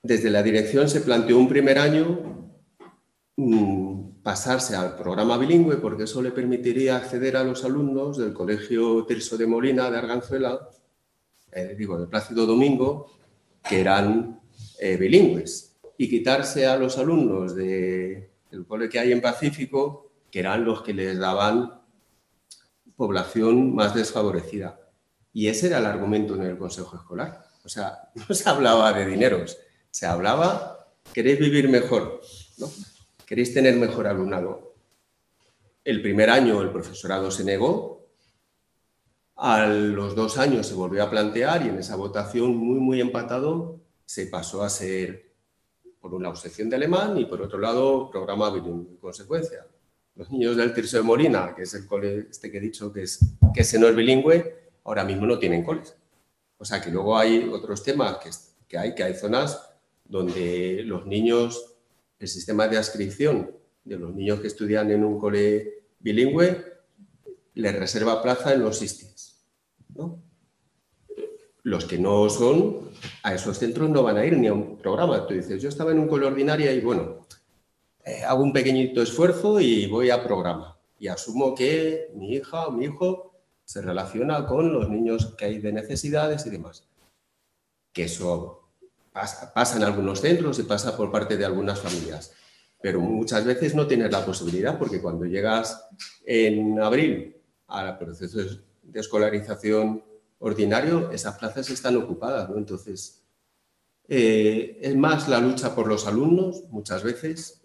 Speaker 3: desde la dirección se planteó un primer año mm, pasarse al programa bilingüe porque eso le permitiría acceder a los alumnos del Colegio Tirso de Molina de Arganzuela, eh, digo, de Plácido Domingo, que eran eh, bilingües y quitarse a los alumnos del cole que hay en Pacífico, que eran los que les daban población más desfavorecida. Y ese era el argumento en el consejo escolar. O sea, *laughs* no se hablaba de dineros, se hablaba, queréis vivir mejor, queréis tener mejor alumnado. El primer año el profesorado se negó, a los dos años se volvió a plantear y en esa votación muy, muy empatado se pasó a ser, por un lado, sección de alemán y por otro lado, programa bilingüe. En consecuencia, los niños del Tirso de Molina, que es el cole este que he dicho que, es, que ese no es bilingüe, ahora mismo no tienen coles. O sea que luego hay otros temas que, que hay, que hay zonas donde los niños, el sistema de adscripción de los niños que estudian en un cole bilingüe les reserva plaza en los ISTIS. ¿no? Los que no son, a esos centros no van a ir ni a un programa. Tú dices, yo estaba en un cole ordinario y bueno, eh, hago un pequeñito esfuerzo y voy a programa. Y asumo que mi hija o mi hijo se relaciona con los niños que hay de necesidades y demás. Que eso pasa, en algunos centros y pasa por parte de algunas familias. Pero muchas veces no tienes la posibilidad porque cuando llegas en abril al proceso de escolarización ordinario, esas plazas están ocupadas. Entonces, eh, es más la lucha por los alumnos muchas veces,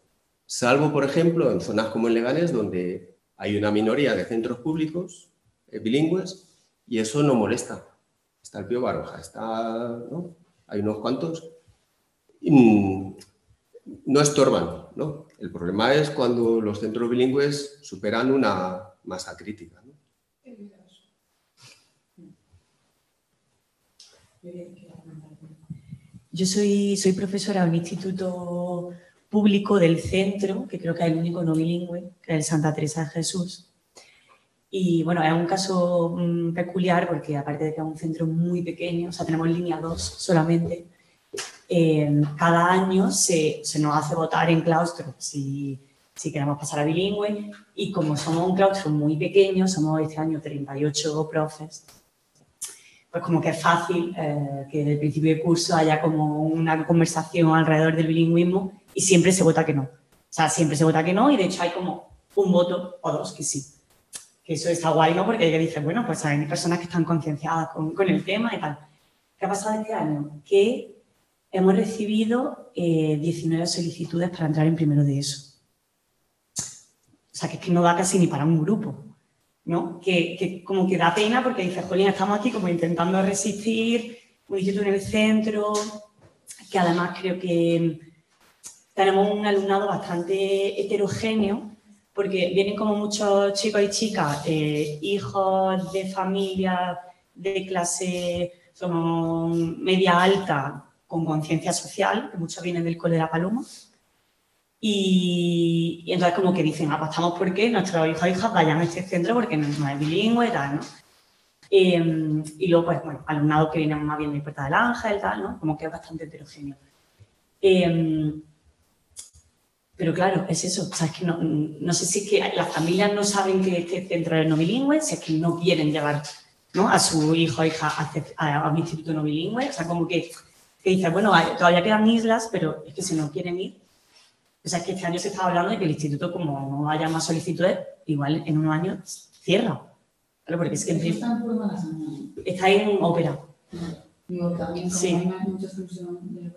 Speaker 3: salvo, por ejemplo, en zonas como en Leganés, donde hay una minoría de centros públicos eh, bilingües y eso no molesta. Está el Pío Baroja, está, hay unos cuantos. Mm, no estorban, ¿no? El problema es cuando los centros bilingües superan una masa crítica.
Speaker 5: Yo soy, soy profesora en un instituto público del centro, que creo que es el único no bilingüe, que es el Santa Teresa de Jesús. Y bueno, es un caso mm, peculiar porque aparte de que es un centro muy pequeño, o sea, tenemos línea 2 solamente, eh, cada año se, se, nos hace votar en claustro si, si, queremos pasar a bilingüe y como somos un claustro muy pequeño, somos este año 38 profes, pues como que es fácil eh, que desde el principio del curso haya como una conversación alrededor del bilingüismo y siempre se vota que no. O sea, siempre se vota que no y de hecho hay como un voto o dos que sí que eso está guay, ¿no? Porque ella dice, bueno, pues hay personas que están concienciadas con, con, el tema y tal. ¿Qué ha pasado este año? Que hemos recibido eh, 19 solicitudes para entrar en primero de eso. O sea, que es que no da casi ni para un grupo, ¿no? Que, que como que da pena porque dice, Jolín, estamos aquí como intentando resistir, un instituto en el centro, que además creo que tenemos un alumnado bastante heterogéneo porque vienen como muchos chicos y chicas, eh, hijos de familia de clase media alta con conciencia social, que muchos vienen del Cole de la Paloma. Y, entonces como que dicen, apostamos porque nuestros hijos e hijas vayan a este centro porque no, es bilingüe y tal, ¿no? Em, y luego, pues, bueno, alumnado que viene más bien de Puerta del Ángel, tal, ¿no? Como que es bastante heterogéneo. Em, pero claro, es eso. O sea, es que no, no, sé si es que las familias no saben que este centro es no bilingüe, si es que no quieren llevar ¿no? a su hijo o hija a, un instituto no bilingüe. O sea, como que, que dice, bueno, todavía quedan islas, pero es que si no quieren ir. O sea, es que este año se estaba hablando de que el instituto, como no haya más solicitudes, igual en unos años cierra. Claro, porque es que en está en Está en ópera.
Speaker 6: Digo, también como sí. hay mucha exclusión del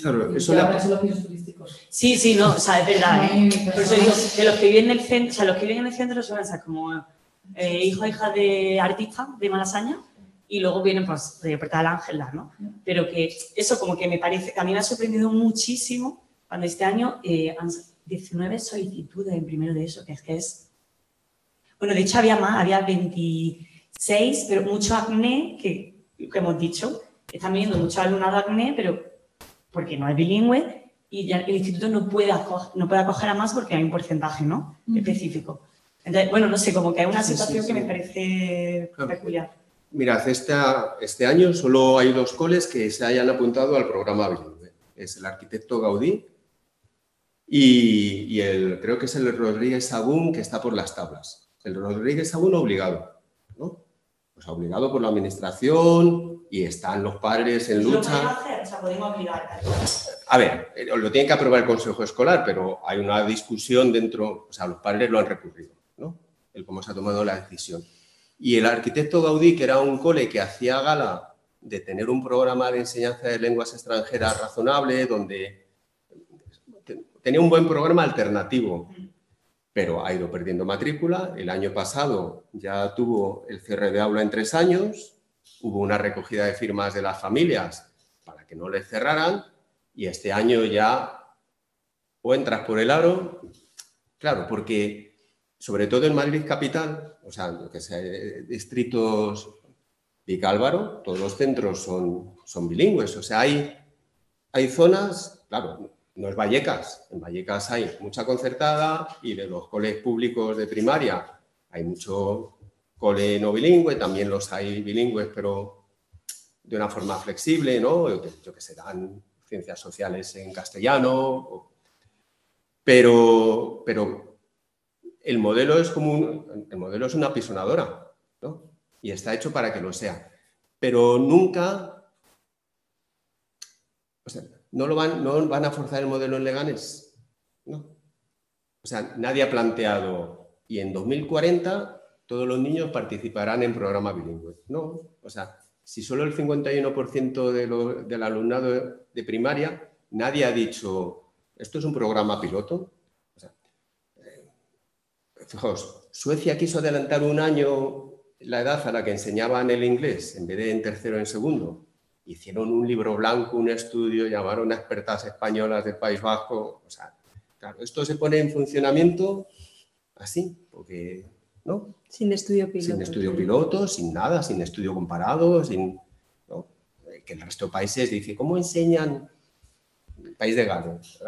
Speaker 3: Claro,
Speaker 6: eso turísticos.
Speaker 5: Sí, sí, no, o sea, es verdad. ¿eh? Por eso digo que los que viven en el centro, o sea, los que viven en el centro son esas como eh, hijo hija de artista de Malasaña y luego vienen pues de Puerta del Ángel, ¿no? Pero que eso como que me parece, que a mí me ha sorprendido muchísimo cuando este año eh, han 19 solicitudes en primero de eso, que es que es... Bueno, de hecho había más, había 26, pero mucho acné, que, que hemos dicho, están viendo mucho alumnado acné, pero porque no es bilingüe y ya el instituto no puede, acoger, no puede acoger a más porque hay un porcentaje ¿no? específico. Entonces, bueno, no sé, como que hay una situación que me parece peculiar.
Speaker 3: Mirad, este, este año solo hay dos coles que se hayan apuntado al programa bilingüe. Es el arquitecto Gaudí y, y, el, creo que es el Rodríguez Sagún que está por las tablas. El Rodríguez Sagún obligado. Pues obligado por la administración y están los padres en lucha. A ver, eh, lo tiene que aprobar el Consejo Escolar, pero hay una discusión dentro, o sea, los padres lo han recurrido, ¿no? El cómo se ha tomado la decisión. Y el arquitecto Gaudí, que era un cole que hacía gala de tener un programa de enseñanza de lenguas extranjeras razonable, donde tenía un buen programa alternativo, pero ha ido perdiendo matrícula. El año pasado ya tuvo el cierre de aula en tres años, hubo una recogida de firmas de las familias para que no le cerraran y este año ya o entras por el aro, claro, porque sobre todo en Madrid capital, o sea, lo que sea, distritos Vicálvaro, todos los centros son, son bilingües. O sea, hay, hay zonas, claro, no es Vallecas. En Vallecas hay mucha concertada y de los coles públicos de primaria hay mucho cole no bilingüe, también los hay bilingües, pero de una forma flexible, ¿no? Yo que sé, dan ciencias sociales en castellano, pero, pero el modelo es como el modelo es una pisonadora, ¿no? Y está hecho para que lo sea. Pero nunca, no lo van, no van a forzar el modelo en Leganes, ¿no? O sea, nadie ha planteado y en 2040 todos los niños participarán en programa bilingüe. No, o sea, si solo el 51% del alumnado de primaria, nadie ha dicho, ¿esto es un programa piloto? O sea, eh, fijaos, Suecia quiso adelantar un año la edad a la que enseñaban el inglés en vez de en tercero o en segundo. Hicieron un libro blanco, un estudio, llamaron a expertas españolas del País Vasco. O sea, claro, esto se pone en funcionamiento así, porque ¿no?
Speaker 2: Sin estudio piloto.
Speaker 3: Sin estudio piloto, sin nada, sin estudio comparado, sin... Que el resto de países dice, ¿cómo enseñan el país de Gales,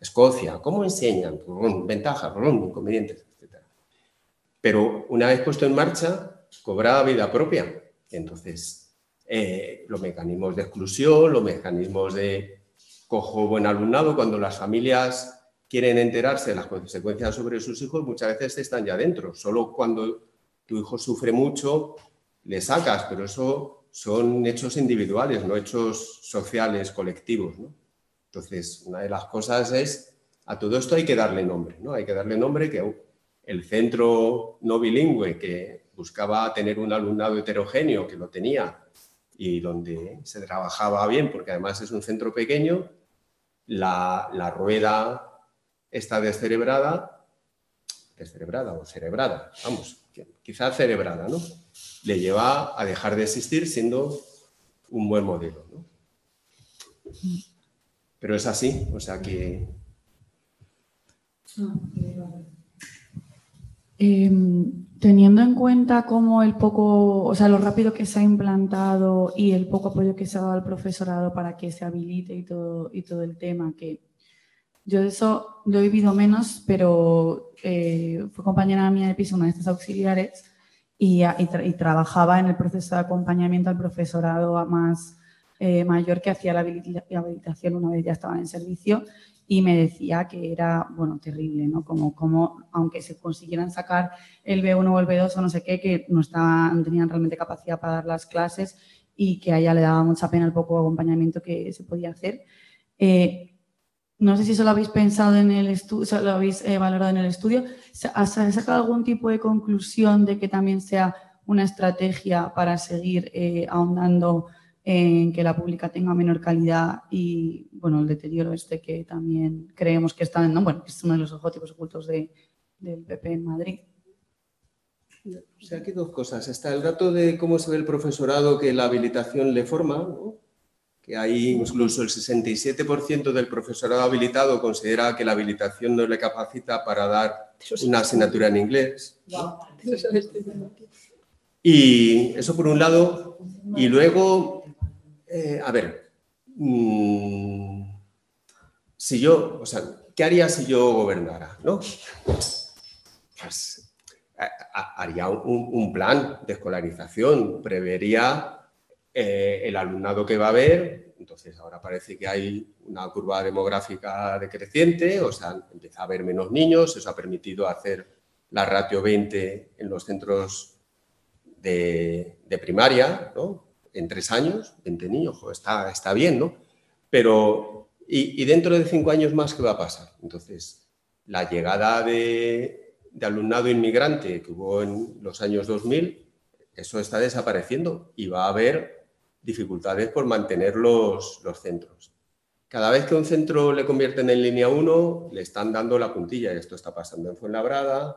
Speaker 3: Escocia, ¿cómo enseñan? Pues, ventajas, inconvenientes, etc. Pero una vez puesto en marcha, cobraba vida propia. Entonces, eh, los mecanismos de exclusión, los mecanismos de cojo buen alumnado, cuando las familias quieren enterarse de las consecuencias sobre sus hijos, muchas veces están ya dentro. Solo cuando tu hijo sufre mucho, le sacas, pero eso son hechos individuales, no hechos sociales, colectivos. Entonces, una de las cosas es, a todo esto hay que darle nombre, ¿no? Hay que darle nombre que el centro no bilingüe que buscaba tener un alumnado heterogéneo, que lo tenía, y donde se trabajaba bien, porque además es un centro pequeño, la, la rueda está descerebrada, descerebrada o cerebrada, vamos, quizá cerebrada, ¿no? Le lleva a dejar de existir siendo un buen modelo, ¿no? Pero es así, o sea que...
Speaker 7: Em, teniendo en cuenta cómo el poco, o sea, lo rápido que se ha implantado y el poco apoyo que se ha dado al profesorado para que se habilite y todo, y todo el tema, que yo de eso lo he vivido menos, pero eh, fue compañera mía de piso, una de estas auxiliares, y, trabajaba en el proceso de acompañamiento al profesorado más eh, mayor que hacía la habilitación una vez ya estaba en servicio y me decía que era, bueno, terrible, ¿no? Como, como aunque se consiguieran sacar el B1 o el B2 o no sé qué, que no, estaban, tenían realmente capacidad para dar las clases y que a ella le daba mucha pena el poco acompañamiento que se podía hacer. Eh, no sé si eso lo habéis pensado en el estudio, lo habéis eh, valorado en el estudio. ¿Has sacado algún tipo de conclusión de que también sea una estrategia para seguir eh, ahondando en que la pública tenga menor calidad y bueno, el deterioro este que también creemos que está en, bueno, es uno de los objetivos ocultos del PP en Madrid?
Speaker 3: O sea, aquí dos cosas. Está el dato de cómo se ve el profesorado que la habilitación le forma, ¿no? que hay incluso el 67% del profesorado habilitado considera que la habilitación no le capacita para dar una asignatura en inglés. Y eso por un lado. Y luego, eh, a ver, mm, si yo, o sea, ¿qué haría si yo gobernara? ¿no? Pues haría un plan de escolarización, prevería eh, el alumnado que va a haber, entonces ahora parece que hay una curva demográfica decreciente, o sea, empieza a haber menos niños, eso ha permitido hacer la ratio 20 en los centros de, primaria, ¿no? En tres años, 20 niños, está, está bien, ¿no? Pero, y, dentro de cinco años más, ¿qué va a pasar? Entonces, la llegada de, alumnado inmigrante que hubo en los años 2000, eso está desapareciendo y va a haber dificultades por mantener los, centros. Cada vez que un centro le convierten en línea 1, le están dando la puntilla. Esto está pasando en Fuenlabrada.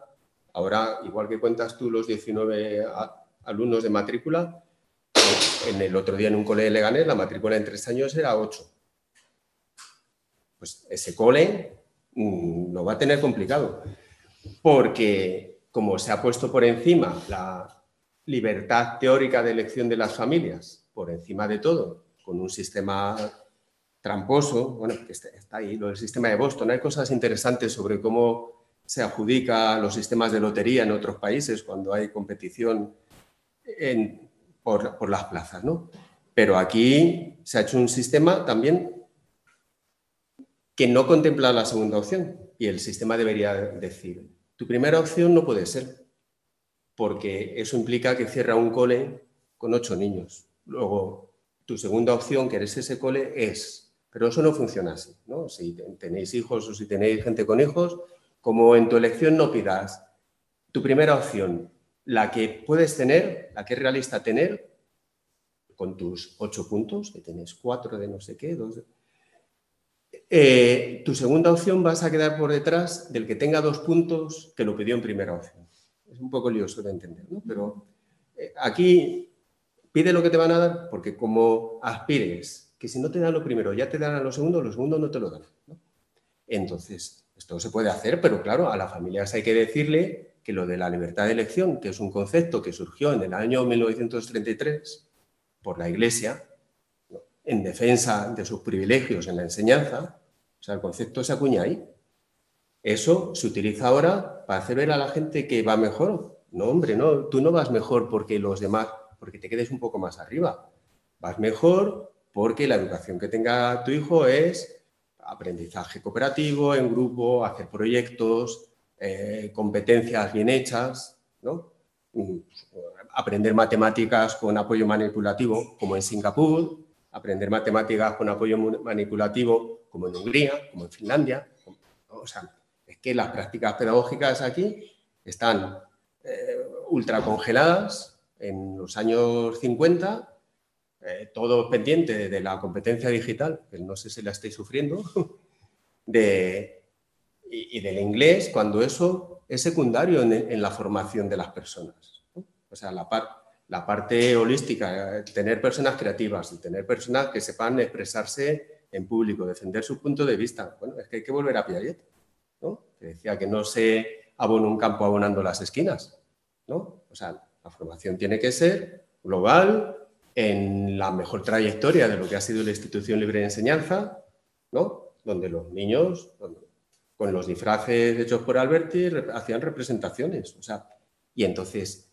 Speaker 3: Ahora, igual que cuentas tú los 19 alumnos de matrícula, en el otro día en un cole de Leganés la matrícula en tres años era 8. Pues ese cole mm, lo va a tener complicado, porque como se ha puesto por encima la, libertad teórica de elección de las familias, por encima de todo, con un sistema tramposo, bueno, que está, está ahí, lo del sistema de Boston. Hay cosas interesantes sobre cómo se adjudica los sistemas de lotería en otros países cuando hay competición en- por, las plazas, ¿no? Pero aquí se ha hecho un sistema también que no contempla la segunda opción y el sistema debería decir, tu primera opción no puede ser, porque eso implica que cierra un cole con ocho niños. Luego, tu segunda opción, que eres ese cole, es, pero eso no funciona así, ¿no? Si te- tenéis hijos o si tenéis gente con hijos, como en tu elección no pidas tu primera opción, la que puedes tener, la que es realista tener, con tus ocho puntos, que tienes cuatro de no sé qué, dos. Eh, tu segunda opción vas a quedar por detrás del que tenga dos puntos que lo pidió en primera opción. Es un poco lioso de entender, ¿no? Pero eh, aquí pide lo que te van a dar, porque como aspires, que si no te dan lo primero, ya te dan a lo segundo, lo segundo no te lo dan. Entonces, esto se puede hacer, pero claro, a las familias hay que decirle que lo de la libertad de elección, que es un concepto que surgió en el año 1933 por la Iglesia, en defensa de sus privilegios en la enseñanza, o sea, el concepto se acuña ahí. Eso se utiliza ahora para hacer ver a la gente que va mejor. No, hombre, no, tú no vas mejor porque los demás, porque te quedes un poco más arriba. Vas mejor porque la educación que tenga tu hijo es aprendizaje cooperativo, en grupo, hacer proyectos, eh, competencias bien hechas, ¿no? Mm, Aprender matemáticas con apoyo manipulativo, como en Singapur, aprender matemáticas con apoyo manipulativo, como en Hungría, como en Finlandia. O sea, es que las prácticas pedagógicas aquí están eh, ultra congeladas en los años 50, eh, todo pendiente de la competencia digital, que no sé si la estáis sufriendo, *laughs* de, y, y del inglés, cuando eso es secundario en, en la formación de las personas. ¿no? O sea, la, par- la parte holística, eh, tener personas creativas tener personas que sepan expresarse en público, defender su punto de vista. Bueno, es que hay que volver a Piaget, ¿no? que decía que no se abona un campo abonando las esquinas. ¿no? O sea, la formación tiene que ser global, en la mejor trayectoria de lo que ha sido la institución libre de enseñanza, ¿no? donde los niños, bueno, con los disfraces hechos por Alberti, hacían representaciones. O sea, y entonces,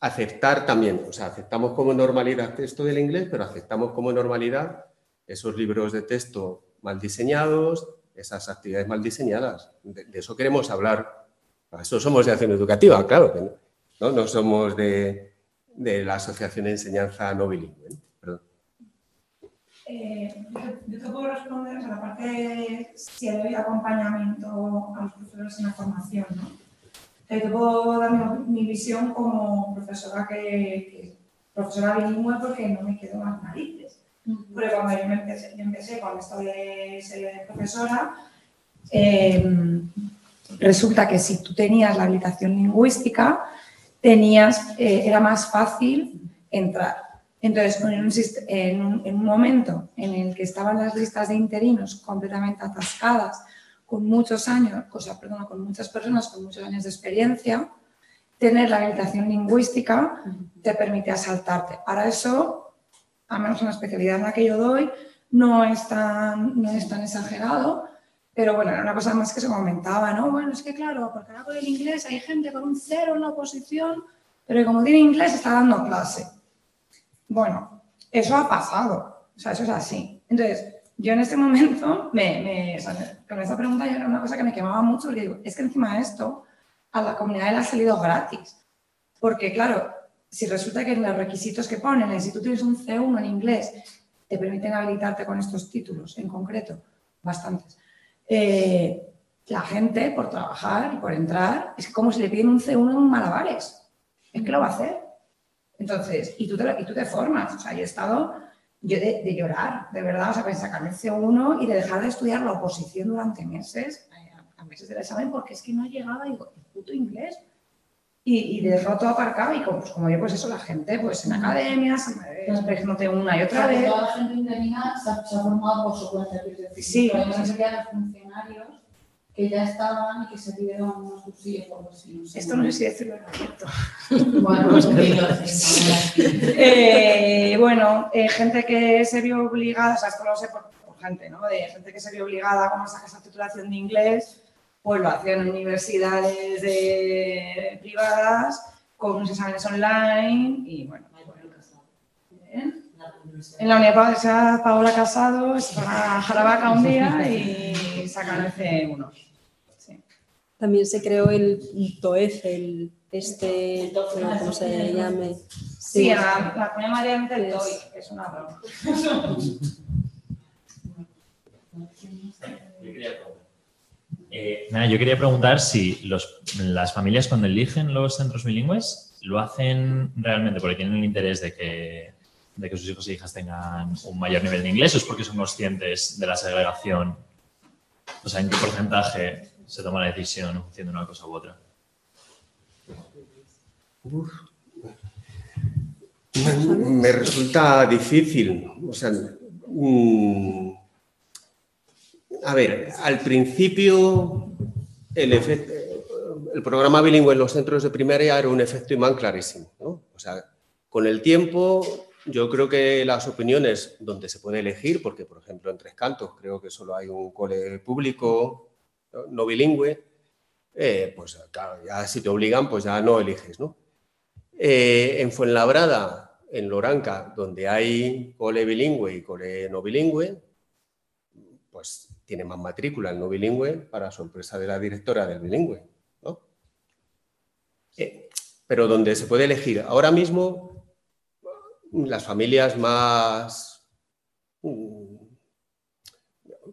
Speaker 3: aceptar también, o sea, aceptamos como normalidad esto del inglés, pero aceptamos como normalidad esos libros de texto mal diseñados, esas actividades mal diseñadas. De, eso queremos hablar. Eso somos de acción educativa, claro, que no, ¿no? No somos de, de la Asociación de Enseñanza No Bilingüe.
Speaker 4: Eh, yo te puedo responder a la parte de si doy acompañamiento a los profesores en la formación, ¿no? Eh, te puedo dar mi, mi visión como profesora que, que- profesora bilingüe porque no me quedo las narices. Porque cuando yo, me empecé, yo empecé con esto de ser profesora, eh, resulta que si tú tenías la habilitación lingüística, tenías, eh, era más fácil entrar. Entonces, en un, en un- en un momento en el que estaban las listas de interinos completamente atascadas, con muchos años, cosa, perdona, con muchas personas con muchos años de experiencia, tener la habilitación lingüística te permite saltarte. Para eso, al menos en la especialidad en la que yo doy, no es tan, no es tan exagerado, pero bueno, era una cosa más que se comentaba, ¿no? Bueno, es que claro, porque ahora con el inglés hay gente con un cero en la oposición, pero que como tiene inglés está dando clase. Bueno, eso ha pasado, o sea, eso es así. Entonces, yo en este momento, *laughs* me, con esta pregunta era una cosa que me quemaba mucho, porque digo, es que encima de esto, a la comunidad le ha salido gratis. Porque claro, si resulta que en los requisitos que ponen, si tú tienes un C1 en inglés, te permiten habilitarte con estos títulos en concreto, bastantes. Eh, la gente, por trabajar y por entrar, es como si le piden un C1 en malabares. Es que lo va a hacer. Entonces, y tú te, y tú te formas. O sea, yo he estado yo de, de llorar, de verdad, o sea, para sacarme el C1 y de dejar de estudiar la oposición durante meses, a, a meses del examen, porque es que no llegaba, digo, el puto inglés. Y, y de dejarlo todo aparcado y como, pues, como yo, pues eso, la gente, pues en academias, expresándote una y otra vez.
Speaker 6: Toda la gente interina se ha, formado por su cuenta.
Speaker 4: Sí.
Speaker 6: de funcionarios que ya estaban y que se dieron unos cursillos. No sé
Speaker 4: Esto no sé si decirlo. *laughs*
Speaker 6: Bueno, pues dilo,
Speaker 4: Eh, bueno, eh, gente que se vio obligada, o sea, esto lo sé por, por gente, ¿no? De gente que se vio obligada a sacar esa titulación de inglés, pues lo hacían en universidades de- privadas con unos exámenes online y bueno. En la Universidad Paola Casado se van a Jaravaca un día y sacan el C1. Sí.
Speaker 2: También se creó el TOEFL, este, ¿cómo se llame?
Speaker 4: Sí, la, la comunidad María del TOI, que es una broma.
Speaker 8: Eh, nada, yo quería preguntar si los- las familias cuando eligen los centros bilingües lo hacen realmente porque tienen el interés de que, de que sus hijos e hijas tengan un mayor nivel de inglés o es porque son conscientes de la segregación. O sea, ¿en qué porcentaje se toma la decisión de una cosa u otra?
Speaker 3: Me, resulta difícil. O sea, a ver, al principio el, efecto, el programa bilingüe en los centros de primaria era un efecto imán clarísimo. ¿no? O sea, con el tiempo yo creo que las opiniones donde se puede elegir, porque por ejemplo en Tres Cantos creo que solo hay un cole público no, bilingüe, eh, pues claro, ya si te obligan pues ya no eliges, ¿no? Eh, en Fuenlabrada, en Loranca, donde hay cole bilingüe y cole no bilingüe, pues tiene más matrícula el no bilingüe para sorpresa de la directora del bilingüe. ¿no? Eh, pero donde se puede elegir. Ahora mismo, las familias más mm,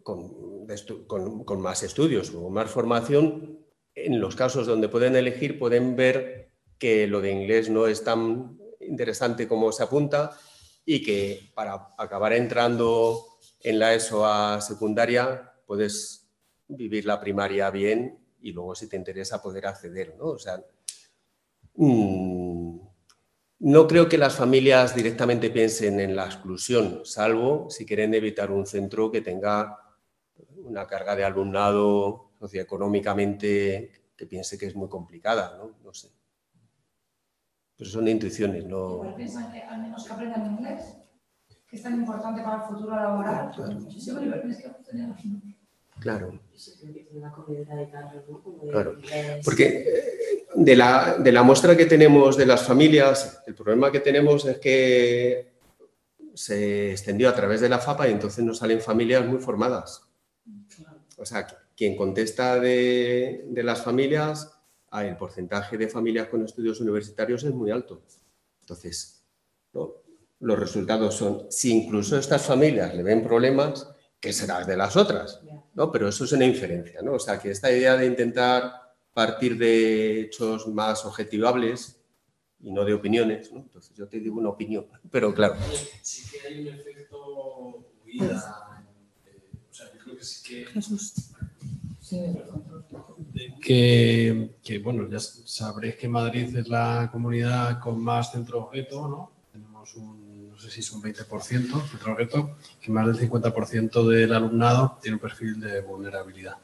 Speaker 3: con, más estudios o más formación, en los casos donde pueden elegir, pueden ver que lo de inglés no es tan interesante como se apunta y que para acabar entrando en la ESO a secundaria puedes vivir la primaria bien y luego si te interesa poder acceder, ¿no? O sea, mm, no creo que las familias directamente piensen en la exclusión, salvo si quieren evitar un centro que tenga una carga de alumnado socioeconómicamente que piense que es muy complicada, ¿no? No sé. Pero son intuiciones, no...
Speaker 4: Igual piensan que al menos que aprendan inglés, que es tan importante para el futuro laboral.
Speaker 3: Claro. Claro,
Speaker 5: inglés.
Speaker 3: Porque eh, de la, de la muestra que tenemos de las familias, el problema que tenemos es que se extendió a través de la FAPA y entonces nos salen familias muy formadas. O sea, quien contesta de, de las familias, ah, el porcentaje de familias con estudios universitarios es muy alto. Entonces, ¿no? los resultados son, si incluso estas familias le ven problemas, ¿qué será de las otras? ¿no? Pero eso es una inferencia, ¿no? O sea, que esta idea de intentar partir de hechos más objetivables y no de opiniones, ¿no? Entonces yo te digo una opinión, *laughs* pero claro,
Speaker 9: Sí que hay un efecto huida. o sea, yo creo que sí que. Que, que, bueno, ya sabréis que Madrid es la comunidad con más centro objeto, ¿no? Tenemos un, no sé si es un 20% centro objeto, que más del 50% del alumnado tiene un perfil de vulnerabilidad.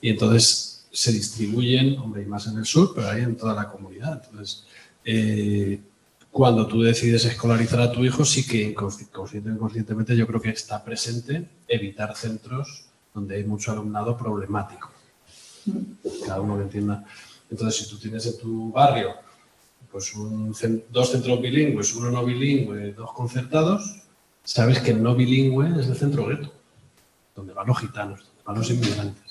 Speaker 9: Y entonces se distribuyen, hombre, y más en el sur, pero ahí en toda la comunidad. Entonces, eh, cuando tú decides escolarizar a tu hijo, sí que consciente o inconscientemente yo creo que está presente evitar centros donde hay mucho alumnado problemático. Cada uno que entienda. Entonces, si tú tienes en tu barrio pues dos centros bilingües, uno no bilingüe, dos concertados, sabes que el no bilingüe es el centro gueto, donde van los gitanos, donde van los inmigrantes.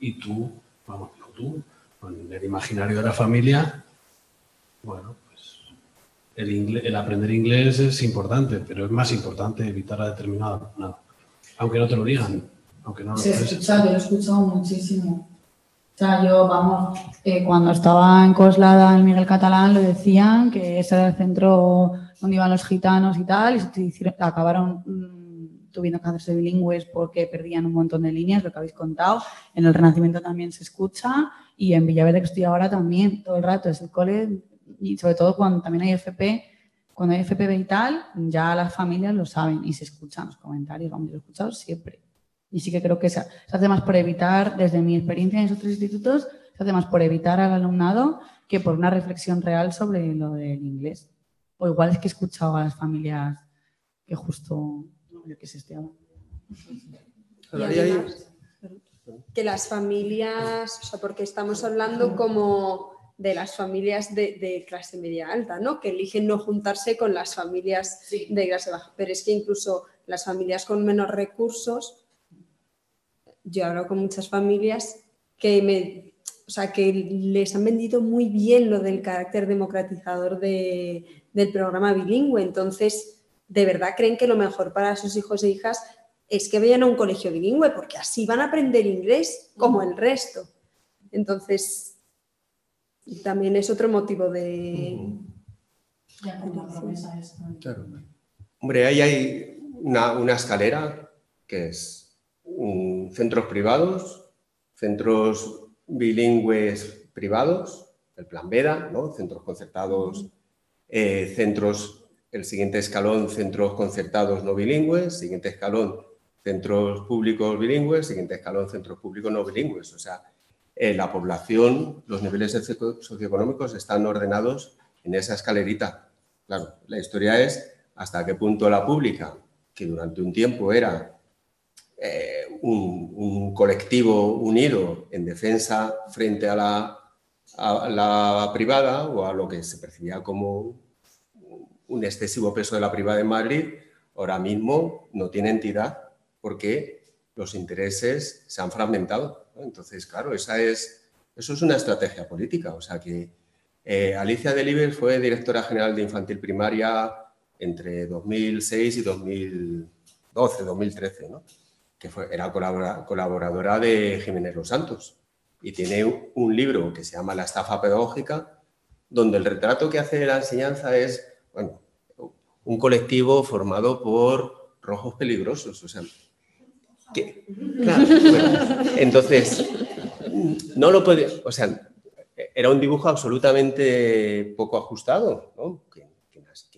Speaker 9: Y tú, vamos, digo tú, con el imaginario de la familia, bueno, pues el, ingle- el aprender inglés es importante, pero es más importante evitar a determinado alumnado. Aunque no te lo digan, aunque no lo
Speaker 7: Se escucha, yo lo he escuchado muchísimo. O sea, yo, vamos, eh, cuando estaba en Coslada, en Miguel Catalán, lo decían, que ese era el centro donde iban los gitanos y tal, y se acabaron tuviendo que hacerse bilingües porque perdían un montón de líneas, lo que habéis contado. En el Renacimiento también se escucha, y en Villaverde, que estoy ahora, también, todo el rato, es el cole, y sobre todo cuando también hay FP, cuando hay FPB y tal, ya las familias lo saben y se escuchan los comentarios, vamos, lo he escuchado siempre. Y sí que creo que se, se hace más por evitar, desde mi experiencia en esos tres institutos, se hace más por evitar al alumnado que por una reflexión real sobre lo del inglés. O igual es que he escuchado a las familias que justo, yo sé, este
Speaker 2: Y además, que las familias, o sea, porque estamos hablando como de las familias de, de clase media alta, ¿no? Que eligen no juntarse con las familias de clase baja. Pero es que incluso las familias con menos recursos, yo hablo con muchas familias que me, o sea, que les han vendido muy bien lo del carácter democratizador de- del programa bilingüe. Entonces, de verdad creen que lo mejor para sus hijos e hijas es que vayan a un colegio bilingüe, porque así van a aprender inglés como el resto. Entonces, también es otro motivo de...
Speaker 4: Ya promesa.
Speaker 3: Claro. Hombre, ahí hay una, una escalera que es centros privados, centros bilingües privados, el plan VEDA, ¿no? centros concertados, eh, centros, el siguiente escalón, centros concertados no bilingües, siguiente escalón, centros públicos bilingües, siguiente escalón, centros públicos no bilingües. O sea, la población, los niveles socio- socioeconómicos están ordenados en esa escalerita. Claro, la historia es hasta qué punto la pública, que durante un tiempo era eh, un, colectivo unido en defensa frente a la privada o a lo que se percibía como un excesivo peso de la privada en Madrid, ahora mismo no tiene entidad porque los intereses se han fragmentado. Entonces, claro, esa es, eso es una estrategia política. O sea que eh, Alicia Delibes fue directora general de infantil primaria entre 2006 y 2012, 2013, ¿no? que fue, era colabora- colaboradora de Jiménez Los Santos. Y tiene un libro que se llama La estafa pedagógica, donde el retrato que hace de la enseñanza es, bueno, un colectivo formado por rojos peligrosos. O sea, entonces, no lo puede, o sea, era un dibujo absolutamente poco ajustado, ¿no? Quien,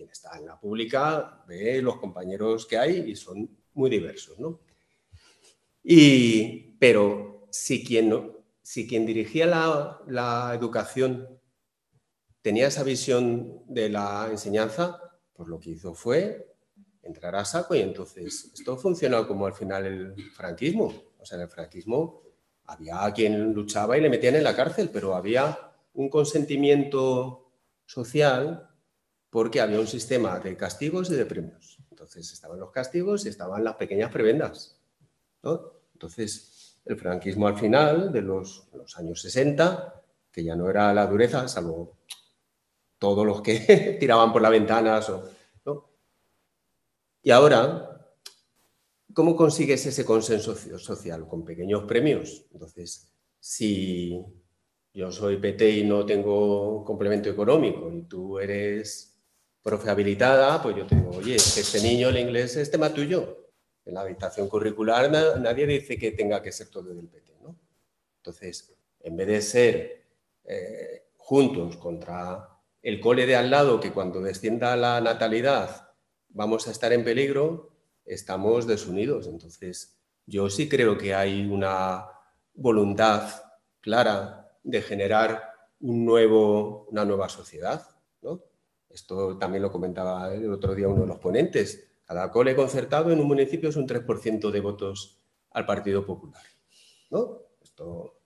Speaker 3: está en la pública ve los compañeros que hay y son muy diversos, ¿no? Y, pero si quien, no- si quien dirigía la educación tenía esa visión de la enseñanza, pues lo que hizo fue entrar a saco y entonces esto funcionó como al final el franquismo. O sea, en el franquismo había quien luchaba y le metían en la cárcel, pero había un consentimiento social porque había un sistema de castigos y de premios. Entonces estaban los castigos y estaban las pequeñas prebendas. Entonces el franquismo al final de los, los años 60, que ya no era la dureza, salvo todos los que *laughs* tiraban por las ventanas. o-. Y ahora, ¿cómo consigues ese consenso social? Con pequeños premios. Entonces, si yo soy PT y no tengo complemento económico y tú eres profe habilitada, pues yo te digo, oye, este niño el inglés es tema tuyo. En la habitación curricular na- nadie dice que tenga que ser todo del PT, ¿no? Entonces, en vez de ser eh, juntos contra el cole de al lado, que cuando descienda la natalidad vamos a estar en peligro, estamos desunidos. Entonces, yo sí creo que hay una voluntad clara de generar un nuevo, una nueva sociedad. Esto también lo comentaba el otro día uno de los ponentes. Cada cole concertado en un municipio es un 3% de votos al Partido Popular. ¿no? Esto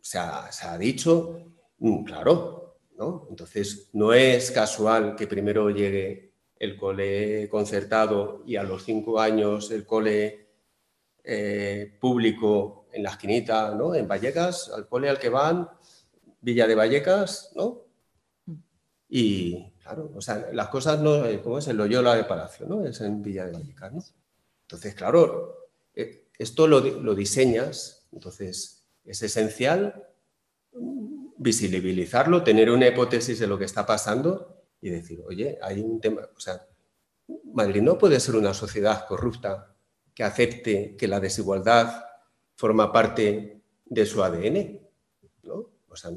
Speaker 3: se ha dicho, mm, claro, ¿no? Entonces, no es casual que primero llegue el cole concertado y a los cinco años el cole eh, público en la esquinita, ¿no? En Vallecas, al cole al que van, Villa de Vallecas, ¿no? Y claro, o sea, las cosas no, eh, ¿cómo es? El Loyola de Palacio, ¿no? Es en Villa de Vallecas, ¿no? Entonces, claro, eh, esto lo, lo diseñas, entonces es esencial visibilizarlo, tener una hipótesis de lo que está pasando y decir, oye, hay un tema, o sea, Madrid no puede ser una sociedad corrupta que acepte que la desigualdad forma parte de su ADN, ¿no? O sea,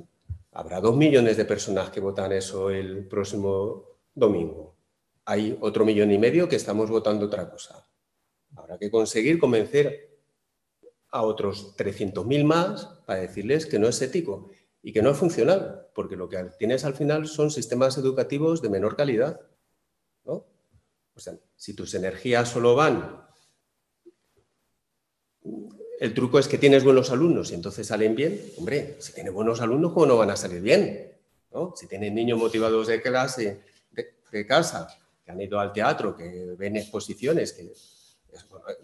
Speaker 3: habrá dos millones de personas que votan eso el próximo domingo. Hay otro millón y medio que estamos votando otra cosa. habrá que conseguir convencer a otros 300.000 más para decirles que no es ético y que no es funcional, porque lo que tienes al final son sistemas educativos de menor calidad. ¿no? O sea, si tus energías solo van, el truco es que tienes buenos alumnos y entonces salen bien. Hombre, si tienes buenos alumnos, ¿cómo no van a salir bien? ¿no? Si tienes niños motivados de clase, de, casa, que han ido al teatro, que ven exposiciones, que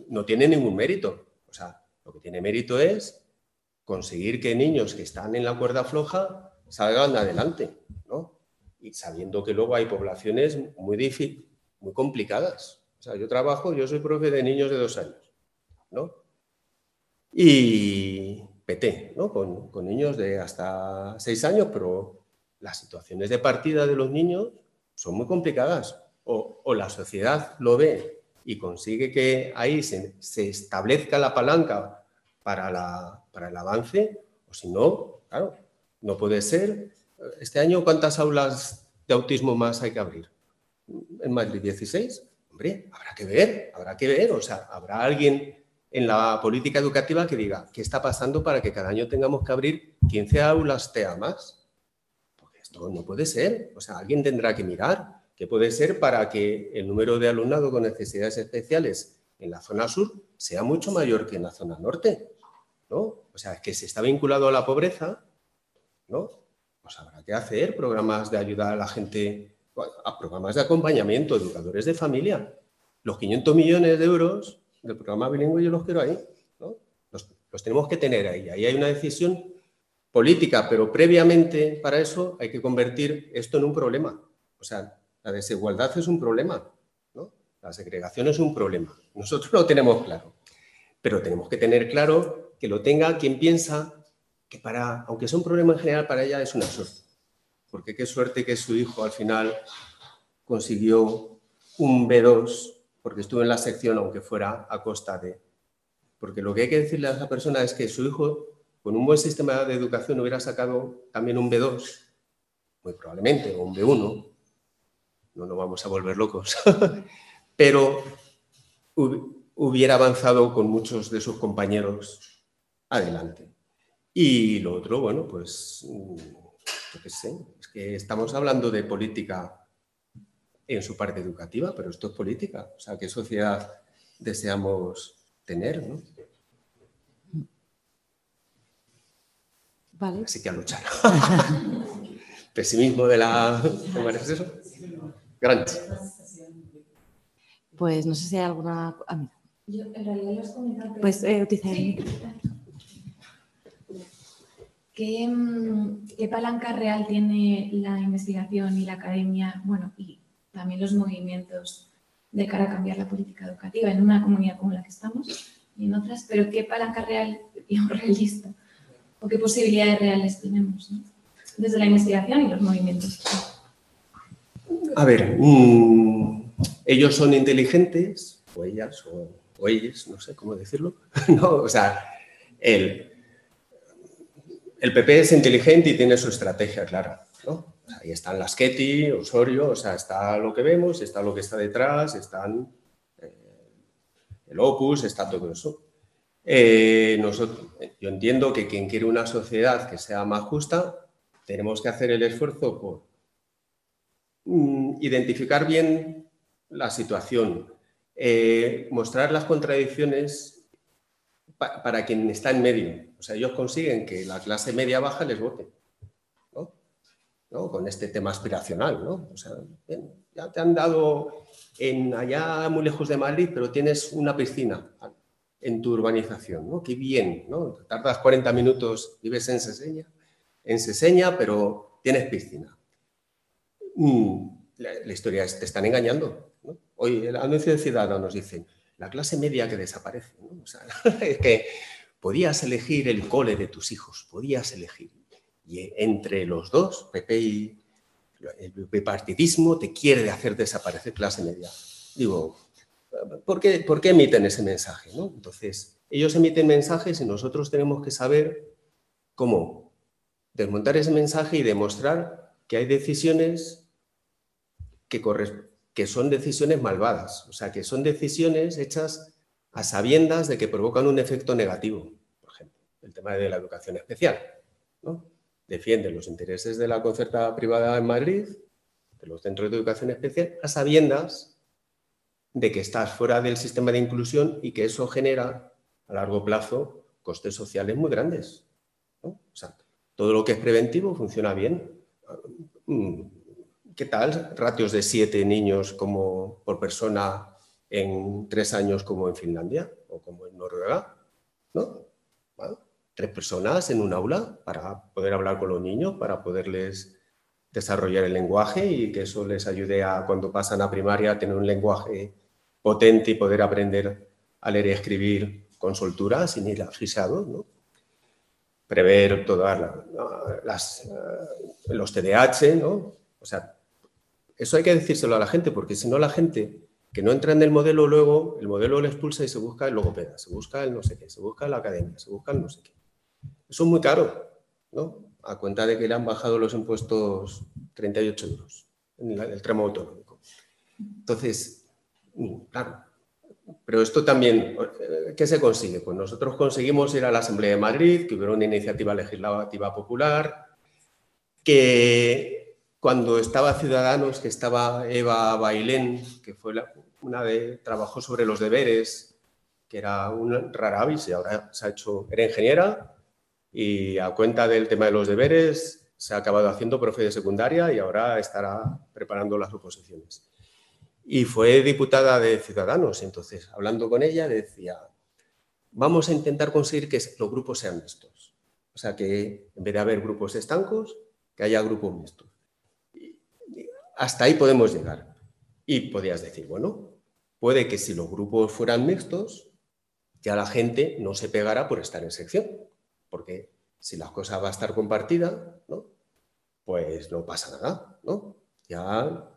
Speaker 3: no tienen ningún mérito. O sea, lo que tiene mérito es conseguir que niños que están en la cuerda floja salgan adelante, ¿no? Y sabiendo que luego hay poblaciones muy difíciles, muy complicadas. O sea, yo trabajo, yo soy profe de niños de dos años, ¿no? Y PT, ¿no? Con, niños de hasta seis años, pero las situaciones de partida de los niños son muy complicadas. O, la sociedad lo ve y consigue que ahí se establezca la palanca para, la, para el avance, o si no, claro, no puede ser. Este año, ¿cuántas aulas de autismo más hay que abrir? En Madrid, 16. Hombre, habrá que ver, habrá que ver. O sea, habrá alguien en la política educativa que diga qué está pasando para que cada año tengamos que abrir 15 aulas TEA más. Porque esto no puede ser. O sea, alguien tendrá que mirar qué puede ser para que el número de alumnado con necesidades especiales en la zona sur sea mucho mayor que en la zona norte. O sea, que se está vinculado a la pobreza, ¿no? Pues habrá que hacer programas de ayuda a la gente, a programas de acompañamiento, educadores de familia. Los 500 millones de euros del programa bilingüe yo los quiero ahí, ¿no? Los, los tenemos que tener ahí. Ahí hay una decisión política, pero previamente para eso hay que convertir esto en un problema. O sea, la desigualdad es un problema, ¿no? La segregación es un problema. Nosotros lo tenemos claro, pero tenemos que tener claro que lo tenga quien piensa que para, aunque sea un problema en general para ella, es una suerte. Porque qué suerte que su hijo al final consiguió un B2 porque estuvo en la sección aunque fuera a costa de... Porque lo que hay que decirle a esa persona es que su hijo, con un buen sistema de educación, hubiera sacado también un B2, muy probablemente, o un B1. No nos vamos a volver locos. *laughs* Pero hubiera avanzado con muchos de sus compañeros adelante. Y lo otro, bueno, pues, mm, yo qué sé, es que estamos hablando de política en su parte educativa, pero esto es política. O sea, ¿qué sociedad deseamos tener? ¿no?
Speaker 1: Vale.
Speaker 3: Así que a luchar. *laughs* Pesimismo de la... ¿Cómo es eso? Grande.
Speaker 1: Pues no sé si hay alguna... Ah,
Speaker 6: Yo en realidad los comentarios...
Speaker 1: Pues eh, utiliza el
Speaker 6: Mm, ¿Qué, palanca real tiene la investigación y la academia, bueno, y también los movimientos de cara a cambiar la política educativa en una comunidad como la que estamos y en otras? Pero ¿qué palanca real y realista o qué posibilidades reales tenemos desde la investigación y los movimientos?
Speaker 3: A ver, mm, ellos son inteligentes, o ellas, o, o ellos, no sé cómo decirlo, *laughs* no, o sea, el, el PP es inteligente y tiene su estrategia clara. ¿no? ahí están las Ketty, Osorio, o sea, está lo que vemos, está lo que está detrás, están eh, el Opus, está todo eso. Eh, yo entiendo que quien quiere una sociedad que sea más justa, tenemos que hacer el esfuerzo por mm, identificar bien la situación, eh, mostrar las contradicciones para quien está en medio. O sea, ellos consiguen que la clase media baja les vote, ¿no? Con este tema aspiracional, ¿no? O sea, ya te han dado en allá muy lejos de Madrid, pero tienes una piscina en tu urbanización, ¿no? Qué bien, ¿no? Tardas 40 minutos, vives en Seseña, en Seseña, pero tienes piscina. Mm, la, historia es, te están engañando. Hoy el anuncio de Ciudadanos nos dicen, la clase media que desaparece. *laughs* es que podías elegir el cole de tus hijos, podías elegir. Y entre los dos, PP y el bipartidismo te quiere hacer desaparecer clase media. Digo, ¿por qué, ¿por qué emiten ese mensaje? ¿no? Entonces, ellos emiten mensajes y nosotros tenemos que saber cómo desmontar ese mensaje y demostrar que hay decisiones que que son decisiones malvadas, o sea, que son decisiones hechas a sabiendas de que provocan un efecto negativo, por ejemplo, el tema de la educación especial. ¿no? Defienden los intereses de la concerta privada en Madrid, de los centros de educación especial, a sabiendas de que estás fuera del sistema de inclusión y que eso genera a largo plazo costes sociales muy grandes. O sea, todo lo que es preventivo funciona bien. Mm, ¿Qué tal? Ratios de siete niños como por persona en tres años como en Finlandia o como en Noruega. ¿no? tres personas en un aula para poder hablar con los niños, para poderles desarrollar el lenguaje y que eso les ayude a cuando pasan a primaria a tener un lenguaje potente y poder aprender a leer y escribir con soltura sin ir asfixiados. ¿no? Prever todas las, eh, los TDAH, ¿no? O sea, eso hay que decírselo a la gente porque si no la gente que no entra en el modelo luego, el modelo lo expulsa y se busca el logopeda, se busca el no sé qué, se busca la academia, se busca el no sé qué. Eso es muy caro, ¿no? A cuenta de que le han bajado los impuestos 38 euros en el tramo autonómico. Entonces, mm, claro, pero esto también, eh, ¿qué se consigue? Pues nosotros conseguimos ir a la Asamblea de Madrid, que hubiera una iniciativa legislativa popular, que cuando estaba Ciudadanos, que estaba Eva Bailén, que fue una de, trabajó sobre los deberes, que era un rara avis y ahora se ha hecho, era ingeniera, y a cuenta del tema de los deberes se ha acabado haciendo profe de secundaria y ahora estará preparando las oposiciones. Y fue diputada de Ciudadanos, entonces hablando con ella decía, vamos a intentar conseguir que los grupos sean mixtos. O sea, que en vez de haber grupos estancos, que haya grupos mixtos. Hasta ahí podemos llegar. Y podías decir, bueno, puede que si los grupos fueran mixtos, ya la gente no se pegara por estar en sección porque si la cosa va a estar compartida, ¿no? pues no pasa nada, ¿no? Ya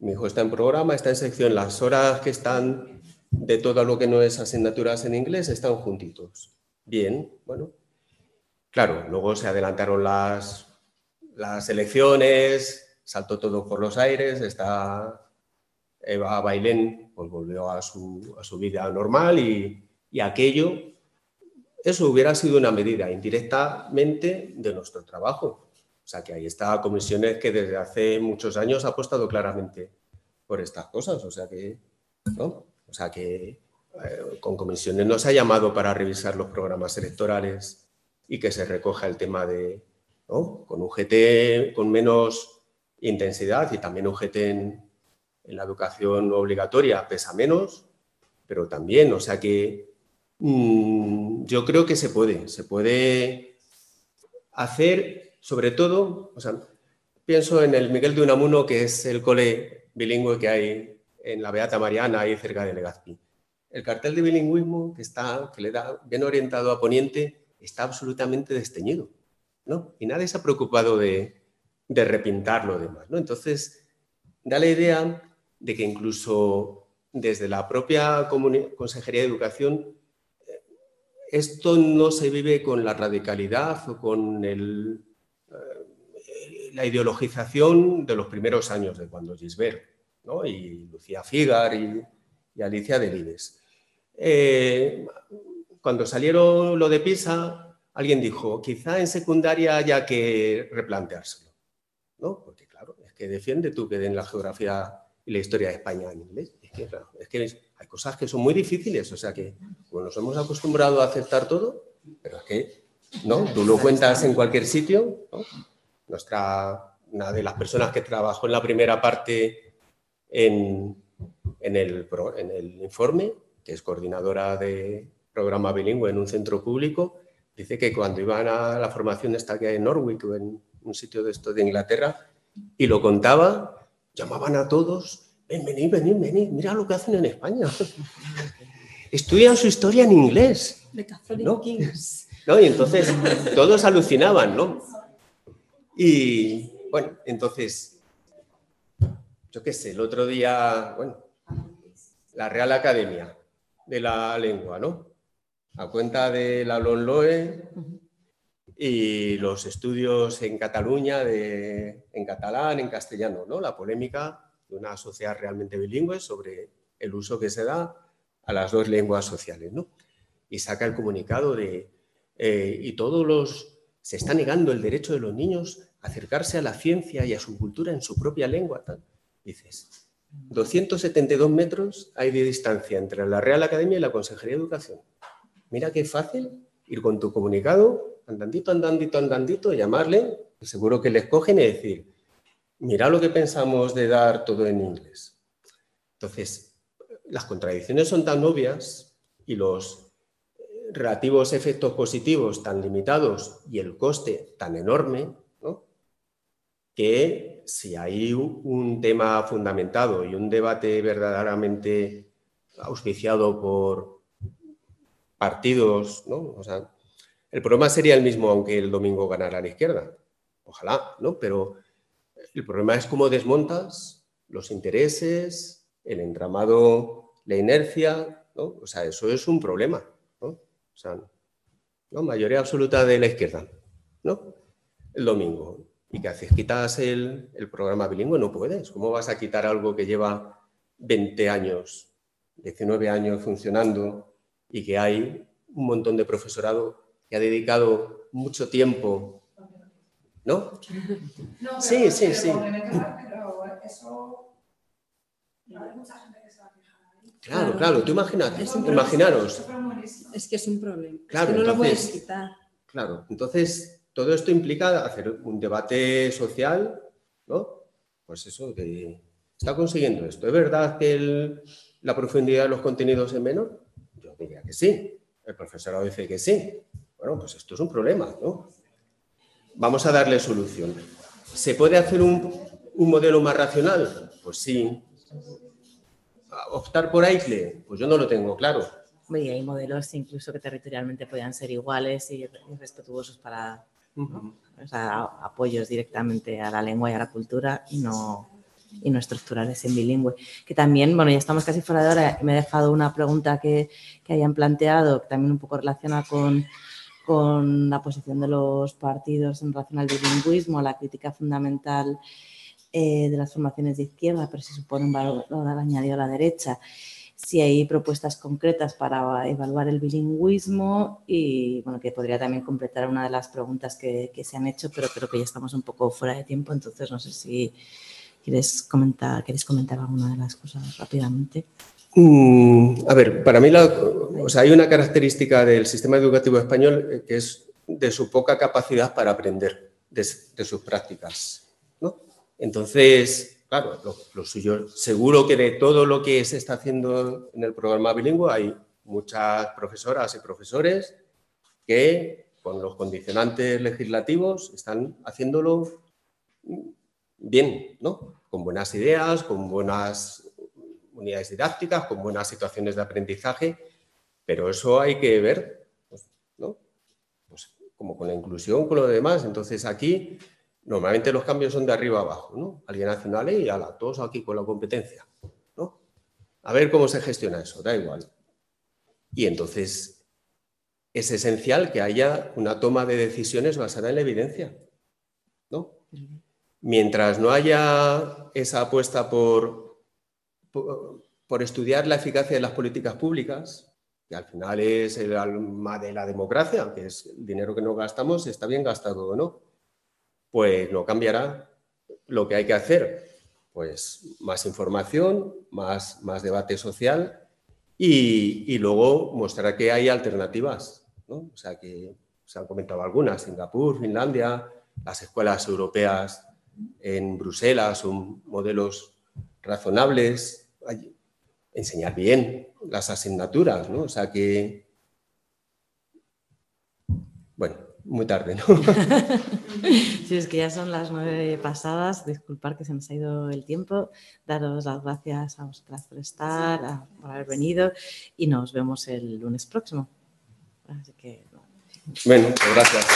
Speaker 3: mi hijo está en programa, está en sección, las horas que están de todo lo que no es asignaturas en inglés están juntitos. Bien, bueno. Claro, luego se adelantaron las, las elecciones, saltó todo por los aires, está Eva Bailén, pues volvió a su, a su vida normal y, y aquello eso hubiera sido una medida indirectamente de nuestro trabajo. O sea que ahí está comisiones que desde hace muchos años ha apostado claramente por estas cosas. O sea que, ¿no? O sea que eh, con comisiones nos ha llamado para revisar los programas electorales y que se recoja el tema de, ¿no? Con un GT con menos intensidad y también un GT en, en la educación obligatoria pesa menos, pero también, o sea que Mm, yo creo que se puede, se puede hacer, sobre todo, o sea, pienso en el Miguel de Unamuno, que es el cole bilingüe que hay en la Beata Mariana, ahí cerca de Legazpi. El cartel de bilingüismo que, está, que le da bien orientado a Poniente está absolutamente desteñido, ¿no? Y nadie se ha preocupado de, de repintar lo demás, ¿no? Entonces, da la idea de que incluso desde la propia Consejería de Educación esto no se vive con la radicalidad o con eh, la ideologización de los primeros años de cuando Gisbert y Lucía Figar y, Alicia Delibes. Eh, cuando salieron lo de PISA, alguien dijo, quizá en secundaria haya que replanteárselo. ¿no? Porque claro, es que defiende tú que den la geografía y la historia de España en inglés. Es que, es que hay cosas que son muy difíciles, o sea que nos hemos acostumbrado a aceptar todo, pero es que ¿no? tú lo cuentas en cualquier sitio. Nuestra, una de las personas que trabajó en la primera parte en, en, el, en el informe, que es coordinadora de programa bilingüe en un centro público, dice que cuando iban a la formación esta que hay en Norwich o en un sitio de esto de Inglaterra y lo contaba, llamaban a todos ven, venid, venid, venid, mira lo que hacen en España. *laughs* Estudian su historia en inglés. ¿no? *laughs* ¿no? Y entonces todos alucinaban, ¿no? Y bueno, entonces, yo qué sé, el otro día, bueno, la Real Academia de la Lengua, ¿no? A cuenta de la Lonloe y los estudios en Cataluña, de, en catalán, en castellano, ¿no? La polémica una sociedad realmente bilingüe sobre el uso que se da a las dos lenguas sociales, ¿no? Y saca el comunicado de, eh, y todos los, se está negando el derecho de los niños a acercarse a la ciencia y a su cultura en su propia lengua, tal. Dices, 272 metros hay de distancia entre la Real Academia y la Consejería de Educación. Mira qué fácil ir con tu comunicado, andandito, andandito, andandito, llamarle, seguro que les cogen y decir, mira lo que pensamos de dar todo en inglés. Entonces, las contradicciones son tan obvias y los relativos efectos positivos tan limitados y el coste tan enorme, que si hay un tema fundamentado y un debate verdaderamente auspiciado por partidos, ¿no? El problema sería el mismo aunque el domingo ganara la izquierda. Ojalá, ¿no? Pero el problema es cómo desmontas los intereses, el entramado, la inercia, ¿no? O sea, eso es un problema, ¿no? O sea, ¿no? mayoría absoluta de la izquierda, ¿no? El domingo. ¿Y qué haces? ¿Quitas el, el programa bilingüe? No puedes. ¿Cómo vas a quitar algo que lleva 20 años, 19 años funcionando y que hay un montón de profesorado que ha dedicado mucho tiempo ¿No?
Speaker 4: No,
Speaker 3: sí,
Speaker 4: pero,
Speaker 3: sí, sí.
Speaker 4: Pero eso... Hay mucha gente que se va a fijar ahí.
Speaker 3: Claro, claro, tú
Speaker 2: Es un
Speaker 3: imaginaros.
Speaker 2: Es que es un problema.
Speaker 3: Claro,
Speaker 2: es que no lo puedes
Speaker 3: entonces-
Speaker 2: quitar.
Speaker 3: Claro, entonces todo esto implica hacer un debate social, ¿no? Pues eso, de, ¿está consiguiendo esto? ¿Es verdad que el- la profundidad de los contenidos es menor? Yo diría que sí. El profesorado dice que sí. Bueno, pues esto es un problema, ¿no? Vamos a darle solución. ¿Se puede hacer un, un modelo más racional? Pues sí. ¿Optar por AICLE? Pues yo no lo tengo claro.
Speaker 1: Y hay modelos incluso que territorialmente podían ser iguales y, respetuosos para ¿no? O sea, a- apoyos directamente a la lengua y a la cultura y no, y no estructurales en bilingüe. Que también, bueno, ya estamos casi fuera de hora y me he dejado una pregunta que, que hayan planteado, que también un poco relaciona con, con la posición de los partidos en relación al bilingüismo, la crítica fundamental eh, de las formaciones de izquierda, pero si supone un valor añadido a la derecha si hay propuestas concretas para evaluar el bilingüismo y bueno, que podría también completar una de las preguntas que, que se han hecho, pero creo que ya estamos un poco fuera de tiempo, entonces no sé si quieres comentar, queréis comentar alguna de las cosas rápidamente.
Speaker 3: Mm, a ver, para mí la- o sea, hay una característica del sistema educativo español eh, que es de su poca capacidad para aprender de, sus prácticas. ¿no? Entonces, claro, lo, suyo, seguro que de todo lo que se está haciendo en el programa bilingüe hay muchas profesoras y profesores que con los condicionantes legislativos están haciéndolo bien, ¿no? Con buenas ideas, con buenas unidades didácticas, con buenas situaciones de aprendizaje, pero eso hay que ver, pues, ¿no? Pues como con la inclusión, con lo demás. Entonces aquí normalmente los cambios son de arriba abajo, ¿no? Alguien hace una ley y ala, todos aquí con la competencia, ¿no? A ver cómo se gestiona eso, da igual. Y entonces es esencial que haya una toma de decisiones basada en la evidencia, ¿no? Mientras no haya esa apuesta por, por, estudiar la eficacia de las políticas públicas, que al final es el alma de la democracia, que es el dinero que no gastamos, está bien gastado o no, pues no cambiará lo que hay que hacer. Pues más información, más, más debate social y, y luego mostrar que hay alternativas. ¿no? O sea, que se han comentado algunas, Singapur, Finlandia, las escuelas europeas en Bruselas son modelos razonables, enseñar bien las asignaturas, ¿no? O sea que, bueno, muy tarde, ¿no? *laughs*
Speaker 1: Sí, es que ya son las nueve pasadas, disculpar que se nos ha ido el tiempo, daros las gracias a vosotras por estar, a- por haber venido y nos vemos el lunes próximo. Así que...
Speaker 3: Bueno, pues gracias.